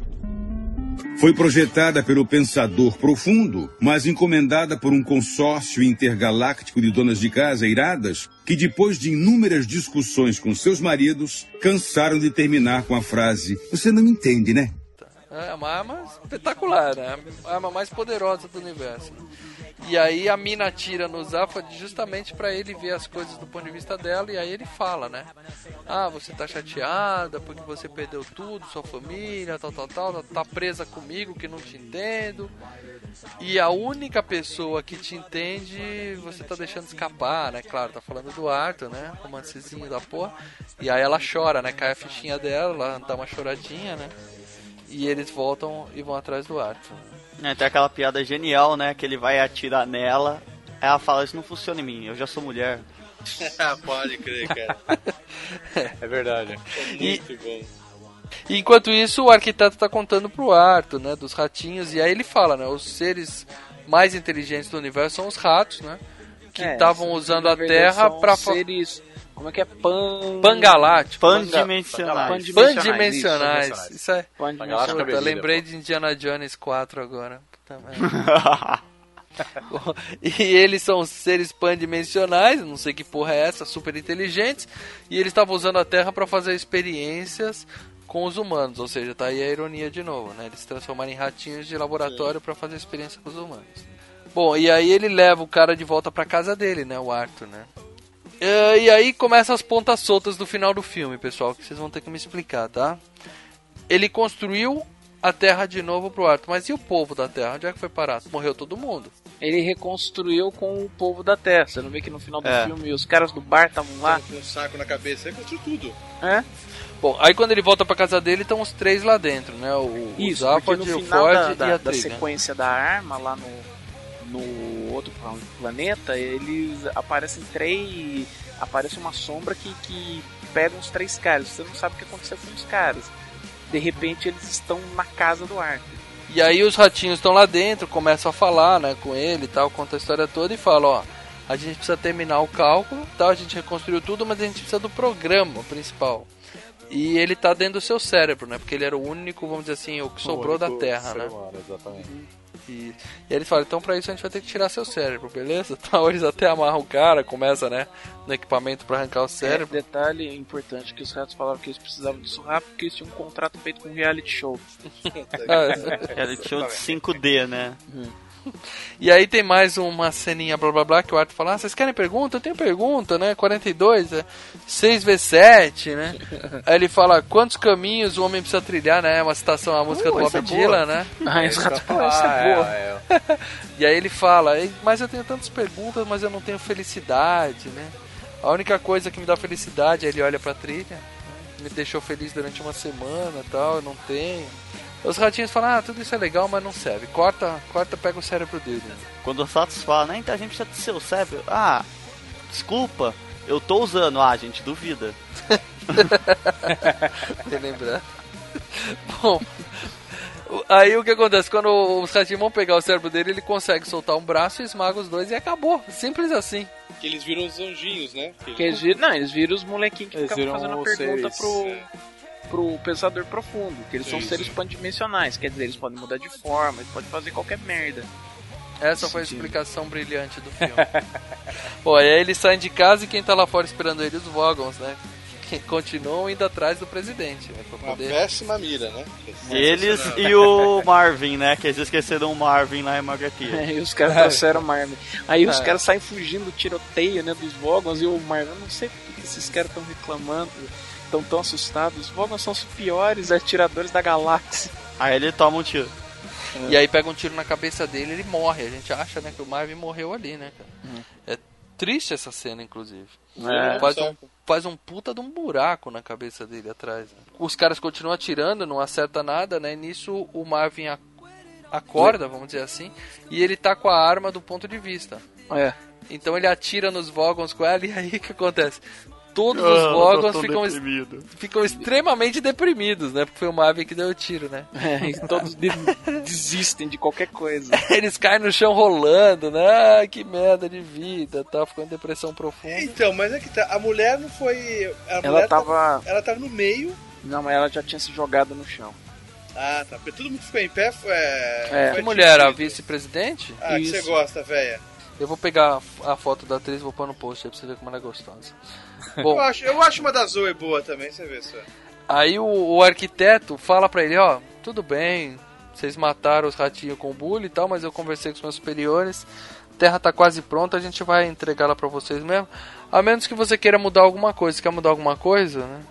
Speaker 6: Foi projetada pelo Pensador Profundo, mas encomendada por um consórcio intergaláctico de donas de casa iradas que, depois de inúmeras discussões com seus maridos, cansaram de terminar com a frase: Você não me entende, né?
Speaker 1: É uma arma espetacular, né? A arma mais poderosa do universo. E aí a mina atira no Zaphod justamente pra ele ver as coisas do ponto de vista dela e aí ele fala, né? Ah, você tá chateada porque você perdeu tudo, sua família, tal, tal, tal, tá presa comigo que não te entendo. E a única pessoa que te entende, você tá deixando escapar, né? Claro, tá falando do Arthur, né? Romancezinho da porra. E aí ela chora, né? Cai a fichinha dela, ela dá uma choradinha, né? E eles voltam e vão atrás do Arthur.
Speaker 4: É, tem aquela piada genial, né? Que ele vai atirar nela. Aí ela fala, isso não funciona em mim, eu já sou mulher.
Speaker 8: Pode crer, cara.
Speaker 5: É verdade.
Speaker 8: Muito bom.
Speaker 1: E enquanto isso, o arquiteto tá contando pro Arthur, né? Dos ratinhos. E aí ele fala, né? Os seres mais inteligentes do universo são os ratos, né? Que
Speaker 3: É,
Speaker 1: estavam
Speaker 3: são-
Speaker 1: usando a Terra fa-
Speaker 3: seres. Como é que é? Pan.
Speaker 1: Pangalático.
Speaker 4: Pandimensionais.
Speaker 1: Pandimensionais.
Speaker 5: Isso,
Speaker 1: Isso é...
Speaker 5: Pangalática
Speaker 1: Puta, lembrei de Indiana Jones 4 agora. Puta merda. Bom, e eles são seres pandimensionais, não sei que porra é essa, super inteligentes, e eles estavam usando a Terra para fazer experiências com os humanos, ou seja, tá aí a ironia de novo, né? Eles se transformaram em ratinhos de laboratório para fazer experiência com os humanos. Bom, e aí ele leva o cara de volta para casa dele, né, o Arthur, né? É, E aí começam as pontas soltas do final do filme, pessoal, que vocês vão ter que me explicar, tá? Ele construiu a Terra de novo pro Arthur, mas e o povo da Terra? Onde é que foi parar? Morreu todo mundo.
Speaker 3: Ele reconstruiu com o povo da Terra. Você não vê que no final do
Speaker 4: É.
Speaker 3: filme os caras do bar estavam lá?
Speaker 2: Com um saco na cabeça, aí construiu tudo.
Speaker 3: É?
Speaker 1: Bom, aí quando ele volta pra casa dele, estão os três lá dentro, né? O,
Speaker 3: Isso,
Speaker 1: o Zaphod, o Ford
Speaker 3: da,
Speaker 1: e
Speaker 3: da,
Speaker 1: a
Speaker 3: da
Speaker 1: Trig, né?
Speaker 3: sequência da arma lá no, no outro pla- planeta, eles aparecem três. Aparece uma sombra que, que pega os três caras. Você não sabe o que aconteceu com os caras. De repente eles estão na casa do Arthur.
Speaker 1: E aí os ratinhos estão lá dentro, começam a falar, né, com ele e tal, conta a história toda e falam, ó, a gente precisa terminar o cálculo, tal, a gente reconstruiu tudo, mas a gente precisa do programa principal. E ele tá dentro do seu cérebro, né? Porque ele era o único, vamos dizer assim, o que sobrou
Speaker 5: O
Speaker 1: da Terra, né?
Speaker 5: humano, exatamente.
Speaker 1: E, e aí ele fala, então pra isso a gente vai ter que tirar seu cérebro, beleza? Então eles até amarram o cara, começa, né, no equipamento pra arrancar o cérebro.
Speaker 3: É, detalhe importante que os ratos falavam que eles precisavam disso rápido porque eles tinham um contrato feito com um reality show.
Speaker 4: Ele tinha o de 5D, né?
Speaker 1: E aí tem mais uma ceninha blá blá blá que o Arthur fala, ah, vocês querem pergunta? Eu tenho pergunta, né? 42, é 6v7, né? aí ele fala, quantos caminhos o homem precisa trilhar, né? Uma citação à música do
Speaker 4: essa
Speaker 1: Bob
Speaker 4: é.
Speaker 1: Dylan, né?
Speaker 3: Ah, ratos falaram, isso é boa.
Speaker 5: é, é.
Speaker 1: E aí ele fala, "Ei, mas eu tenho tantas perguntas, mas eu não tenho felicidade, né? A única coisa que me dá felicidade é ele olha pra trilha, né? me deixou feliz durante uma semana e tal, eu não tenho. Os ratinhos falam, ah, tudo isso é legal, mas não serve. Corta, corta, pega o cérebro dele.
Speaker 4: Quando os ratos falam, né? Então a gente precisa do seu cérebro. Ah, desculpa, eu tô usando. Ah, a gente duvida.
Speaker 1: Bem lembrado. Bom, Aí o que acontece? Quando os ratinhos vão pegar o cérebro dele, ele consegue soltar um braço, esmaga os dois e acabou. Simples assim.
Speaker 2: Que eles viram os anjinhos, né? Que
Speaker 3: Que eles viram, não, eles viram os molequinhos que
Speaker 5: Eles
Speaker 3: ficavam fazendo a pergunta
Speaker 5: seres,
Speaker 3: pro,
Speaker 5: é.
Speaker 3: Pro pensador profundo, que eles são
Speaker 2: Sim,
Speaker 3: seres
Speaker 2: sim.
Speaker 3: pandimensionais, quer dizer, eles podem mudar de forma, eles podem fazer qualquer merda.
Speaker 1: Essa foi a explicação brilhante do filme. Pô, e aí eles saem de casa e quem tá lá fora esperando eles, os Vogons, né? Que continuam indo atrás do presidente, né? Pra
Speaker 2: Uma
Speaker 1: poder...
Speaker 2: péssima mira, né?
Speaker 4: Eles e o Marvin, né? Que eles esqueceram o Marvin lá em Magatia.
Speaker 3: e os caras trouxeram o Marvin. Aí os
Speaker 1: É.
Speaker 3: caras saem fugindo do tiroteio, né, dos Vogons, e o Marvin, eu não sei por que esses caras estão reclamando, estão tão assustados. Os Vogons são os piores atiradores da galáxia.
Speaker 4: Aí ele toma um tiro.
Speaker 1: E aí pega um tiro na cabeça dele ele morre. A gente acha, né, que o Marvin morreu ali, né, cara? É triste essa cena, inclusive.
Speaker 3: É.
Speaker 1: faz, um, faz um puta de um buraco na cabeça dele atrás. né? Os caras continuam atirando, não acerta nada, né? Nisso o Marvin a- acorda, vamos dizer assim, e ele tá com a arma do ponto de vista.
Speaker 3: É.
Speaker 1: Então ele atira nos Vogons com ela e aí o que acontece? Todos
Speaker 4: Ah,
Speaker 1: os
Speaker 4: tão
Speaker 1: ficam,
Speaker 4: deprimido.
Speaker 1: ficam extremamente deprimidos, né? Porque foi o Marvin que deu o tiro, né?
Speaker 3: É, e todos de- desistem de qualquer coisa.
Speaker 1: Eles caem no chão rolando, né? Ah, que merda de vida, tá? Em depressão profunda.
Speaker 2: Então, mas é que tá. A mulher não foi. A
Speaker 3: Ela tava.
Speaker 2: Ela tava no meio.
Speaker 3: Não, mas ela já tinha se jogado no chão.
Speaker 2: Ah, tá. Porque todo mundo ficou em pé. Foi,
Speaker 3: É.
Speaker 2: foi
Speaker 1: Que mulher, a vice-presidente?
Speaker 2: Ah, que você
Speaker 3: Isso.
Speaker 2: gosta, velha.
Speaker 1: Eu vou pegar a foto da atriz e vou pôr no post aí pra você ver como ela é gostosa. Bom,
Speaker 2: Eu acho, eu acho uma da Zoe boa também, você vê só.
Speaker 1: aí o, o arquiteto fala pra ele, ó, tudo bem, vocês mataram os ratinhos com o bullying e tal, mas eu conversei com os meus superiores, a terra tá quase pronta, a gente vai entregá-la pra vocês mesmo. A menos que você queira mudar alguma coisa. Você quer mudar alguma coisa, né?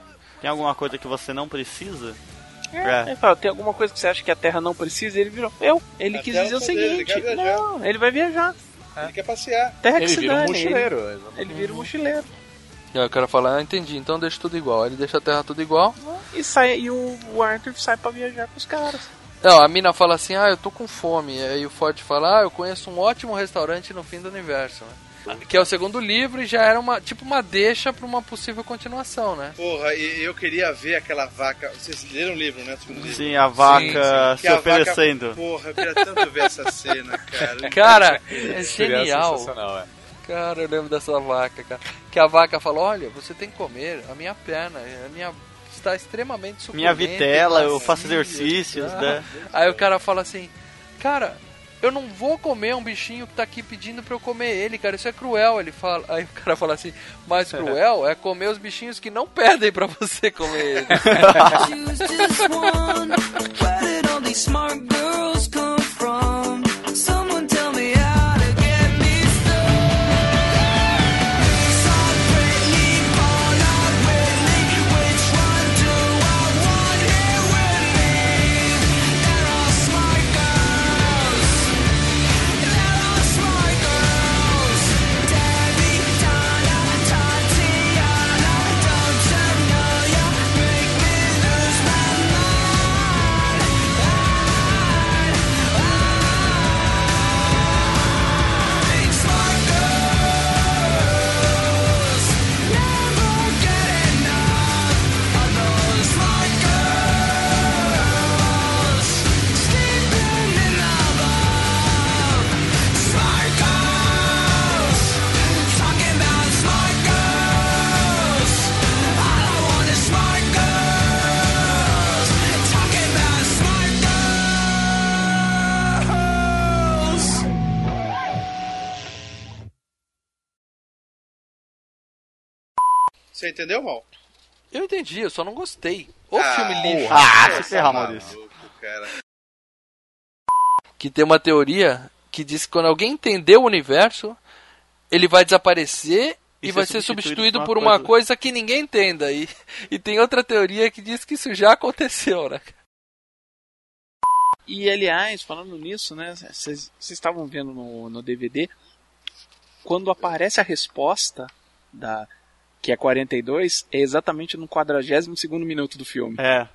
Speaker 4: Tem alguma coisa que você não precisa?
Speaker 3: É. Ele fala, tem alguma coisa que você acha que a Terra não precisa? Ele virou, eu. Ele
Speaker 2: A
Speaker 3: quis dizer o
Speaker 2: só dele, ele
Speaker 3: seguinte, não, ele vai viajar.
Speaker 2: Ele quer passear.
Speaker 3: Terra que
Speaker 5: Ele
Speaker 3: se
Speaker 5: vira um mochileiro.
Speaker 3: Ele, ele vira um mochileiro.
Speaker 1: E aí o cara fala, ah, entendi, então deixa tudo igual. Ele deixa a terra tudo igual.
Speaker 3: E, sai, e o, o Arthur sai pra viajar com os caras.
Speaker 1: Não, a mina fala assim, ah, eu tô com fome. Aí o Ford fala, ah, eu conheço um ótimo restaurante no fim do universo. Né? Que é o segundo livro e já era uma tipo uma deixa pra uma possível continuação, né?
Speaker 2: Porra, e eu queria ver aquela vaca. Vocês leram o livro, né? Livro?
Speaker 4: Sim, a vaca
Speaker 2: Que
Speaker 4: se
Speaker 2: a vaca-
Speaker 4: oferecendo.
Speaker 2: Porra, eu queria tanto ver essa cena, cara.
Speaker 1: Cara, é
Speaker 5: Seria
Speaker 1: genial.
Speaker 5: sensacional, é.
Speaker 1: Cara, eu lembro dessa vaca, cara. Que a vaca fala, olha, você tem que comer a minha perna, a minha está extremamente suculenta.
Speaker 4: Minha vitela, eu
Speaker 1: macia,
Speaker 4: faço exercícios,
Speaker 1: tá?
Speaker 4: né?
Speaker 1: Aí o cara fala assim, cara, eu não vou comer um bichinho que tá aqui pedindo pra eu comer ele, cara, isso é cruel. Ele fala, aí o cara fala assim, mais cruel é comer os bichinhos que não pedem pra você comer ele.
Speaker 2: Você entendeu, mal?
Speaker 1: Eu entendi, eu só não gostei. O
Speaker 2: Ah,
Speaker 1: filme lixo.
Speaker 4: Ah, se ferrar,
Speaker 2: maluco,
Speaker 4: Maurício.
Speaker 2: cara.
Speaker 1: que tem uma teoria que diz que quando alguém entender o universo, ele vai desaparecer e,
Speaker 4: E
Speaker 1: vai
Speaker 4: ser substituído
Speaker 1: substituído
Speaker 4: por uma coisa.
Speaker 1: coisa que ninguém entenda. E, e tem outra teoria que diz que isso já aconteceu, né?
Speaker 3: E aliás, falando nisso, né? Vocês vocês estavam vendo no, no DVD, quando aparece a resposta da que é 42, é exatamente no 42 segundo minuto do filme.
Speaker 4: É.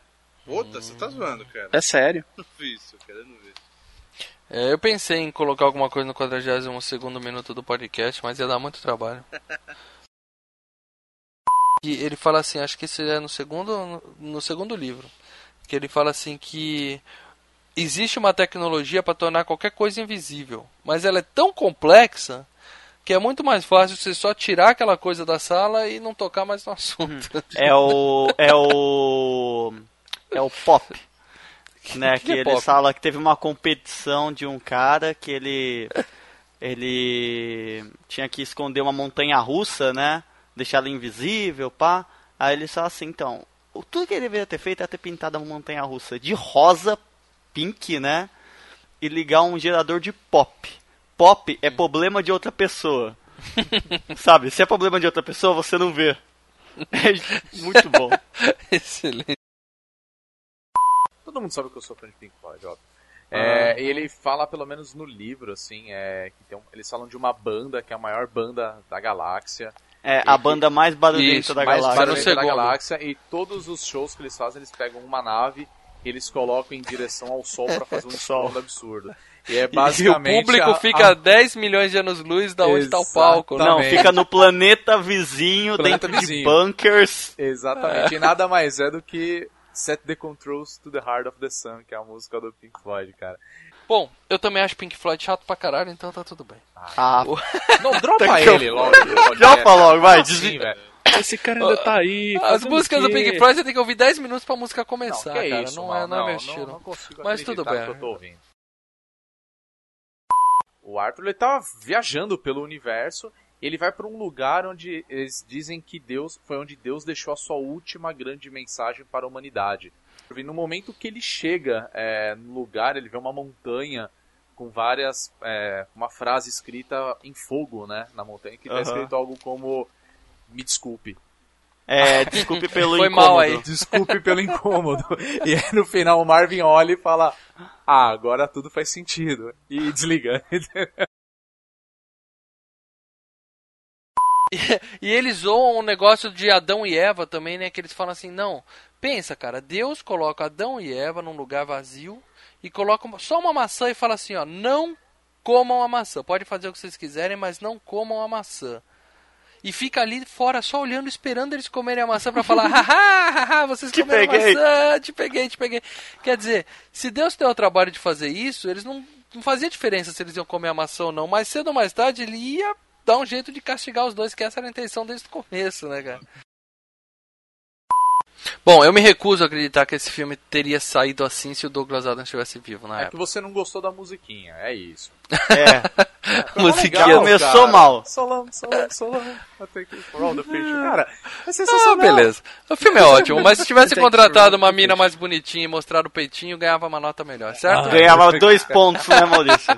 Speaker 2: Puta, você tá zoando, cara.
Speaker 3: É sério.
Speaker 2: Isso, não vi.
Speaker 1: É, eu pensei em colocar alguma coisa no 42 segundo minuto do podcast, mas ia dar muito trabalho. E ele fala assim, acho que isso é no segundo, no segundo livro, que ele fala assim que existe uma tecnologia para tornar qualquer coisa invisível, mas ela é tão complexa que é muito mais fácil você só tirar aquela coisa da sala e não tocar mais no assunto.
Speaker 4: É o. É o. É o pop. Né, que,
Speaker 1: que é
Speaker 4: ele fala que teve uma competição de um cara que ele. Ele tinha que esconder uma montanha russa, né? Deixar ela invisível, pá. Aí ele só assim, então. o- Tudo que ele deveria ter feito é ter pintado a montanha russa de rosa, pink, né? E ligar um gerador de pop. Pop é problema de outra pessoa. Sabe? Se é problema de outra pessoa, você não vê. É muito bom.
Speaker 1: Excelente.
Speaker 5: Todo mundo sabe que eu sou fã de Pink Floyd, óbvio. É, e ele fala, pelo menos no livro, assim, é, que tem um- eles falam de uma banda que é a maior banda da galáxia.
Speaker 4: É a banda mais barulhenta
Speaker 1: Isso,
Speaker 4: da
Speaker 5: mais
Speaker 4: galáxia.
Speaker 5: barulhenta da galáxia. E todos os shows que eles fazem, eles pegam uma nave e eles colocam em direção ao sol pra fazer um sol absurdo. E é
Speaker 1: E o
Speaker 5: basicamente.
Speaker 1: público
Speaker 5: a-
Speaker 1: fica
Speaker 5: a-
Speaker 1: a 10 milhões de anos-luz da onde está o palco, né?
Speaker 4: Não, fica no planeta vizinho,
Speaker 5: Planeta
Speaker 4: dentro de
Speaker 5: vizinho.
Speaker 4: bunkers.
Speaker 5: Exatamente. E nada mais é do que Set the Controls to the Heart of the Sun, que é a música do Pink Floyd, cara.
Speaker 1: Bom, eu também acho Pink Floyd chato pra caralho, então tá tudo bem.
Speaker 4: Ah,
Speaker 5: Não, dropa
Speaker 4: Tá que
Speaker 5: ele
Speaker 4: eu-
Speaker 5: logo.
Speaker 4: Dropa logo, vai,
Speaker 5: Assim,
Speaker 4: desliga.
Speaker 5: velho.
Speaker 3: Esse cara ainda tá aí.
Speaker 1: As músicas do? Pink Floyd você tem que ouvir 10 minutos pra música começar,
Speaker 5: que é
Speaker 1: cara.
Speaker 5: isso,
Speaker 1: não, é, não é meu estilo.
Speaker 5: Não, consigo
Speaker 1: Mas tudo bem.
Speaker 5: que eu tô ouvindo. O Arthur ele tava viajando pelo universo. Ele vai pra um lugar onde eles dizem que Deus foi onde Deus deixou a sua última grande mensagem para a humanidade. E no momento que ele chega é, no lugar, ele vê uma montanha com várias é, uma frase escrita em fogo, né, na montanha que tá
Speaker 4: Aham.
Speaker 5: escrito algo como me desculpe.
Speaker 4: É, desculpe pelo
Speaker 1: Foi
Speaker 4: incômodo.
Speaker 1: mal aí.
Speaker 5: Desculpe pelo incômodo. E aí no final o Marvin olha e fala: Ah, agora tudo faz sentido. E desliga.
Speaker 1: E eles zoam um negócio de Adão e Eva também, né? Que eles falam assim, não, pensa, cara, Deus coloca Adão e Eva num lugar vazio e coloca só uma maçã e fala assim, ó, não comam a maçã. Pode fazer o que vocês quiserem, mas não comam a maçã. E fica ali fora só olhando, esperando eles comerem a maçã pra falar, haha, haha, vocês
Speaker 4: Te
Speaker 1: comeram
Speaker 4: peguei."
Speaker 1: maçã, te peguei, te peguei. Quer dizer, se Deus deu o trabalho de fazer isso, eles não, não fazia diferença se eles iam comer a maçã ou não. Mais cedo ou mais tarde ele ia dar um jeito de castigar os dois, que essa era a intenção desde o começo, né, cara? Bom, eu me recuso a acreditar que esse filme teria saído assim se o Douglas Adams estivesse vivo na
Speaker 5: É que
Speaker 1: época.
Speaker 5: você não gostou da musiquinha, é isso.
Speaker 4: É,
Speaker 5: Foi mó
Speaker 1: Musiquinha
Speaker 5: legal,
Speaker 4: começou
Speaker 5: cara.
Speaker 4: mal.
Speaker 5: Solão, solão, solão. Take it for all the fish. Cara, é
Speaker 1: Ah,
Speaker 5: sensacional.
Speaker 1: beleza. O filme é ótimo, mas se tivesse
Speaker 5: que
Speaker 1: contratado uma mina mais bonitinha e mostrado o peitinho, ganhava uma nota melhor, certo?
Speaker 4: ganhava dois pontos, né, Maurício?